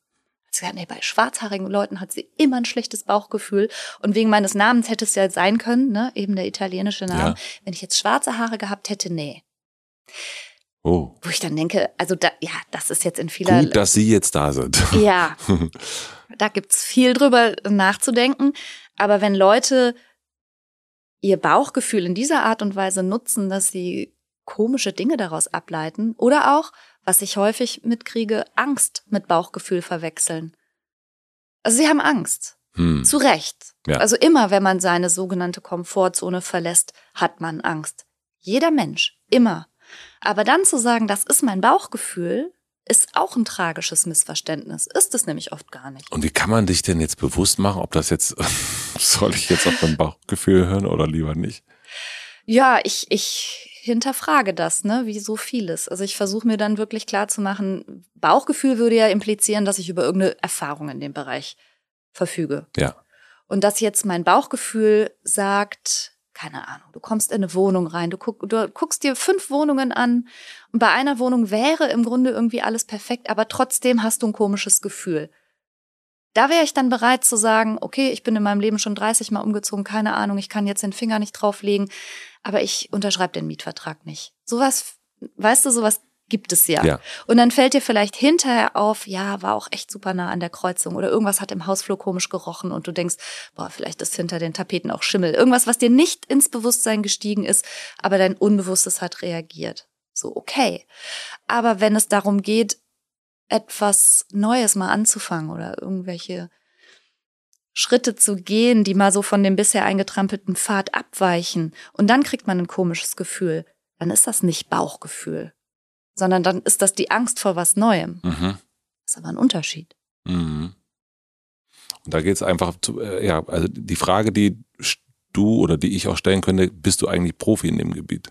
Sie hat, nee, bei schwarzhaarigen Leuten hat sie immer ein schlechtes Bauchgefühl. Und wegen meines Namens hätte es ja sein können, ne, eben der italienische Name. Ja. Wenn ich jetzt schwarze Haare gehabt hätte, nee. Oh. Wo ich dann denke, also da, ja, das ist jetzt in vieler. Gut, dass Sie jetzt da sind. Ja. da gibt's viel drüber nachzudenken. Aber wenn Leute ihr Bauchgefühl in dieser Art und Weise nutzen, dass sie komische Dinge daraus ableiten oder auch, was ich häufig mitkriege, Angst mit Bauchgefühl verwechseln. Also sie haben Angst. Hm. Zu Recht. Ja. Also immer, wenn man seine sogenannte Komfortzone verlässt, hat man Angst. Jeder Mensch. Immer. Aber dann zu sagen, das ist mein Bauchgefühl, ist auch ein tragisches Missverständnis. Ist es nämlich oft gar nicht. Und wie kann man dich denn jetzt bewusst machen, ob das jetzt, soll ich jetzt auf mein Bauchgefühl hören oder lieber nicht? Ja, ich, ich hinterfrage das, ne, wie so vieles. Also ich versuche mir dann wirklich klar zu machen, Bauchgefühl würde ja implizieren, dass ich über irgendeine Erfahrung in dem Bereich verfüge. Ja. Und dass jetzt mein Bauchgefühl sagt, keine Ahnung, du kommst in eine Wohnung rein, du, guck, du guckst dir fünf Wohnungen an und bei einer Wohnung wäre im Grunde irgendwie alles perfekt, aber trotzdem hast du ein komisches Gefühl. Da wäre ich dann bereit zu sagen, okay, ich bin in meinem Leben schon 30 Mal umgezogen, keine Ahnung, ich kann jetzt den Finger nicht drauflegen, aber ich unterschreibe den Mietvertrag nicht. Sowas, weißt du, sowas gibt es ja. Ja. Und dann fällt dir vielleicht hinterher auf, ja, war auch echt super nah an der Kreuzung oder irgendwas hat im Hausflur komisch gerochen und du denkst, boah, vielleicht ist hinter den Tapeten auch Schimmel. Irgendwas, was dir nicht ins Bewusstsein gestiegen ist, aber dein Unbewusstes hat reagiert. So, okay. Aber wenn es darum geht, etwas Neues mal anzufangen oder irgendwelche Schritte zu gehen, die mal so von dem bisher eingetrampelten Pfad abweichen und dann kriegt man ein komisches Gefühl, dann ist das nicht Bauchgefühl, sondern dann ist das die Angst vor was Neuem. Mhm. Das ist aber ein Unterschied. Mhm. Und da geht es einfach zu, äh, ja, also die Frage, die du oder die ich auch stellen könnte, bist du eigentlich Profi in dem Gebiet?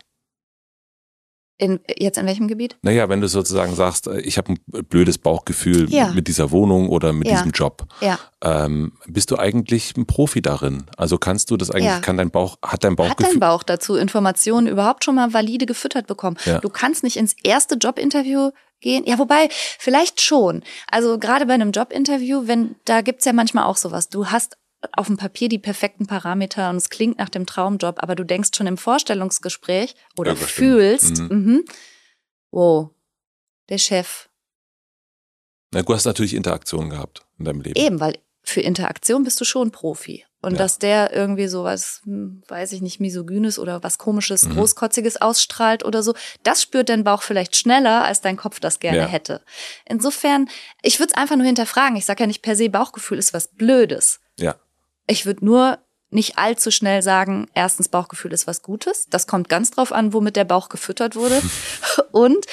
In, jetzt in welchem Gebiet? Naja, wenn du sozusagen sagst, äh, ich habe ein blödes Bauchgefühl Ja. mit dieser Wohnung oder mit Ja. diesem Job, Ja. ähm, bist du eigentlich ein Profi darin? Also kannst du das eigentlich, kann dein Bauch, hat dein Hat dein Bauchgefühl? Bauch dazu Informationen überhaupt schon mal valide gefüttert bekommen? Du kannst nicht ins erste Jobinterview gehen. Ja, wobei, vielleicht schon. Also gerade bei einem Jobinterview, wenn, da gibt's ja manchmal auch sowas. Du hast auf dem Papier die perfekten Parameter und es klingt nach dem Traumjob, aber du denkst schon im Vorstellungsgespräch oder stimmt. fühlst, Mhm. mhm. wow, der Chef. Na, du hast natürlich Interaktion gehabt in deinem Leben. Eben, weil für Interaktion bist du schon Profi. Und Ja. dass der irgendwie sowas, hm, weiß ich nicht, misogynes oder was komisches, Mhm. großkotziges ausstrahlt oder so, das spürt dein Bauch vielleicht schneller, als dein Kopf das gerne Ja. hätte. Insofern, ich würde es einfach nur hinterfragen. Ich sage ja nicht per se, Bauchgefühl ist was Blödes. Ja. Ich würde nur nicht allzu schnell sagen, erstens Bauchgefühl ist was Gutes. Das kommt ganz drauf an, womit der Bauch gefüttert wurde. Und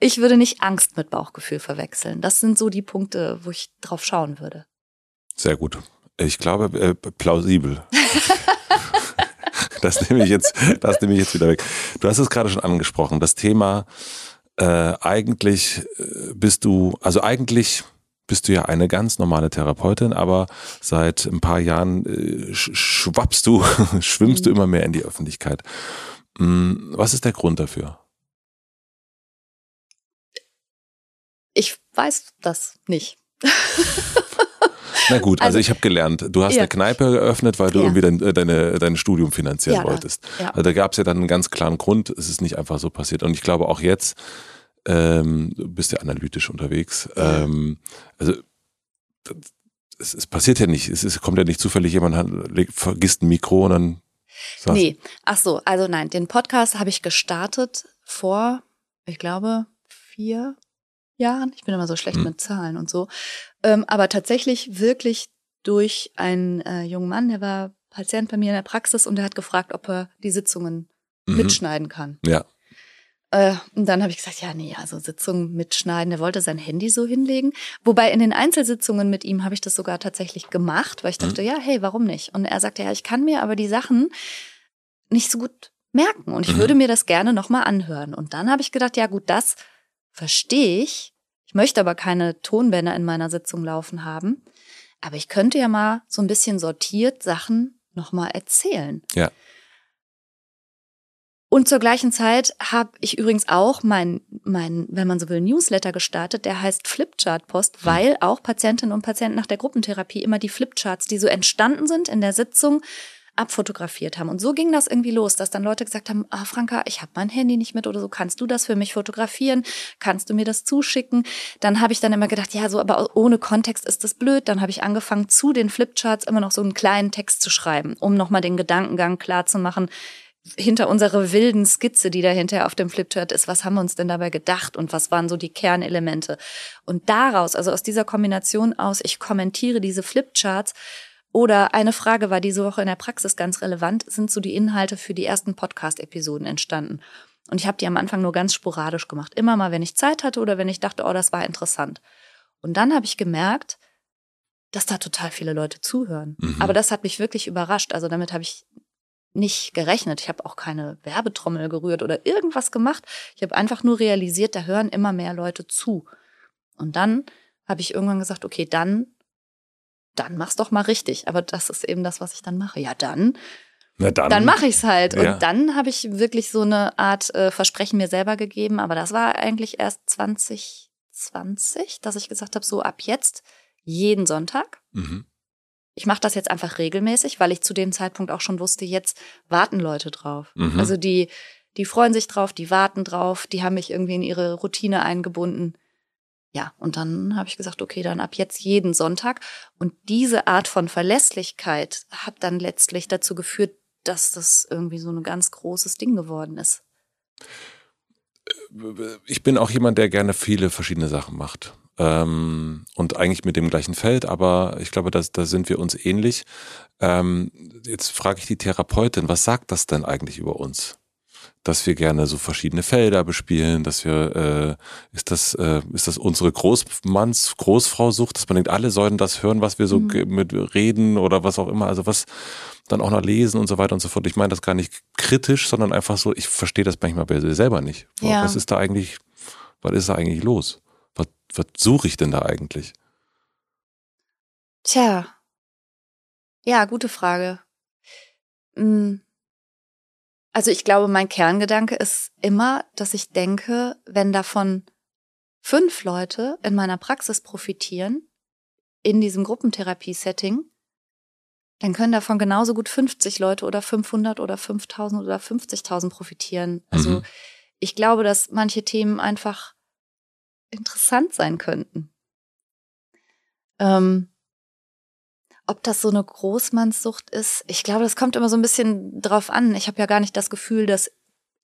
ich würde nicht Angst mit Bauchgefühl verwechseln. Das sind so die Punkte, wo ich drauf schauen würde. Sehr gut. Ich glaube, äh, plausibel. das nehme ich jetzt, das nehme ich jetzt wieder weg. Du hast es gerade schon angesprochen. Das Thema, äh, eigentlich äh, bist du, also eigentlich bist du ja eine ganz normale Therapeutin, aber seit ein paar Jahren äh, sch schwappst du, schwimmst du immer mehr in die Öffentlichkeit. Hm, Was ist der Grund dafür? Ich weiß das nicht. Na gut, also, Also- ich habe gelernt, du hast Ja. eine Kneipe geöffnet, weil du Ja. irgendwie dein, äh, deine, dein Studium finanzieren Ja, wolltest. Also da gab es ja dann einen ganz klaren Grund, es ist nicht einfach so passiert. Und ich glaube auch jetzt, ähm, du bist ja analytisch unterwegs. Ja. Ähm, also das- es, es passiert ja nicht, es ist, kommt ja nicht zufällig jemand, hat- vergisst ein Mikro und dann sagst Nee, ach so, also nein, den Podcast habe ich gestartet vor, ich glaube, vier Jahren. Ich bin immer so schlecht Hm. mit Zahlen und so. Ähm, aber tatsächlich wirklich durch einen äh, jungen Mann, der war Patient bei mir in der Praxis und der hat gefragt, ob er die Sitzungen Mhm. mitschneiden kann. Ja. Äh, und dann habe ich gesagt, ja, nee, also Sitzungen mitschneiden. Der wollte sein Handy so hinlegen. Wobei in den Einzelsitzungen mit ihm habe ich das sogar tatsächlich gemacht, weil ich dachte, ja, hey, warum nicht? Und er sagte, ja, ich kann mir aber die Sachen nicht so gut merken und ich Mhm. würde mir das gerne nochmal anhören. Und dann habe ich gedacht, ja gut, das verstehe ich. Ich möchte aber keine Tonbänder in meiner Sitzung laufen haben. Aber ich könnte ja mal so ein bisschen sortiert Sachen nochmal erzählen. Ja. Und zur gleichen Zeit habe ich übrigens auch mein, mein, wenn man so will, Newsletter gestartet, der heißt Flipchart Post, weil auch Patientinnen und Patienten nach der Gruppentherapie immer die Flipcharts, die so entstanden sind in der Sitzung, abfotografiert haben. Und so ging das irgendwie los, dass dann Leute gesagt haben, ah Franka, ich habe mein Handy nicht mit oder so, kannst du das für mich fotografieren? Kannst du mir das zuschicken? Dann habe ich dann immer gedacht, ja, so, aber ohne Kontext ist das blöd. Dann habe ich angefangen, zu den Flipcharts immer noch so einen kleinen Text zu schreiben, um nochmal den Gedankengang klar zu machen, hinter unserer wilden Skizze, die dahinter auf dem Flipchart ist, was haben wir uns denn dabei gedacht und was waren so die Kernelemente? Und daraus, also aus dieser Kombination aus, ich kommentiere diese Flipcharts oder eine Frage war diese Woche in der Praxis ganz relevant, sind so die Inhalte für die ersten Podcast-Episoden entstanden. Und ich habe die am Anfang nur ganz sporadisch gemacht. Immer mal, wenn ich Zeit hatte oder wenn ich dachte, oh, das war interessant. Und dann habe ich gemerkt, dass da total viele Leute zuhören. Mhm. Aber das hat mich wirklich überrascht. Also damit habe ich nicht gerechnet. Ich habe auch keine Werbetrommel gerührt oder irgendwas gemacht. Ich habe einfach nur realisiert, da hören immer mehr Leute zu. Und dann habe ich irgendwann gesagt, okay, dann, dann mach's doch mal richtig. Aber das ist eben das, was ich dann mache. Ja, dann, Na dann, dann mache ich's halt. Ja. Und dann habe ich wirklich so eine Art äh, Versprechen mir selber gegeben. Aber das war eigentlich erst 2020, dass ich gesagt habe, so ab jetzt jeden Sonntag. Mhm. Ich mache das jetzt einfach regelmäßig, weil ich zu dem Zeitpunkt auch schon wusste, jetzt warten Leute drauf. Mhm. Also die, die freuen sich drauf, die warten drauf, die haben mich irgendwie in ihre Routine eingebunden. Ja, und dann habe ich gesagt, okay, dann ab jetzt jeden Sonntag. Und diese Art von Verlässlichkeit hat dann letztlich dazu geführt, dass das irgendwie so ein ganz großes Ding geworden ist. Ich bin auch jemand, der gerne viele verschiedene Sachen macht. Ähm, und eigentlich mit dem gleichen Feld, aber ich glaube, da sind wir uns ähnlich. Ähm, jetzt frage ich die Therapeutin, was sagt das denn eigentlich über uns? dass wir gerne so verschiedene Felder bespielen, dass wir, äh, ist das, äh, ist das unsere Großmanns, Großfrau sucht, dass man denkt, alle sollen das hören, was wir so mhm. mit reden oder was auch immer, also was dann auch noch lesen und so weiter und so fort. Ich meine das gar nicht kritisch, sondern einfach so, ich verstehe das manchmal selber nicht. Ja. Was ist da eigentlich, was ist da eigentlich los? Was, was suche ich denn da eigentlich? Tja. Ja, gute Frage. Hm also ich glaube, mein Kerngedanke ist immer, dass ich denke, wenn davon fünf Leute in meiner Praxis profitieren, in diesem Gruppentherapie-Setting, dann können davon genauso gut 50 Leute oder 500 oder 5000 oder 50.000 profitieren. Also mhm. ich glaube, dass manche Themen einfach interessant sein könnten. Ähm, ob das so eine Großmannssucht ist, ich glaube, das kommt immer so ein bisschen drauf an. Ich habe ja gar nicht das Gefühl, dass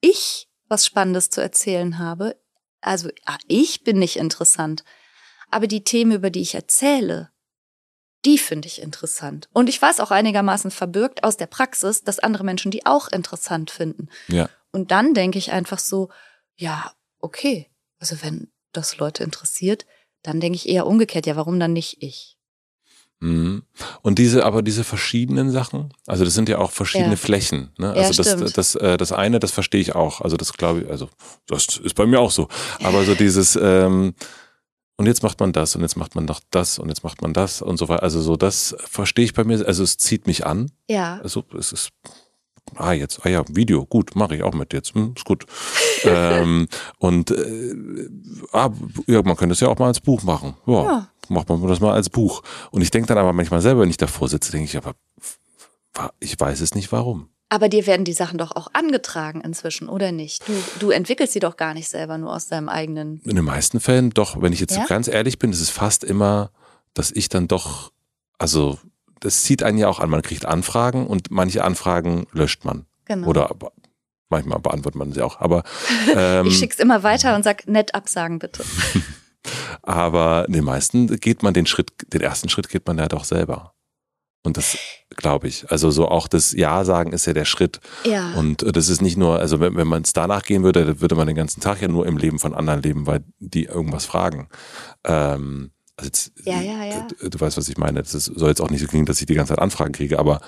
ich was Spannendes zu erzählen habe. Also ah, ich bin nicht interessant. Aber die Themen, über die ich erzähle, die finde ich interessant. Und ich weiß auch einigermaßen verbürgt aus der Praxis, dass andere Menschen die auch interessant finden. Ja. Und dann denke ich einfach so, ja, okay. Also wenn das Leute interessiert, dann denke ich eher umgekehrt, ja, warum dann nicht ich? Mhm. Und diese, aber diese verschiedenen Sachen, also das sind ja auch verschiedene ja. Flächen. Ne? Also ja, das, das, äh, das eine, das verstehe ich auch. Also das glaube ich, also das ist bei mir auch so. Aber so dieses, ähm, und jetzt macht man das und jetzt macht man noch das und jetzt macht man das und so weiter. Also so, das verstehe ich bei mir. Also es zieht mich an. Ja. Also es ist, ah jetzt, ah ja, Video, gut, mache ich auch mit jetzt, hm, ist gut. ähm, und äh, ah, ja, man könnte es ja auch mal als Buch machen. Ja. ja macht man das mal als Buch. Und ich denke dann aber manchmal selber, wenn ich davor sitze, denke ich, aber ich weiß es nicht warum. Aber dir werden die Sachen doch auch angetragen inzwischen, oder nicht? Du, du entwickelst sie doch gar nicht selber nur aus deinem eigenen. In den meisten Fällen doch. Wenn ich jetzt ja? so ganz ehrlich bin, ist es fast immer, dass ich dann doch, also das zieht einen ja auch an. Man kriegt Anfragen und manche Anfragen löscht man. Genau. Oder manchmal beantwortet man sie auch. Aber ähm, ich schick's immer weiter und sag nett absagen bitte. Aber den meisten geht man den Schritt, den ersten Schritt geht man ja doch selber. Und das glaube ich. Also so auch das Ja sagen ist ja der Schritt. Ja. Und äh, das ist nicht nur, also wenn, wenn man es danach gehen würde, dann würde man den ganzen Tag ja nur im Leben von anderen leben, weil die irgendwas fragen. Ähm, also jetzt, ja, ja, ja. Du, du weißt, was ich meine. Das soll jetzt auch nicht so klingen, dass ich die ganze Zeit Anfragen kriege, aber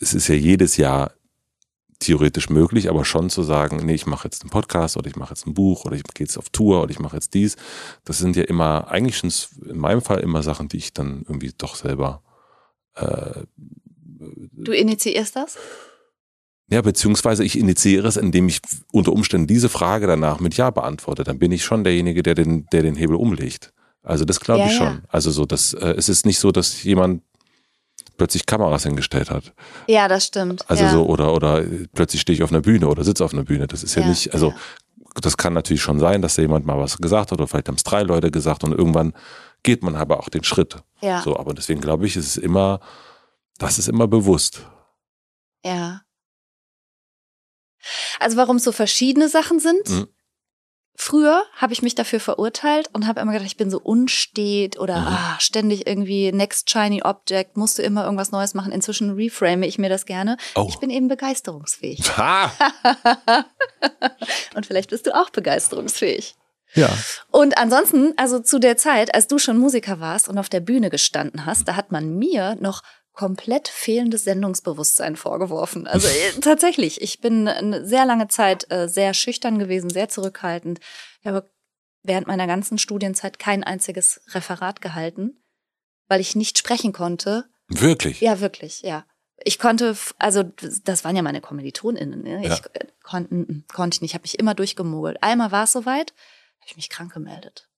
es ist ja jedes Jahr theoretisch möglich, aber schon zu sagen, nee, ich mache jetzt einen Podcast oder ich mache jetzt ein Buch oder ich gehe jetzt auf Tour oder ich mache jetzt dies. Das sind ja immer, eigentlich schon in meinem Fall immer Sachen, die ich dann irgendwie doch selber. Äh, du initiierst das? Ja, beziehungsweise ich initiiere es, indem ich unter Umständen diese Frage danach mit Ja beantworte. Dann bin ich schon derjenige, der den, der den Hebel umlegt. Also das glaube ja, ich schon. Ja. Also so, dass äh, es ist nicht so, dass jemand plötzlich Kameras hingestellt hat. Ja, das stimmt. Also ja. so, oder, oder plötzlich stehe ich auf einer Bühne oder sitze auf einer Bühne. Das ist ja, nicht, also das kann natürlich schon sein, dass da jemand mal was gesagt hat oder vielleicht haben es drei Leute gesagt und irgendwann geht man aber auch den Schritt. Ja. So, aber deswegen glaube ich, ist es immer, das ist immer bewusst. Ja. Also warum es so verschiedene Sachen sind? Mhm. Früher habe ich mich dafür verurteilt und habe immer gedacht, ich bin so unstet oder mhm. ah, ständig irgendwie next shiny object, musst du immer irgendwas Neues machen. Inzwischen reframe ich mir das gerne. Oh. Ich bin eben begeisterungsfähig. Ha. und vielleicht bist du auch begeisterungsfähig. Ja. Und ansonsten, also zu der Zeit, als du schon Musiker warst und auf der Bühne gestanden hast, da hat man mir noch komplett fehlendes Sendungsbewusstsein vorgeworfen. Also äh, tatsächlich, ich bin eine sehr lange Zeit äh, sehr schüchtern gewesen, sehr zurückhaltend. Ich habe während meiner ganzen Studienzeit kein einziges Referat gehalten, weil ich nicht sprechen konnte. Wirklich? Ja, wirklich, ja. Ich konnte, also das waren ja meine KommilitonInnen. Ne? Ja. Ich äh, konnte, konnte ich nicht, habe mich immer durchgemogelt. Einmal war es soweit, habe ich mich krank gemeldet.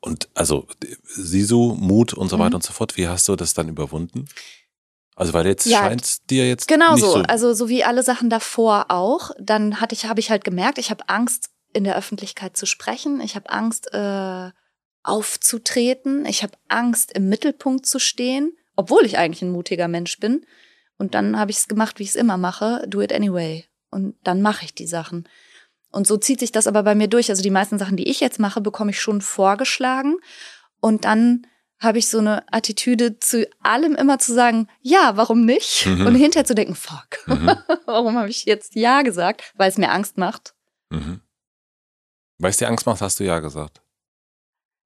Und also Sisu, Mut und so weiter Mhm. und so fort, wie hast du das dann überwunden? Also weil jetzt Ja, scheint dir jetzt Genau so. so. Also so wie alle Sachen davor auch. Dann hatte ich, habe ich halt gemerkt, ich habe Angst, in der Öffentlichkeit zu sprechen. Ich habe Angst, äh, aufzutreten. Ich habe Angst, im Mittelpunkt zu stehen, obwohl ich eigentlich ein mutiger Mensch bin. Und dann habe ich es gemacht, wie ich es immer mache, do it anyway. Und dann mache ich die Sachen. Und so zieht sich das aber bei mir durch. Also die meisten Sachen, die ich jetzt mache, bekomme ich schon vorgeschlagen. Und dann habe ich so eine Attitüde zu allem immer zu sagen, ja, warum nicht? Mhm. Und hinterher zu denken, fuck, Mhm. warum habe ich jetzt ja gesagt? Weil es mir Angst macht. Mhm. Weil es dir Angst macht, hast du ja gesagt.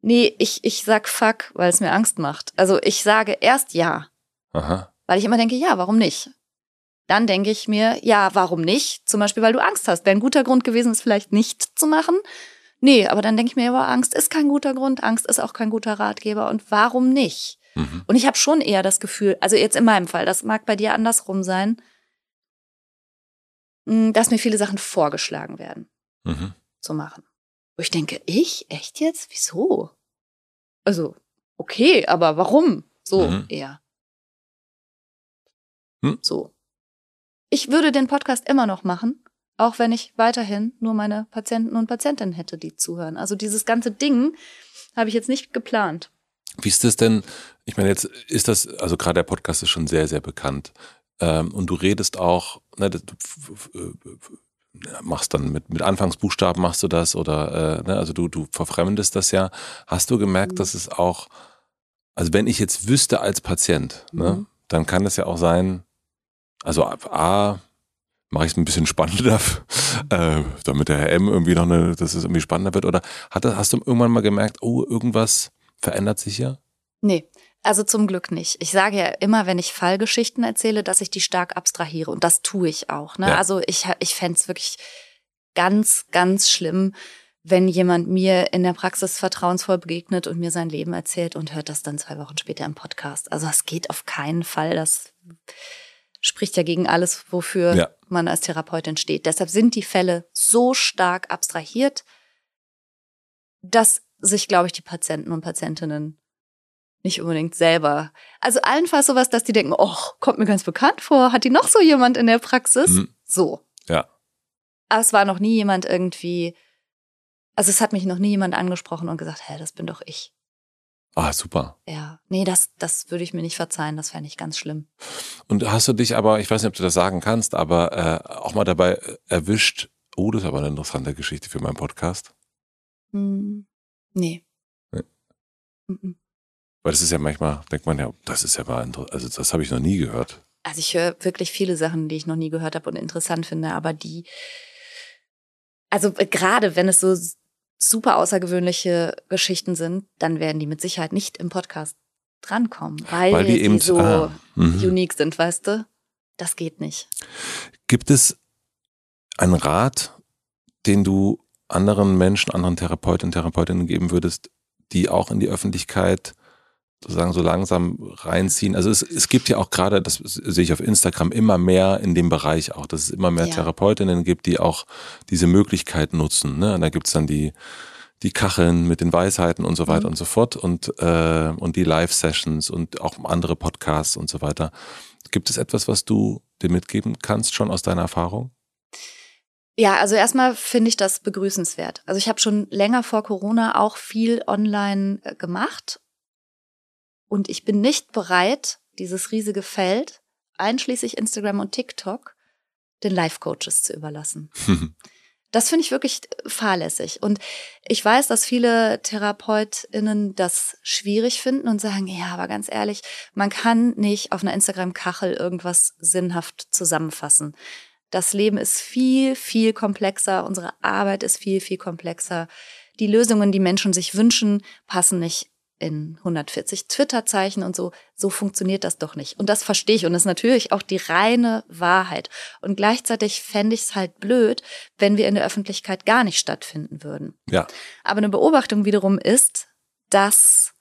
Nee, ich, ich sag fuck, weil es mir Angst macht. Also ich sage erst ja, Aha. weil ich immer denke, ja, warum nicht? Dann denke ich mir, ja, warum nicht? Zum Beispiel, weil du Angst hast. Wäre ein guter Grund gewesen, es vielleicht nicht zu machen. Nee, aber dann denke ich mir, aber Angst ist kein guter Grund, Angst ist auch kein guter Ratgeber. Und warum nicht? Mhm. Und ich habe schon eher das Gefühl, also jetzt in meinem Fall, das mag bei dir andersrum sein, mh, dass mir viele Sachen vorgeschlagen werden Mhm. zu machen. Wo ich denke, ich? Echt jetzt? Wieso? Also, okay, aber warum? So Mhm. eher. Hm. So. Ich würde den Podcast immer noch machen, auch wenn ich weiterhin nur meine Patienten und Patientinnen hätte, die zuhören. Also dieses ganze Ding habe ich jetzt nicht geplant. Wie ist das denn? Ich meine, jetzt ist das, also gerade der Podcast ist schon sehr, sehr bekannt. Ähm, und du redest auch, ne, du machst dann mit, mit Anfangsbuchstaben machst du das oder, äh, ne, also du, du verfremdest das ja. Hast du gemerkt, Mhm. dass es auch, also wenn ich jetzt wüsste als Patient, ne, Mhm. dann kann es ja auch sein, also A, mache ich es ein bisschen spannender, äh, damit der Herr M irgendwie noch eine, dass es irgendwie spannender wird. Oder hat, das- hast du irgendwann mal gemerkt, oh, irgendwas verändert sich hier? Nee, also zum Glück nicht. Ich sage ja immer, wenn ich Fallgeschichten erzähle, dass ich die stark abstrahiere. Und das tue ich auch. Ne? Ja. Also ich, ich fände es wirklich ganz, ganz schlimm, wenn jemand mir in der Praxis vertrauensvoll begegnet und mir sein Leben erzählt und hört das dann zwei Wochen später im Podcast. Also das geht auf keinen Fall. Das spricht ja gegen alles, wofür Ja. man als Therapeutin steht. Deshalb sind die Fälle so stark abstrahiert, dass sich, glaube ich, die Patienten und Patientinnen nicht unbedingt selber. Also allenfalls sowas, dass die denken, oh, kommt mir ganz bekannt vor, hat die noch so jemand in der Praxis? Mhm. So. Ja. Aber es war noch nie jemand irgendwie, also es hat mich noch nie jemand angesprochen und gesagt, hä, das bin doch ich. Ah, super. Ja. Nee, das, das würde ich mir nicht verzeihen, das fände ich ganz schlimm. Und hast du dich aber, ich weiß nicht, ob du das sagen kannst, aber äh, auch mal dabei äh, erwischt, oh, das ist aber eine interessante Geschichte für meinen Podcast. Hm, nee. Nee. Mhm. Weil das ist ja manchmal, denkt man ja, das ist ja mal, also das habe ich noch nie gehört. Also ich höre wirklich viele Sachen, die ich noch nie gehört habe und interessant finde, aber die, also äh, gerade wenn es so super außergewöhnliche Geschichten sind, dann werden die mit Sicherheit nicht im Podcast drankommen, weil, Weil die eben- so ah, mhm. unique sind, weißt du? Das geht nicht. Gibt es einen Rat, den du anderen Menschen, anderen Therapeutinnen und Therapeutinnen geben würdest, die auch in die Öffentlichkeit sozusagen so langsam reinziehen? Also es, es gibt ja auch gerade, das sehe ich auf Instagram, immer mehr in dem Bereich auch, dass es immer mehr Ja. Therapeutinnen gibt, die auch diese Möglichkeit nutzen. Ne? Und da gibt's dann die, die Kacheln mit den Weisheiten und so weiter Mhm. und so fort und, äh, und die Live-Sessions und auch andere Podcasts und so weiter. Gibt es etwas, was du dir mitgeben kannst, schon aus deiner Erfahrung? Ja, also erstmal finde ich das begrüßenswert. Also ich habe schon länger vor Corona auch viel online äh, gemacht und ich bin nicht bereit, dieses riesige Feld, einschließlich Instagram und TikTok, den Life-Coaches zu überlassen. Das finde ich wirklich fahrlässig. Und ich weiß, dass viele TherapeutInnen das schwierig finden und sagen, ja, aber ganz ehrlich, man kann nicht auf einer Instagram-Kachel irgendwas sinnhaft zusammenfassen. Das Leben ist viel, viel komplexer. Unsere Arbeit ist viel, viel komplexer. Die Lösungen, die Menschen sich wünschen, passen nicht in 140 Twitter-Zeichen und so. So funktioniert das doch nicht. Und das verstehe ich. Und das ist natürlich auch die reine Wahrheit. Und gleichzeitig fände ich es halt blöd, wenn wir in der Öffentlichkeit gar nicht stattfinden würden. ja. Aber eine Beobachtung wiederum ist, dass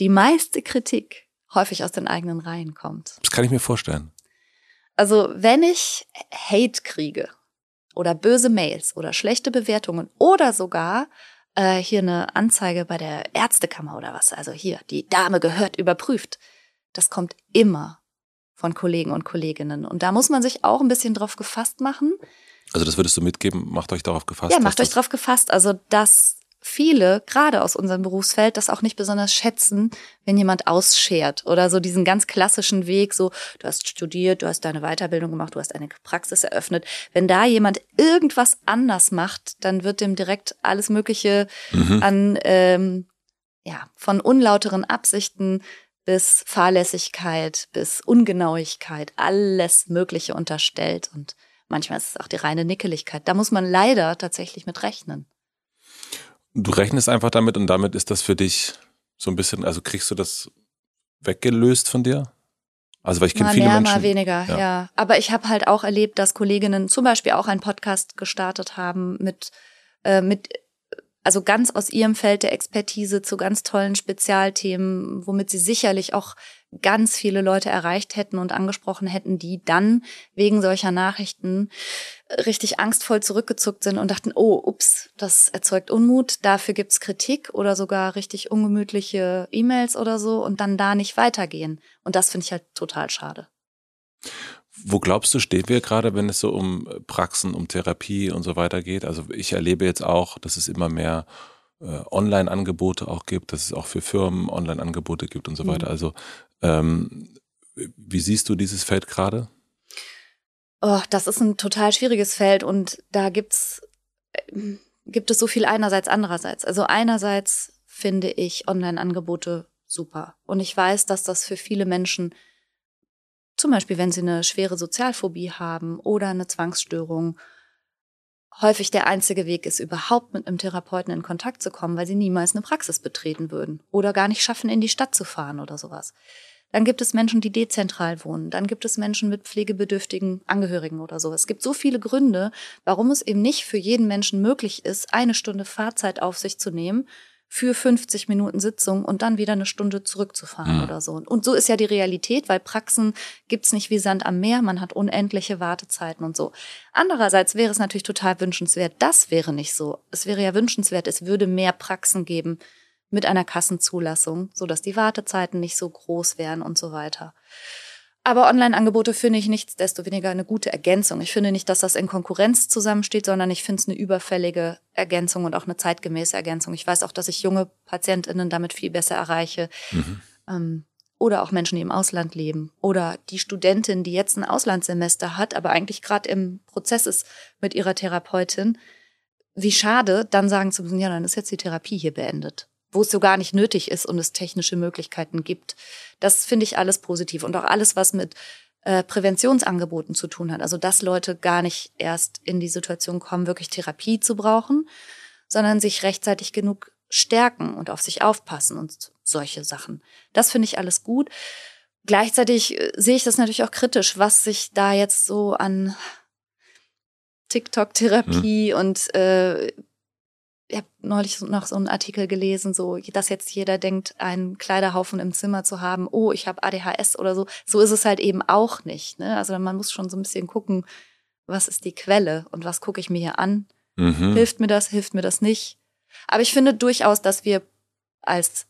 die meiste Kritik häufig aus den eigenen Reihen kommt. Das kann ich mir vorstellen. Also wenn ich Hate kriege oder böse Mails oder schlechte Bewertungen oder sogar äh, hier eine Anzeige bei der Ärztekammer oder was. Also hier, die Dame gehört überprüft. Das kommt immer von Kollegen und Kolleginnen. Und da muss man sich auch ein bisschen drauf gefasst machen. Also das würdest du mitgeben, macht euch darauf gefasst. Ja, macht euch darauf gefasst. Also dass viele, gerade aus unserem Berufsfeld, das auch nicht besonders schätzen, wenn jemand ausschert oder so diesen ganz klassischen Weg, so du hast studiert, du hast deine Weiterbildung gemacht, du hast eine Praxis eröffnet. Wenn da jemand irgendwas anders macht, dann wird dem direkt alles Mögliche mhm. an ähm, ja von unlauteren Absichten bis Fahrlässigkeit, bis Ungenauigkeit, alles Mögliche unterstellt und manchmal ist es auch die reine Nickeligkeit. Da muss man leider tatsächlich mit rechnen. Du rechnest einfach damit und damit ist das für dich so ein bisschen, also kriegst du das weggelöst von dir? Also weil ich kenne viele mehr, Menschen. Mal weniger, ja. ja. Aber ich habe halt auch erlebt, dass Kolleginnen zum Beispiel auch einen Podcast gestartet haben mit äh, mit also ganz aus ihrem Feld der Expertise zu ganz tollen Spezialthemen, womit sie sicherlich auch ganz viele Leute erreicht hätten und angesprochen hätten, die dann wegen solcher Nachrichten richtig angstvoll zurückgezuckt sind und dachten, oh, ups, das erzeugt Unmut, dafür gibt's Kritik oder sogar richtig ungemütliche E-Mails oder so und dann da nicht weitergehen. Und das finde ich halt total schade. Wo glaubst du, stehen wir gerade, wenn es so um Praxen, um Therapie und so weiter geht? Also ich erlebe jetzt auch, dass es immer mehr äh, Online-Angebote auch gibt, dass es auch für Firmen Online-Angebote gibt und so weiter. Mhm. Also ähm, wie siehst du dieses Feld gerade? Oh, das ist ein total schwieriges Feld und da gibt's äh, gibt es so viel einerseits andererseits. Also einerseits finde ich Online-Angebote super und ich weiß, dass das für viele Menschen zum Beispiel, wenn sie eine schwere Sozialphobie haben oder eine Zwangsstörung, häufig der einzige Weg ist, überhaupt mit einem Therapeuten in Kontakt zu kommen, weil sie niemals eine Praxis betreten würden oder gar nicht schaffen, in die Stadt zu fahren oder sowas. Dann gibt es Menschen, die dezentral wohnen. Dann gibt es Menschen mit pflegebedürftigen Angehörigen oder so. Es gibt so viele Gründe, warum es eben nicht für jeden Menschen möglich ist, eine Stunde Fahrzeit auf sich zu nehmen für 50 Minuten Sitzung und dann wieder eine Stunde zurückzufahren mhm. oder so. Und so ist ja die Realität, weil Praxen gibt's nicht wie Sand am Meer, man hat unendliche Wartezeiten und so. Andererseits wäre es natürlich total wünschenswert, das wäre nicht so. Es wäre ja wünschenswert, es würde mehr Praxen geben mit einer Kassenzulassung, so dass die Wartezeiten nicht so groß wären und so weiter. Aber Online-Angebote finde ich nichtsdestoweniger eine gute Ergänzung. Ich finde nicht, dass das in Konkurrenz zusammensteht, sondern ich finde es eine überfällige Ergänzung und auch eine zeitgemäße Ergänzung. Ich weiß auch, dass ich junge PatientInnen damit viel besser erreiche. Mhm. Ähm, oder auch Menschen, die im Ausland leben. Oder die Studentin, die jetzt ein Auslandssemester hat, aber eigentlich gerade im Prozess ist mit ihrer Therapeutin. Wie schade, dann sagen zu müssen, ja, dann ist jetzt die Therapie hier beendet wo es so gar nicht nötig ist und es technische Möglichkeiten gibt. Das finde ich alles positiv und auch alles, was mit äh, Präventionsangeboten zu tun hat. Also dass Leute gar nicht erst in die Situation kommen, wirklich Therapie zu brauchen, sondern sich rechtzeitig genug stärken und auf sich aufpassen und solche Sachen. Das finde ich alles gut. Gleichzeitig äh, sehe ich das natürlich auch kritisch, was sich da jetzt so an TikTok-Therapie mhm. und äh, ich habe neulich noch so einen Artikel gelesen, so dass jetzt jeder denkt, einen Kleiderhaufen im Zimmer zu haben, oh, ich habe ADHS oder so. So ist es halt eben auch nicht. Ne? Also man muss schon so ein bisschen gucken, was ist die Quelle und was gucke ich mir hier an? Mhm. Hilft mir das, hilft mir das nicht? Aber ich finde durchaus, dass wir als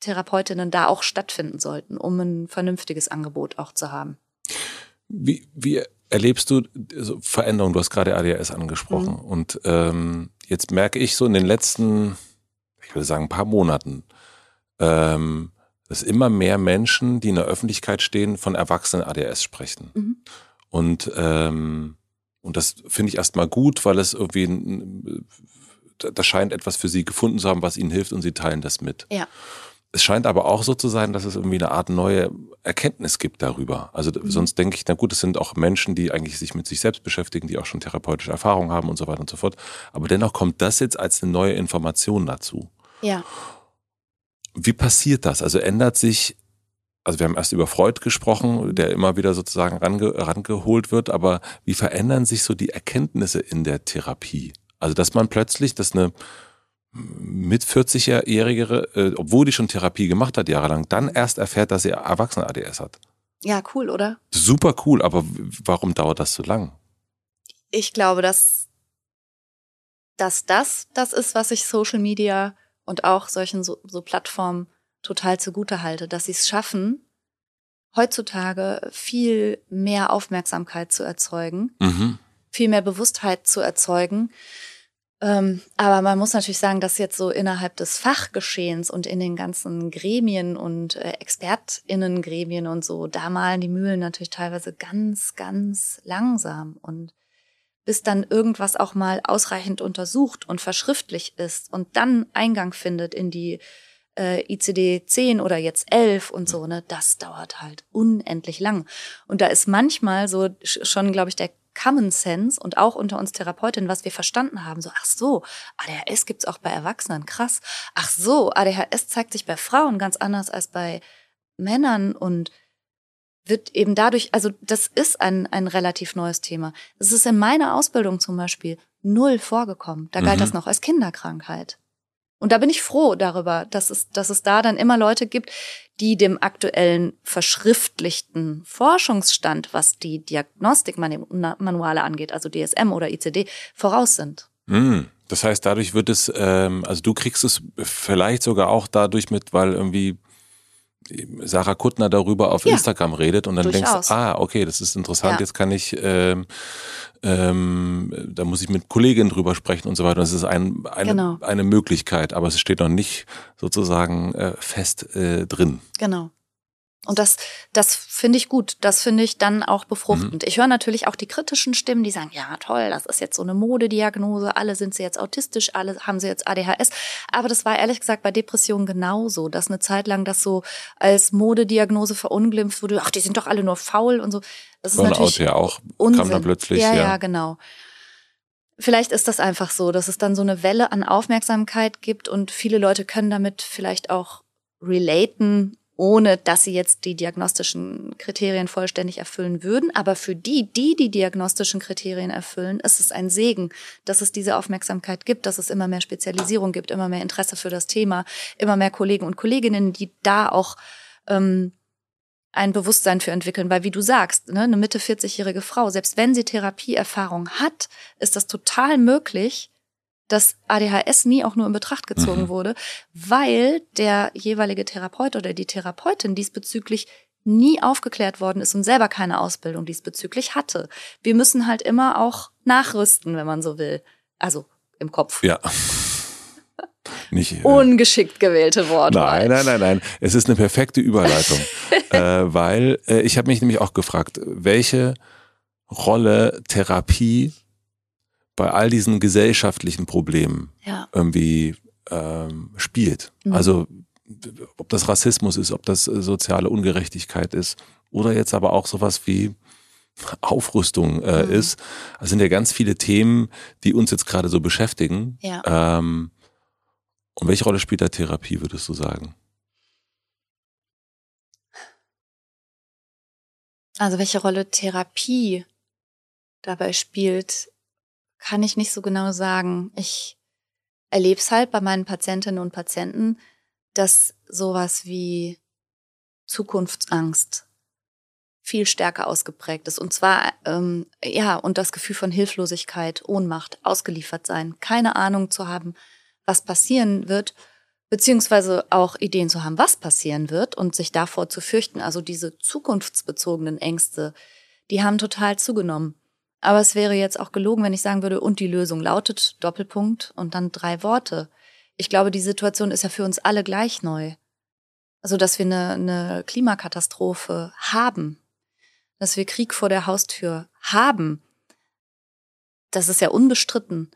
Therapeutinnen da auch stattfinden sollten, um ein vernünftiges Angebot auch zu haben. Wie, wie erlebst du also Veränderungen? Du hast gerade ADHS angesprochen. Mhm. Und ähm, jetzt merke ich so in den letzten, ich würde sagen, ein paar Monaten, ähm, dass immer mehr Menschen, die in der Öffentlichkeit stehen, von Erwachsenen ADHS sprechen. Mhm. Und, ähm, und das finde ich erstmal gut, weil es irgendwie, da scheint etwas für sie gefunden zu haben, was ihnen hilft und sie teilen das mit. Ja. Es scheint aber auch so zu sein, dass es irgendwie eine Art neue Erkenntnis gibt darüber. Also mhm. sonst denke ich, na gut, es sind auch Menschen, die eigentlich sich mit sich selbst beschäftigen, die auch schon therapeutische Erfahrungen haben und so weiter und so fort. Aber dennoch kommt das jetzt als eine neue Information dazu. Ja. Wie passiert das? Also ändert sich, also wir haben erst über Freud gesprochen, der immer wieder sozusagen range, rangeholt wird, aber wie verändern sich so die Erkenntnisse in der Therapie? Also dass man plötzlich, dass eine mit 40-Jährige, äh, obwohl die schon Therapie gemacht hat jahrelang, dann erst erfährt, dass sie Erwachsene ADS hat. Ja, cool, oder? Super cool, aber warum dauert das so lang? Ich glaube, dass dass das das ist, was ich Social Media und auch solchen so, so Plattformen total zugute halte, dass sie es schaffen, heutzutage viel mehr Aufmerksamkeit zu erzeugen, mhm. viel mehr Bewusstheit zu erzeugen. Ähm, aber man muss natürlich sagen, dass jetzt so innerhalb des Fachgeschehens und in den ganzen Gremien und äh, ExpertInnen-Gremien und so, da malen die Mühlen natürlich teilweise ganz, ganz langsam und bis dann irgendwas auch mal ausreichend untersucht und verschriftlich ist und dann Eingang findet in die äh, ICD 10 oder jetzt 11 und so, ne, das dauert halt unendlich lang. Und da ist manchmal so schon, glaube ich, der Common Sense und auch unter uns Therapeutinnen, was wir verstanden haben, so, ach so, ADHS gibt's auch bei Erwachsenen, krass. Ach so, ADHS zeigt sich bei Frauen ganz anders als bei Männern und wird eben dadurch, also das ist ein, ein relativ neues Thema. Das ist in meiner Ausbildung zum Beispiel null vorgekommen. Da galt mhm. das noch als Kinderkrankheit. Und da bin ich froh darüber, dass es, dass es da dann immer Leute gibt, die dem aktuellen verschriftlichten Forschungsstand, was die Diagnostikmanuale angeht, also DSM oder ICD, voraus sind. Mm, das heißt, dadurch wird es, ähm, also du kriegst es vielleicht sogar auch dadurch mit, weil irgendwie Sarah Kuttner darüber auf ja, Instagram redet und dann durchaus. denkst, ah, okay, das ist interessant, ja. jetzt kann ich, ähm, ähm, da muss ich mit Kolleginnen drüber sprechen und so weiter. Das ist ein, eine, genau. eine Möglichkeit, aber es steht noch nicht sozusagen äh, fest äh, drin. Genau. Und das, das finde ich gut. Das finde ich dann auch befruchtend. Mhm. Ich höre natürlich auch die kritischen Stimmen, die sagen, ja, toll, das ist jetzt so eine Modediagnose, alle sind sie jetzt autistisch, alle haben sie jetzt ADHS. Aber das war ehrlich gesagt bei Depressionen genauso, dass eine Zeit lang das so als Modediagnose verunglimpft wurde, ach, die sind doch alle nur faul und so. Das ist Burnout natürlich ja auch, Unsinn. kam da plötzlich. Ja, ja, ja, genau. Vielleicht ist das einfach so, dass es dann so eine Welle an Aufmerksamkeit gibt und viele Leute können damit vielleicht auch relaten, ohne dass sie jetzt die diagnostischen Kriterien vollständig erfüllen würden. Aber für die, die die diagnostischen Kriterien erfüllen, ist es ein Segen, dass es diese Aufmerksamkeit gibt, dass es immer mehr Spezialisierung gibt, immer mehr Interesse für das Thema, immer mehr Kollegen und Kolleginnen, die da auch ähm, ein Bewusstsein für entwickeln, weil wie du sagst, ne, eine Mitte 40-jährige Frau, selbst wenn sie Therapieerfahrung hat, ist das total möglich, dass ADHS nie auch nur in Betracht gezogen mhm. wurde, weil der jeweilige Therapeut oder die Therapeutin diesbezüglich nie aufgeklärt worden ist und selber keine Ausbildung diesbezüglich hatte. Wir müssen halt immer auch nachrüsten, wenn man so will. Also im Kopf. Ja. Nicht, äh, Ungeschickt gewählte Worte. Nein, nein, nein, nein. Es ist eine perfekte Überleitung. äh, weil äh, ich habe mich nämlich auch gefragt, welche Rolle Therapie bei all diesen gesellschaftlichen Problemen ja. irgendwie ähm, spielt. Mhm. Also ob das Rassismus ist, ob das äh, soziale Ungerechtigkeit ist oder jetzt aber auch sowas wie Aufrüstung äh, mhm. ist. Das sind ja ganz viele Themen, die uns jetzt gerade so beschäftigen. Ja. Ähm, und welche Rolle spielt da Therapie, würdest du sagen? Also welche Rolle Therapie dabei spielt, kann ich nicht so genau sagen. Ich erlebe es halt bei meinen Patientinnen und Patienten, dass sowas wie Zukunftsangst viel stärker ausgeprägt ist. Und zwar, ähm, ja, und das Gefühl von Hilflosigkeit, Ohnmacht, ausgeliefert sein, keine Ahnung zu haben, was passieren wird, beziehungsweise auch Ideen zu haben, was passieren wird und sich davor zu fürchten. Also diese zukunftsbezogenen Ängste, die haben total zugenommen. Aber es wäre jetzt auch gelogen, wenn ich sagen würde, und die Lösung lautet Doppelpunkt und dann drei Worte. Ich glaube, die Situation ist ja für uns alle gleich neu. Also, dass wir eine, eine Klimakatastrophe haben, dass wir Krieg vor der Haustür haben, das ist ja unbestritten.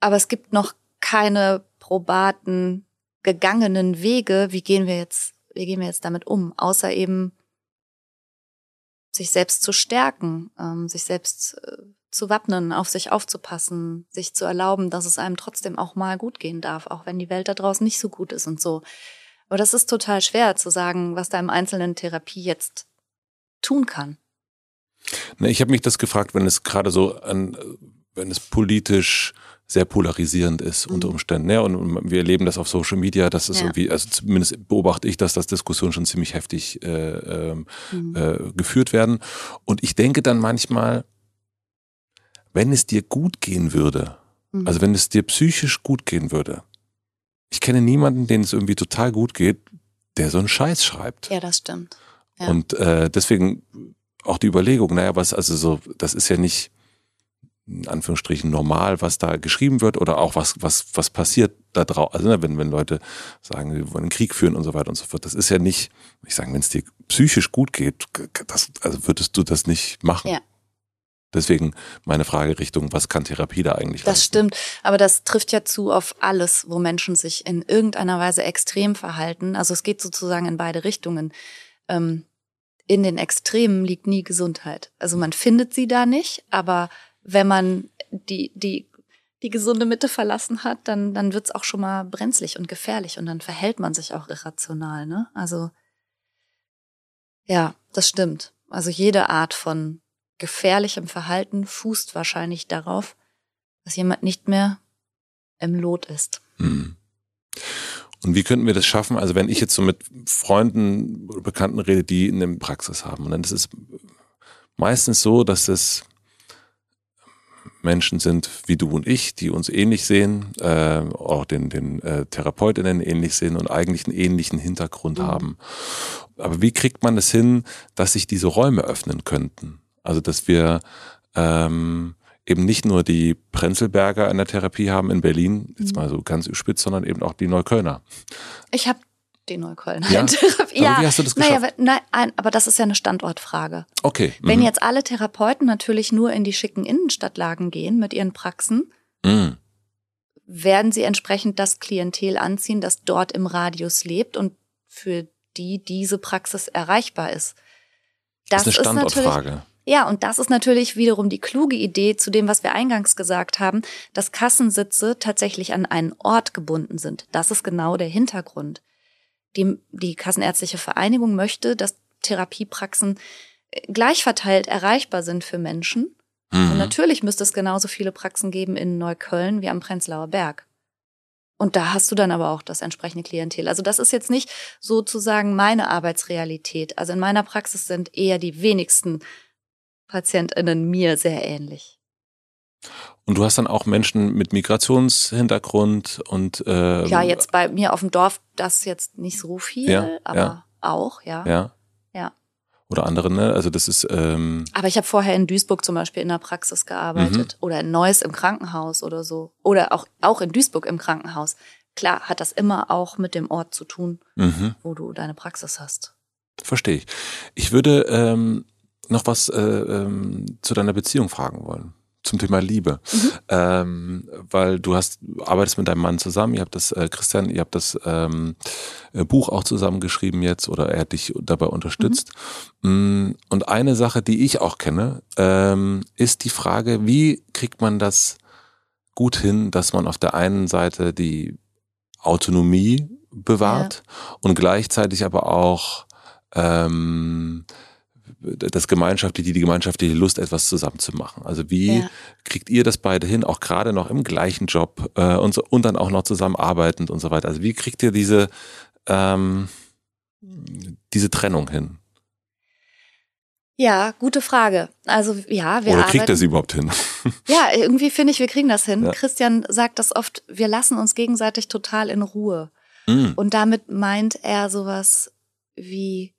Aber es gibt noch keine probaten, gegangenen Wege. Wie gehen wir jetzt, wie gehen wir jetzt damit um? Außer eben sich selbst zu stärken, ähm, sich selbst äh, zu wappnen, auf sich aufzupassen, sich zu erlauben, dass es einem trotzdem auch mal gut gehen darf, auch wenn die Welt da draußen nicht so gut ist und so. Aber das ist total schwer zu sagen, was da im einzelnen Therapie jetzt tun kann. Ich habe mich das gefragt, wenn es gerade so an, wenn es politisch sehr polarisierend ist mhm. unter Umständen. Ja, und wir erleben das auf Social Media, dass es ja. irgendwie, also zumindest beobachte ich, dass das Diskussionen schon ziemlich heftig äh, ähm, mhm. äh, geführt werden. Und ich denke dann manchmal, wenn es dir gut gehen würde, Mhm. also wenn es dir psychisch gut gehen würde, ich kenne niemanden, den es irgendwie total gut geht, der so einen Scheiß schreibt. Ja, das stimmt. Ja. Und äh, deswegen auch die Überlegung, naja, was, also so, das ist ja nicht in Anführungsstrichen normal, was da geschrieben wird oder auch was, was, was passiert da drauf. Also ne, wenn, wenn Leute sagen, wir wollen einen Krieg führen und so weiter und so fort, das ist ja nicht, ich sage, wenn es dir psychisch gut geht, das, also würdest du das nicht machen. Ja. Deswegen meine Frage Richtung, was kann Therapie da eigentlich Das leisten? stimmt, aber das trifft ja zu auf alles, wo Menschen sich in irgendeiner Weise extrem verhalten. Also es geht sozusagen in beide Richtungen. Ähm, in den Extremen liegt nie Gesundheit. Also man findet sie da nicht, aber wenn man die, die, die gesunde Mitte verlassen hat, dann, dann wird's auch schon mal brenzlig und gefährlich und dann verhält man sich auch irrational. Ne? Also ja, das stimmt. Also jede Art von gefährlichem Verhalten fußt wahrscheinlich darauf, dass jemand nicht mehr im Lot ist. Hm. Und wie könnten wir das schaffen? Also wenn ich jetzt so mit Freunden oder Bekannten rede, die eine Praxis haben, und dann ist es meistens so, dass es Menschen sind wie du und ich, die uns ähnlich sehen, äh, auch den, den äh, Therapeutinnen ähnlich sehen und eigentlich einen ähnlichen Hintergrund Mhm. haben. Aber wie kriegt man es hin, dass sich diese Räume öffnen könnten? Also dass wir ähm, eben nicht nur die Prenzelberger in der Therapie haben in Berlin, jetzt Mhm. mal so ganz spitz, sondern eben auch die Neuköllner. Ich habe die Neuköllner Ja? in Therapie. Aber Ja, wie hast du das naja, geschafft? aber, nein, ein- aber das ist ja eine Standortfrage. Okay. Wenn mhm. jetzt alle Therapeuten natürlich nur in die schicken Innenstadtlagen gehen mit ihren Praxen, Mhm. werden sie entsprechend das Klientel anziehen, das dort im Radius lebt und für die diese Praxis erreichbar ist. Das, ist eine Standortfrage. ja, und das ist natürlich wiederum die kluge Idee zu dem, was wir eingangs gesagt haben, dass Kassensitze tatsächlich an einen Ort gebunden sind. Das ist genau der Hintergrund. Die, die Kassenärztliche Vereinigung möchte, dass Therapiepraxen äh, gleich verteilt erreichbar sind für Menschen. Und Mhm. natürlich müsste es genauso viele Praxen geben in Neukölln wie am Prenzlauer Berg. Und da hast du dann aber auch das entsprechende Klientel. Also das ist jetzt nicht sozusagen meine Arbeitsrealität. Also in meiner Praxis sind eher die wenigsten PatientInnen mir sehr ähnlich. Und du hast dann auch Menschen mit Migrationshintergrund und äh, ja, jetzt bei mir auf dem Dorf das jetzt nicht so viel, Ja, aber ja. auch, ja. ja. Ja. Oder andere, ne? Also das ist ähm, Aber ich habe vorher in Duisburg zum Beispiel in der Praxis gearbeitet Mhm. oder in Neuss im Krankenhaus oder so. Oder auch, auch in Duisburg im Krankenhaus. Klar hat das immer auch mit dem Ort zu tun, mhm, wo du deine Praxis hast. verstehe ich. Ich würde ähm, noch was äh, ähm, zu deiner Beziehung fragen wollen. Zum Thema Liebe. Mhm. Ähm, weil du hast, arbeitest mit deinem Mann zusammen, ihr habt das, äh, Christian, ihr habt das ähm, äh, Buch auch zusammengeschrieben jetzt oder er hat dich dabei unterstützt. Mm, Und eine Sache, die ich auch kenne, ähm, ist die Frage, wie kriegt man das gut hin, dass man auf der einen Seite die Autonomie bewahrt und gleichzeitig aber auch ähm, das gemeinschaftliche, die gemeinschaftliche Lust, etwas zusammen zu machen. Also wie Ja. kriegt ihr das beide hin, auch gerade noch im gleichen Job äh, und, so, und dann auch noch zusammenarbeitend und so weiter? Also wie kriegt ihr diese, ähm, diese Trennung hin? Ja, gute Frage. Also ja, wir Oder kriegt ihr sie überhaupt hin? Ja, irgendwie finde ich, wir kriegen das hin. Ja. Christian sagt das oft, wir lassen uns gegenseitig total in Ruhe. Mm, Und damit meint er sowas wie,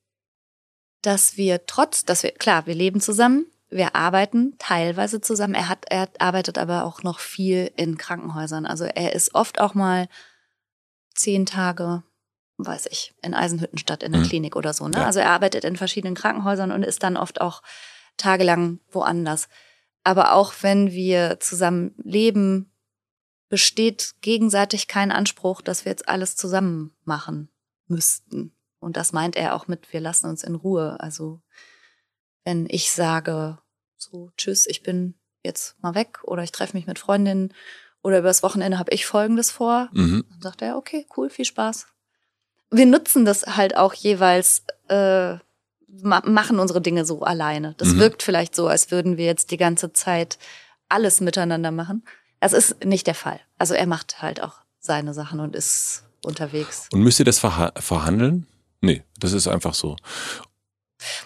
dass wir trotz, dass wir, klar, wir leben zusammen, wir arbeiten teilweise zusammen. Er hat, er arbeitet aber auch noch viel in Krankenhäusern. Also er ist oft auch mal zehn Tage, weiß ich, in Eisenhüttenstadt in der Mhm. Klinik oder so. Ne? Ja. Also er arbeitet in verschiedenen Krankenhäusern und ist dann oft auch tagelang woanders. Aber auch wenn wir zusammen leben, besteht gegenseitig kein Anspruch, dass wir jetzt alles zusammen machen müssten. Und das meint er auch mit, wir lassen uns in Ruhe. Also wenn ich sage, so, tschüss, ich bin jetzt mal weg oder ich treffe mich mit Freundinnen oder übers Wochenende habe ich Folgendes vor, mhm. dann sagt er, okay, cool, viel Spaß. Wir nutzen das halt auch jeweils, äh, ma machen unsere Dinge so alleine. Das Mhm. wirkt vielleicht so, als würden wir jetzt die ganze Zeit alles miteinander machen. Das ist nicht der Fall. Also er macht halt auch seine Sachen und ist unterwegs. Und müsst ihr das verha verhandeln? Nee, das ist einfach so.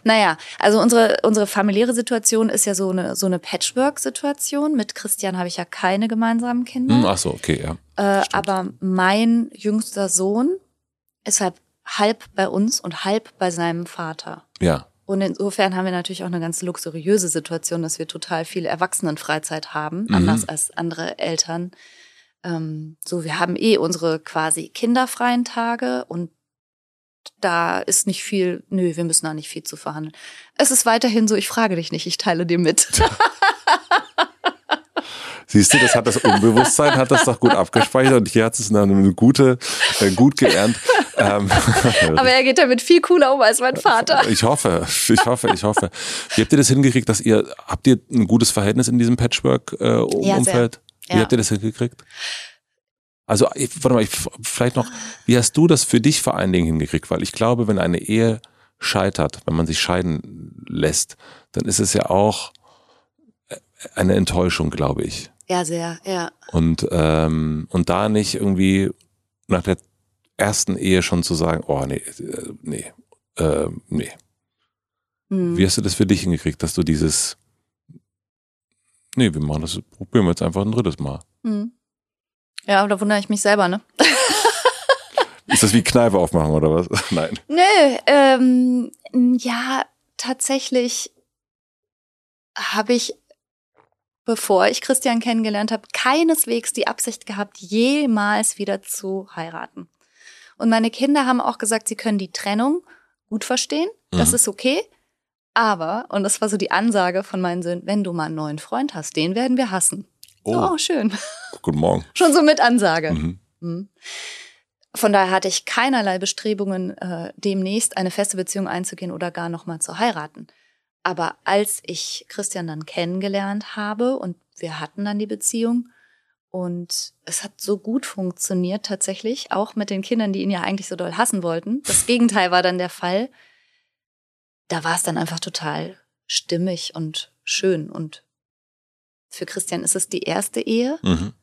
Naja, also unsere, unsere familiäre Situation ist ja so eine, so eine Patchwork-Situation. Mit Christian habe ich ja keine gemeinsamen Kinder. Hm, ach so, okay, ja. Äh, aber mein jüngster Sohn ist halt halb bei uns und halb bei seinem Vater. Ja. Und insofern haben wir natürlich auch eine ganz luxuriöse Situation, dass wir total viel Erwachsenenfreizeit haben, mhm. anders als andere Eltern. Ähm, so, wir haben eh unsere quasi kinderfreien Tage und da ist nicht viel, nö, wir müssen da nicht viel zu verhandeln. Es ist weiterhin so, ich frage dich nicht, ich teile dir mit. Siehst du, das hat das Unbewusstsein, hat das doch gut abgespeichert und hier hat es eine gute, äh, gut geernt. Ähm, Aber er geht damit viel cooler um als mein Vater. Ich hoffe, ich hoffe, ich hoffe. Wie habt ihr das hingekriegt, dass ihr, habt ihr ein gutes Verhältnis in diesem Patchwork-Umfeld? Äh, ja, Wie habt ihr das hingekriegt? Also, ich, warte mal, ich, vielleicht noch, wie hast du das für dich vor allen Dingen hingekriegt? Weil ich glaube, wenn eine Ehe scheitert, wenn man sich scheiden lässt, dann ist es ja auch äh, eine Enttäuschung, glaube ich. Ja, sehr, ja. Und, ähm, und da nicht irgendwie nach der ersten Ehe schon zu sagen, oh nee, äh, nee, äh, nee. Hm. Wie hast du das für dich hingekriegt, dass du dieses, nee, wir machen das, probieren wir jetzt einfach ein drittes Mal. Hm. Ja, da wundere ich mich selber, ne? Ist das wie Kneipe aufmachen oder was? Nein. Nö, ähm, ja, tatsächlich habe ich bevor ich Christian kennengelernt habe, keineswegs die Absicht gehabt, jemals wieder zu heiraten. Und meine Kinder haben auch gesagt, sie können die Trennung gut verstehen, das mhm. ist okay. Aber, und das war so die Ansage von meinen Söhnen, wenn du mal einen neuen Freund hast, den werden wir hassen. Oh, oh schön. Guten Morgen. Schon so mit Ansage. Mhm. Mhm. Von daher hatte ich keinerlei Bestrebungen, äh, demnächst eine feste Beziehung einzugehen oder gar nochmal zu heiraten. Aber als ich Christian dann kennengelernt habe und wir hatten dann die Beziehung und es hat so gut funktioniert tatsächlich, auch mit den Kindern, die ihn ja eigentlich so doll hassen wollten. Das Gegenteil war dann der Fall. Da war es dann einfach total stimmig und schön und für Christian ist es die erste Ehe. Mhm.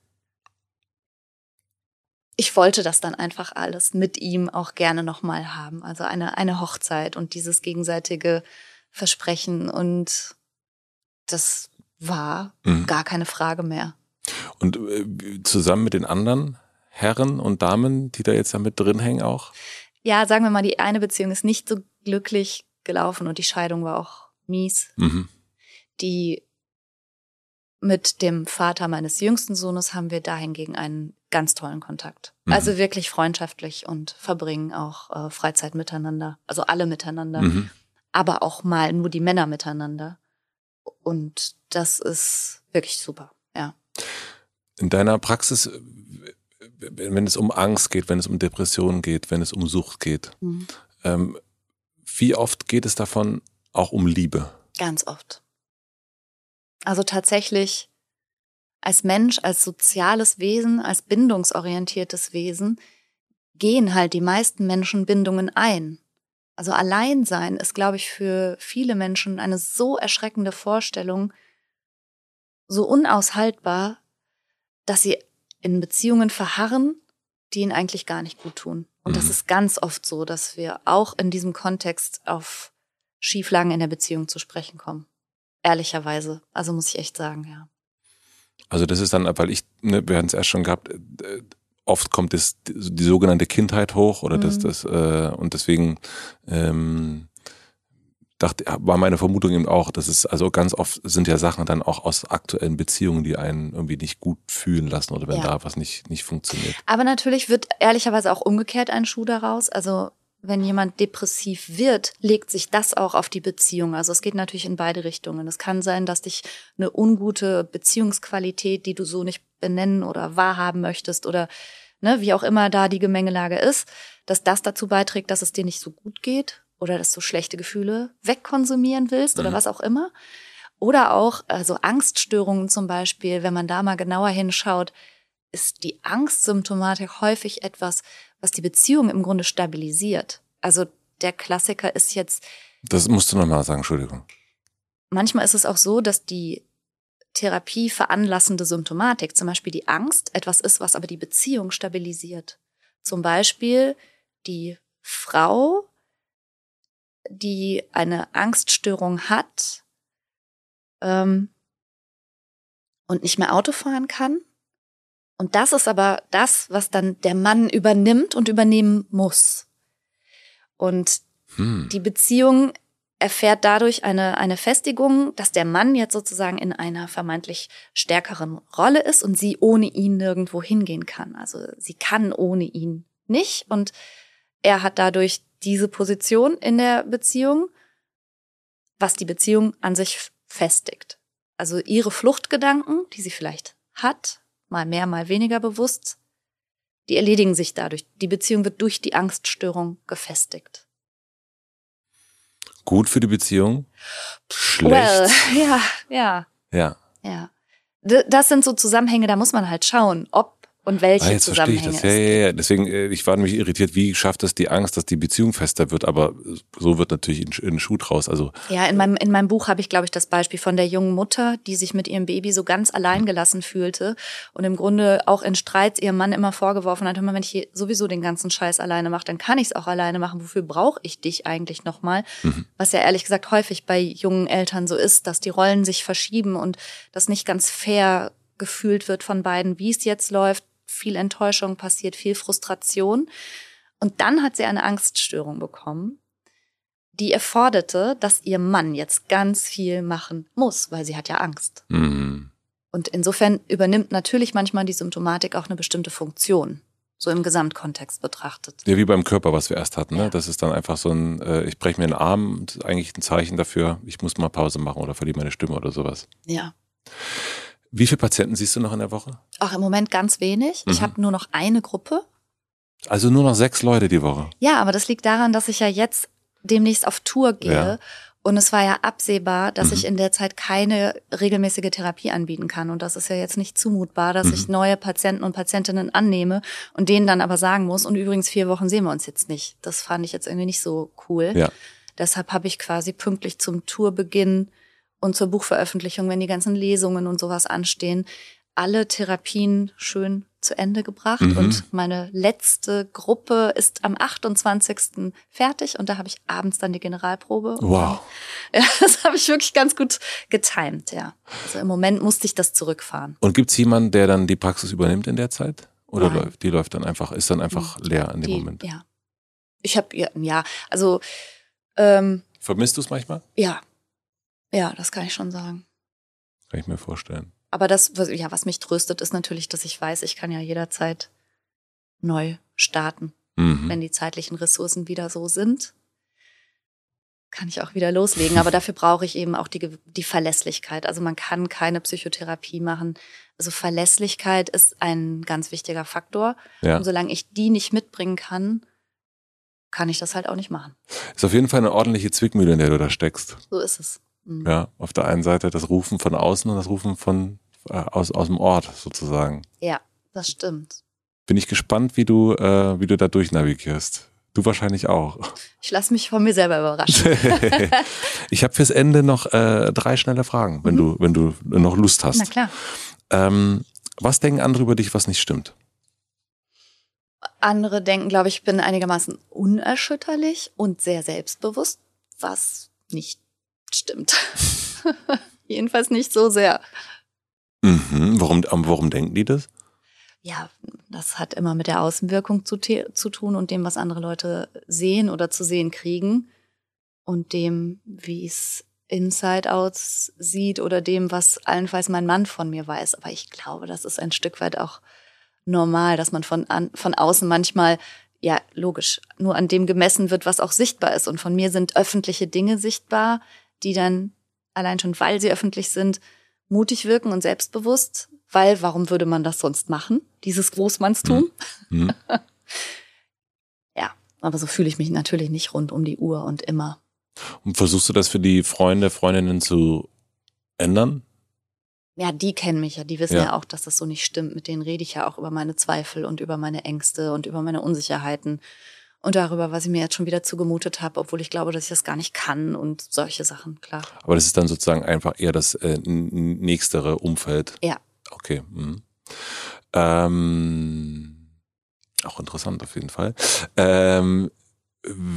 Ich wollte das dann einfach alles mit ihm auch gerne nochmal haben. Also eine, eine Hochzeit und dieses gegenseitige versprechen. Und das war mhm. gar keine Frage mehr. Und äh, zusammen mit den anderen Herren und Damen, die da jetzt da mit drin hängen auch? Ja, sagen wir mal, die eine Beziehung ist nicht so glücklich gelaufen und die Scheidung war auch mies. Mhm. Die mit dem Vater meines jüngsten Sohnes haben wir dahingegen einen ganz tollen Kontakt. Mhm. Also wirklich freundschaftlich und verbringen auch äh, Freizeit miteinander. Also alle miteinander. Mhm aber auch mal nur die Männer miteinander. Und das ist wirklich super, ja. In deiner Praxis, wenn es um Angst geht, wenn es um Depressionen geht, wenn es um Sucht geht, mhm. ähm, wie oft geht es davon auch um Liebe? Ganz oft. Also tatsächlich als Mensch, als soziales Wesen, als bindungsorientiertes Wesen gehen halt die meisten Menschen Bindungen ein. Also Alleinsein ist, glaube ich, für viele Menschen eine so erschreckende Vorstellung, so unaushaltbar, dass sie in Beziehungen verharren, die ihnen eigentlich gar nicht gut tun. Und mhm. das ist ganz oft so, dass wir auch in diesem Kontext auf Schieflagen in der Beziehung zu sprechen kommen. Ehrlicherweise. Also muss ich echt sagen, ja. Also das ist dann, weil ich, ne, wir hatten es erst schon gehabt, äh, oft kommt das, die sogenannte Kindheit hoch oder mhm. das, das, äh, und deswegen ähm, dachte, war meine Vermutung eben auch, dass es, also ganz oft sind ja Sachen dann auch aus aktuellen Beziehungen, die einen irgendwie nicht gut fühlen lassen oder wenn ja. da was nicht, nicht funktioniert. Aber natürlich wird ehrlicherweise auch umgekehrt ein Schuh daraus. Also wenn jemand depressiv wird, legt sich das auch auf die Beziehung. Also es geht natürlich in beide Richtungen. Es kann sein, dass dich eine ungute Beziehungsqualität, die du so nicht benennen oder wahrhaben möchtest oder ne, wie auch immer da die Gemengelage ist, dass das dazu beiträgt, dass es dir nicht so gut geht oder dass du schlechte Gefühle wegkonsumieren willst oder mhm. was auch immer. Oder auch also Angststörungen zum Beispiel, wenn man da mal genauer hinschaut, ist die Angstsymptomatik häufig etwas, was die Beziehung im Grunde stabilisiert. Also der Klassiker ist jetzt. Das musst du nochmal sagen, Entschuldigung. Manchmal ist es auch so, dass die Therapie veranlassende Symptomatik, zum Beispiel die Angst, etwas ist, was aber die Beziehung stabilisiert. Zum Beispiel die Frau die eine Angststörung hat ähm, und nicht mehr Auto fahren kann. Und das ist aber das, was dann der Mann übernimmt und übernehmen muss. Und hm. die Beziehung erfährt dadurch eine, eine Festigung, dass der Mann jetzt sozusagen in einer vermeintlich stärkeren Rolle ist und sie ohne ihn nirgendwo hingehen kann. Also sie kann ohne ihn nicht und er hat dadurch diese Position in der Beziehung, was die Beziehung an sich festigt. Also ihre Fluchtgedanken, die sie vielleicht hat, mal mehr, mal weniger bewusst, die erledigen sich dadurch. Die Beziehung wird durch die Angststörung gefestigt. Gut für die Beziehung? Schlecht? Well, ja, ja. Ja. Ja. Das sind so Zusammenhänge, da muss man halt schauen, ob und welche ah, jetzt Zusammenhänge verstehe ich das. Ja, ja, ja. Deswegen, äh, ich war nämlich irritiert, wie schafft es die Angst, dass die Beziehung fester wird, aber so wird natürlich in, in Schuh draus. Also ja, in meinem in meinem Buch habe ich, glaube ich, das Beispiel von der jungen Mutter, die sich mit ihrem Baby so ganz allein gelassen fühlte und im Grunde auch in Streits ihrem Mann immer vorgeworfen hat: Hör wenn ich sowieso den ganzen Scheiß alleine mache, dann kann ich es auch alleine machen. Wofür brauche ich dich eigentlich nochmal? Mhm. Was ja ehrlich gesagt häufig bei jungen Eltern so ist, dass die Rollen sich verschieben und das nicht ganz fair gefühlt wird von beiden, wie es jetzt läuft viel Enttäuschung passiert, viel Frustration. Und dann hat sie eine Angststörung bekommen, die erforderte, dass ihr Mann jetzt ganz viel machen muss, weil sie hat ja Angst. Mhm. Und insofern übernimmt natürlich manchmal die Symptomatik auch eine bestimmte Funktion, so im Gesamtkontext betrachtet. Ja, wie beim Körper, was wir erst hatten. Ne? Ja. Das ist dann einfach so ein, äh, ich breche mir den Arm, eigentlich ein Zeichen dafür, ich muss mal Pause machen oder verliere meine Stimme oder sowas. Ja. Wie viele Patienten siehst du noch in der Woche? Ach, im Moment ganz wenig. Mhm. Ich habe nur noch eine Gruppe. Also nur noch sechs Leute die Woche. Ja, aber das liegt daran, dass ich ja jetzt demnächst auf Tour gehe. Ja. Und es war ja absehbar, dass mhm. ich in der Zeit keine regelmäßige Therapie anbieten kann. Und das ist ja jetzt nicht zumutbar, dass mhm. ich neue Patienten und Patientinnen annehme und denen dann aber sagen muss, und übrigens vier Wochen sehen wir uns jetzt nicht. Das fand ich jetzt irgendwie nicht so cool. Ja. Deshalb habe ich quasi pünktlich zum Tourbeginn und zur Buchveröffentlichung, wenn die ganzen Lesungen und sowas anstehen, alle Therapien schön zu Ende gebracht. Mhm. Und meine letzte Gruppe ist am 28. fertig und da habe ich abends dann die Generalprobe. Wow. ja, das habe ich wirklich ganz gut getimt, ja. Also im Moment musste ich das zurückfahren. Und gibt's jemanden, der dann die Praxis übernimmt in der Zeit? Oder Nein. läuft, die läuft dann einfach, ist dann einfach mhm. leer in dem die, Moment? Ja. Ich habe, ja, ja, also ähm, Vermisst du es manchmal? Ja, ja, das kann ich schon sagen. Kann ich mir vorstellen. Aber das, was, ja, was mich tröstet, ist natürlich, dass ich weiß, ich kann ja jederzeit neu starten. Mhm. Wenn die zeitlichen Ressourcen wieder so sind, kann ich auch wieder loslegen. Aber dafür brauche ich eben auch die, die Verlässlichkeit. Also man kann keine Psychotherapie machen. Also Verlässlichkeit ist ein ganz wichtiger Faktor. Ja. Und solange ich die nicht mitbringen kann, kann ich das halt auch nicht machen. Ist auf jeden Fall eine ordentliche Zwickmühle, in der du da steckst. So ist es. Mhm. Ja, auf der einen Seite das Rufen von außen und das Rufen von äh, aus, aus dem Ort sozusagen. Ja, das stimmt. Bin ich gespannt, wie du, äh, wie du da durchnavigierst. Du wahrscheinlich auch. Ich lasse mich von mir selber überraschen. ich habe fürs Ende noch äh, drei schnelle Fragen, wenn mhm. du, wenn du noch Lust hast. Na klar. Ähm, was denken andere über dich, was nicht stimmt? Andere denken, glaube ich, bin einigermaßen unerschütterlich und sehr selbstbewusst, was nicht stimmt. Jedenfalls nicht so sehr. Mhm. Warum, warum denken die das? Ja, das hat immer mit der Außenwirkung zu, zu tun und dem, was andere Leute sehen oder zu sehen kriegen und dem, wie es inside out sieht oder dem, was allenfalls mein Mann von mir weiß. Aber ich glaube, das ist ein Stück weit auch normal, dass man von, an, von außen manchmal, ja, logisch, nur an dem gemessen wird, was auch sichtbar ist. Und von mir sind öffentliche Dinge sichtbar, die dann allein schon, weil sie öffentlich sind, mutig wirken und selbstbewusst, weil warum würde man das sonst machen? Dieses Großmannstum. Mhm. ja, aber so fühle ich mich natürlich nicht rund um die Uhr und immer. Und versuchst du das für die Freunde, Freundinnen zu ändern? Ja, die kennen mich ja, die wissen ja. ja. auch, dass das so nicht stimmt. Mit denen rede ich ja auch über meine Zweifel und über meine Ängste und über meine Unsicherheiten und darüber, was ich mir jetzt schon wieder zugemutet habe, obwohl ich glaube, dass ich das gar nicht kann und solche Sachen, klar. Aber das ist dann sozusagen einfach eher das äh, nächstere Umfeld. Ja. Okay. Mhm. Ähm, auch interessant auf jeden Fall. Ähm,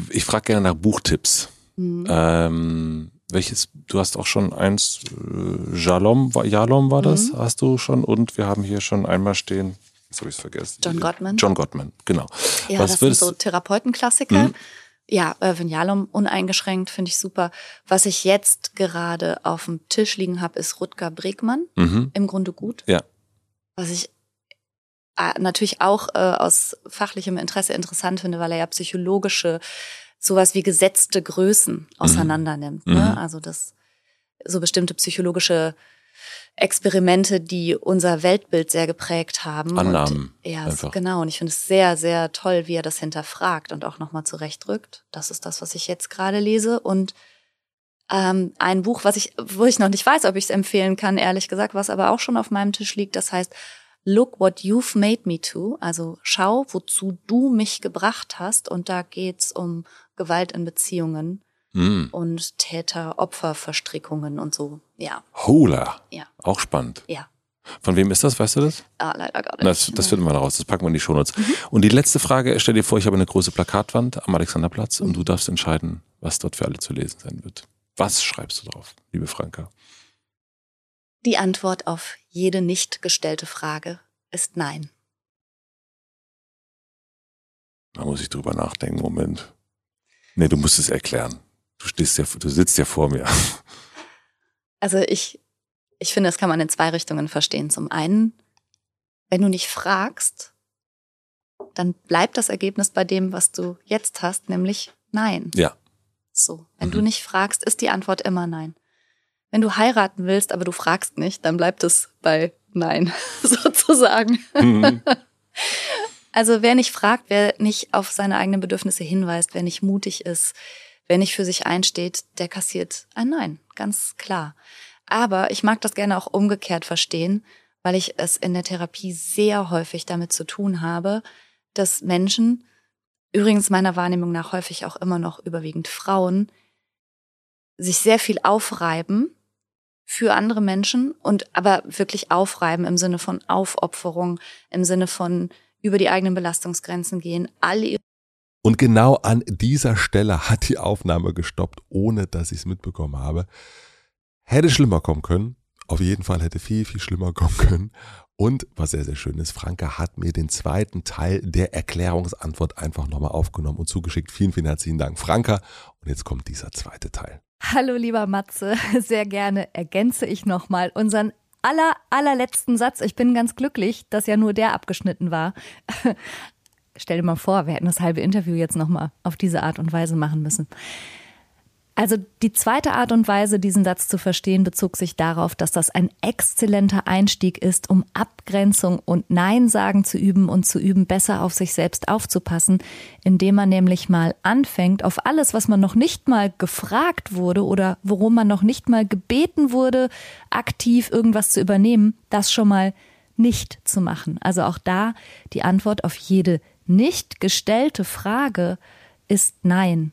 ich frage gerne nach Buchtipps. Mhm. Ähm, welches, du hast auch schon eins, äh, Jalom, Jalom war das, mhm. hast du schon. Und wir haben hier schon einmal stehen, jetzt habe ich es vergessen. John Gottman. John Gottman, genau. Ja, Was das sind so Therapeutenklassiker. Mhm. Ja, äh, uneingeschränkt finde ich super. Was ich jetzt gerade auf dem Tisch liegen habe, ist Rutger Bregmann. Mhm. Im Grunde gut. Ja. Was ich äh, natürlich auch äh, aus fachlichem Interesse interessant finde, weil er ja psychologische sowas wie gesetzte Größen mhm. auseinandernimmt. Mhm. Ne? Also das so bestimmte psychologische Experimente, die unser Weltbild sehr geprägt haben. Annahmen. Und, ja, einfach. genau. Und ich finde es sehr, sehr toll, wie er das hinterfragt und auch nochmal zurechtrückt. Das ist das, was ich jetzt gerade lese. Und ähm, ein Buch, was ich, wo ich noch nicht weiß, ob ich es empfehlen kann, ehrlich gesagt, was aber auch schon auf meinem Tisch liegt, das heißt Look what you've made me to. Also schau, wozu du mich gebracht hast. Und da geht's um Gewalt in Beziehungen mm. und Täter-Opfer-Verstrickungen und so. Ja. Hola. Ja. Auch spannend. Ja. Von wem ist das, weißt du das? Ah, leider gar nicht. Das, das finden wir raus, das packen wir in die Shownotes. Mhm. Und die letzte Frage, stell dir vor, ich habe eine große Plakatwand am Alexanderplatz mhm. und du darfst entscheiden, was dort für alle zu lesen sein wird. Was schreibst du drauf, liebe Franka? Die Antwort auf jede nicht gestellte Frage ist Nein. Da muss ich drüber nachdenken, Moment. Nee, du musst es erklären. Du stehst ja, du sitzt ja vor mir. Also ich, ich finde, das kann man in zwei Richtungen verstehen. Zum einen, wenn du nicht fragst, dann bleibt das Ergebnis bei dem, was du jetzt hast, nämlich Nein. Ja. So. Wenn mhm. du nicht fragst, ist die Antwort immer Nein. Wenn du heiraten willst, aber du fragst nicht, dann bleibt es bei Nein, sozusagen. Mhm. Also wer nicht fragt, wer nicht auf seine eigenen Bedürfnisse hinweist, wer nicht mutig ist, wer nicht für sich einsteht, der kassiert ein Nein, ganz klar. Aber ich mag das gerne auch umgekehrt verstehen, weil ich es in der Therapie sehr häufig damit zu tun habe, dass Menschen, übrigens meiner Wahrnehmung nach häufig auch immer noch überwiegend Frauen, sich sehr viel aufreiben für andere Menschen und aber wirklich aufreiben im Sinne von Aufopferung, im Sinne von über die eigenen Belastungsgrenzen gehen. Alle und genau an dieser Stelle hat die Aufnahme gestoppt, ohne dass ich es mitbekommen habe. Hätte schlimmer kommen können. Auf jeden Fall hätte viel, viel schlimmer kommen können. Und was sehr, sehr schön ist, Franka hat mir den zweiten Teil der Erklärungsantwort einfach nochmal aufgenommen und zugeschickt. Vielen, vielen herzlichen Dank, Franka. Und jetzt kommt dieser zweite Teil. Hallo, lieber Matze. Sehr gerne ergänze ich nochmal unseren aller, allerletzten Satz. Ich bin ganz glücklich, dass ja nur der abgeschnitten war. Stell dir mal vor, wir hätten das halbe Interview jetzt nochmal auf diese Art und Weise machen müssen. Also die zweite Art und Weise, diesen Satz zu verstehen, bezog sich darauf, dass das ein exzellenter Einstieg ist, um Abgrenzung und Nein sagen zu üben und zu üben, besser auf sich selbst aufzupassen, indem man nämlich mal anfängt, auf alles, was man noch nicht mal gefragt wurde oder worum man noch nicht mal gebeten wurde, aktiv irgendwas zu übernehmen, das schon mal nicht zu machen. Also auch da die Antwort auf jede nicht gestellte Frage ist Nein.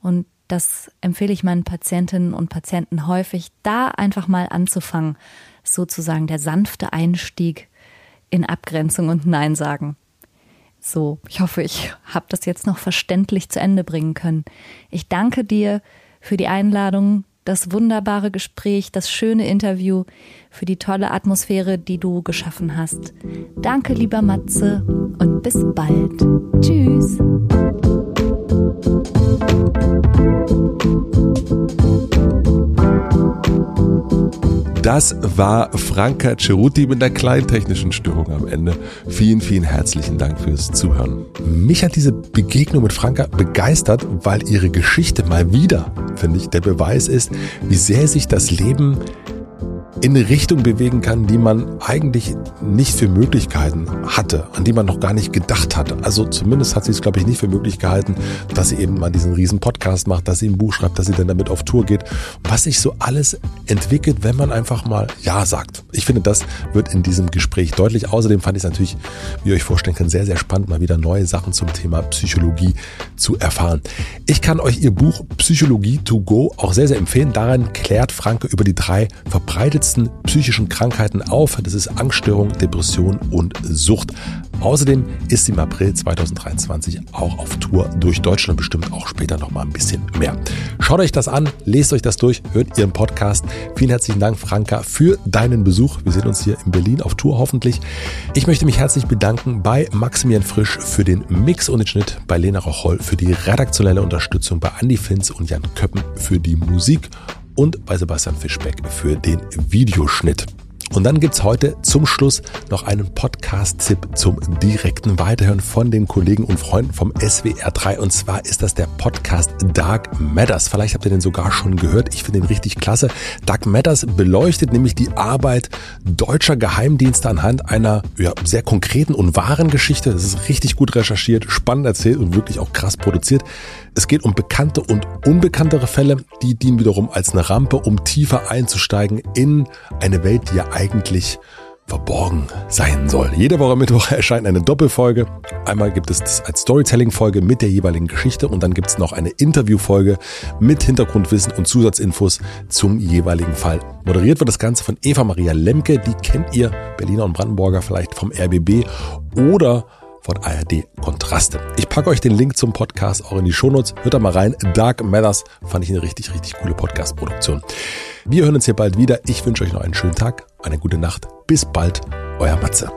Und das empfehle ich meinen Patientinnen und Patienten häufig, da einfach mal anzufangen. Sozusagen der sanfte Einstieg in Abgrenzung und Nein sagen. So, ich hoffe, ich habe das jetzt noch verständlich zu Ende bringen können. Ich danke dir für die Einladung, das wunderbare Gespräch, das schöne Interview, für die tolle Atmosphäre, die du geschaffen hast. Danke, lieber Matze, und bis bald. Tschüss. Das war Franka Ceruti mit einer kleinen technischen Störung am Ende. Vielen, vielen herzlichen Dank fürs Zuhören. Mich hat diese Begegnung mit Franka begeistert, weil ihre Geschichte mal wieder, finde ich, der Beweis ist, wie sehr sich das Leben in eine Richtung bewegen kann, die man eigentlich nicht für Möglichkeiten hatte, an die man noch gar nicht gedacht hat. Also zumindest hat sie es, glaube ich, nicht für möglich gehalten, dass sie eben mal diesen riesen Podcast macht, dass sie ein Buch schreibt, dass sie dann damit auf Tour geht. Was sich so alles entwickelt, wenn man einfach mal Ja sagt. Ich finde, das wird in diesem Gespräch deutlich. Außerdem fand ich es natürlich, wie ihr euch vorstellen könnt, sehr, sehr spannend, mal wieder neue Sachen zum Thema Psychologie zu erfahren. Ich kann euch ihr Buch Psychologie to go auch sehr, sehr empfehlen. Darin klärt Franke über die drei verbreitetsten häufigsten psychischen Krankheiten auf. Das ist Angststörung, Depression und Sucht. Außerdem ist sie im April 2023 auch auf Tour durch Deutschland, bestimmt auch später noch mal ein bisschen mehr. Schaut euch das an, lest euch das durch, hört ihren Podcast. Vielen herzlichen Dank, Franka, für deinen Besuch. Wir sehen uns hier in Berlin auf Tour hoffentlich. Ich möchte mich herzlich bedanken bei Maximilian Frisch für den Mix und den Schnitt, bei Lena Rocholl für die redaktionelle Unterstützung, bei Andy Finz und Jan Köppen für die Musik und bei Sebastian Fischbeck für den Videoschnitt. Und dann gibt's heute zum Schluss noch einen Podcast-Tipp zum direkten Weiterhören von den Kollegen und Freunden vom SWR3. Und zwar ist das der Podcast Dark Matters. Vielleicht habt ihr den sogar schon gehört. Ich finde den richtig klasse. Dark Matters beleuchtet nämlich die Arbeit deutscher Geheimdienste anhand einer ja, sehr konkreten und wahren Geschichte. Das ist richtig gut recherchiert, spannend erzählt und wirklich auch krass produziert. Es geht um bekannte und unbekanntere Fälle. Die dienen wiederum als eine Rampe, um tiefer einzusteigen in eine Welt, die ja eigentlich verborgen sein soll. Jede Woche Mittwoch erscheint eine Doppelfolge. Einmal gibt es das als Storytelling-Folge mit der jeweiligen Geschichte und dann gibt es noch eine Interview-Folge mit Hintergrundwissen und Zusatzinfos zum jeweiligen Fall. Moderiert wird das Ganze von Eva Maria Lemke, die kennt ihr, Berliner und Brandenburger vielleicht vom RBB oder von ARD Kontraste. Ich packe euch den Link zum Podcast auch in die Shownotes. Hört da mal rein. Dark Matters fand ich eine richtig, richtig coole Podcast-Produktion. Wir hören uns hier bald wieder. Ich wünsche euch noch einen schönen Tag, eine gute Nacht. Bis bald, euer Matze.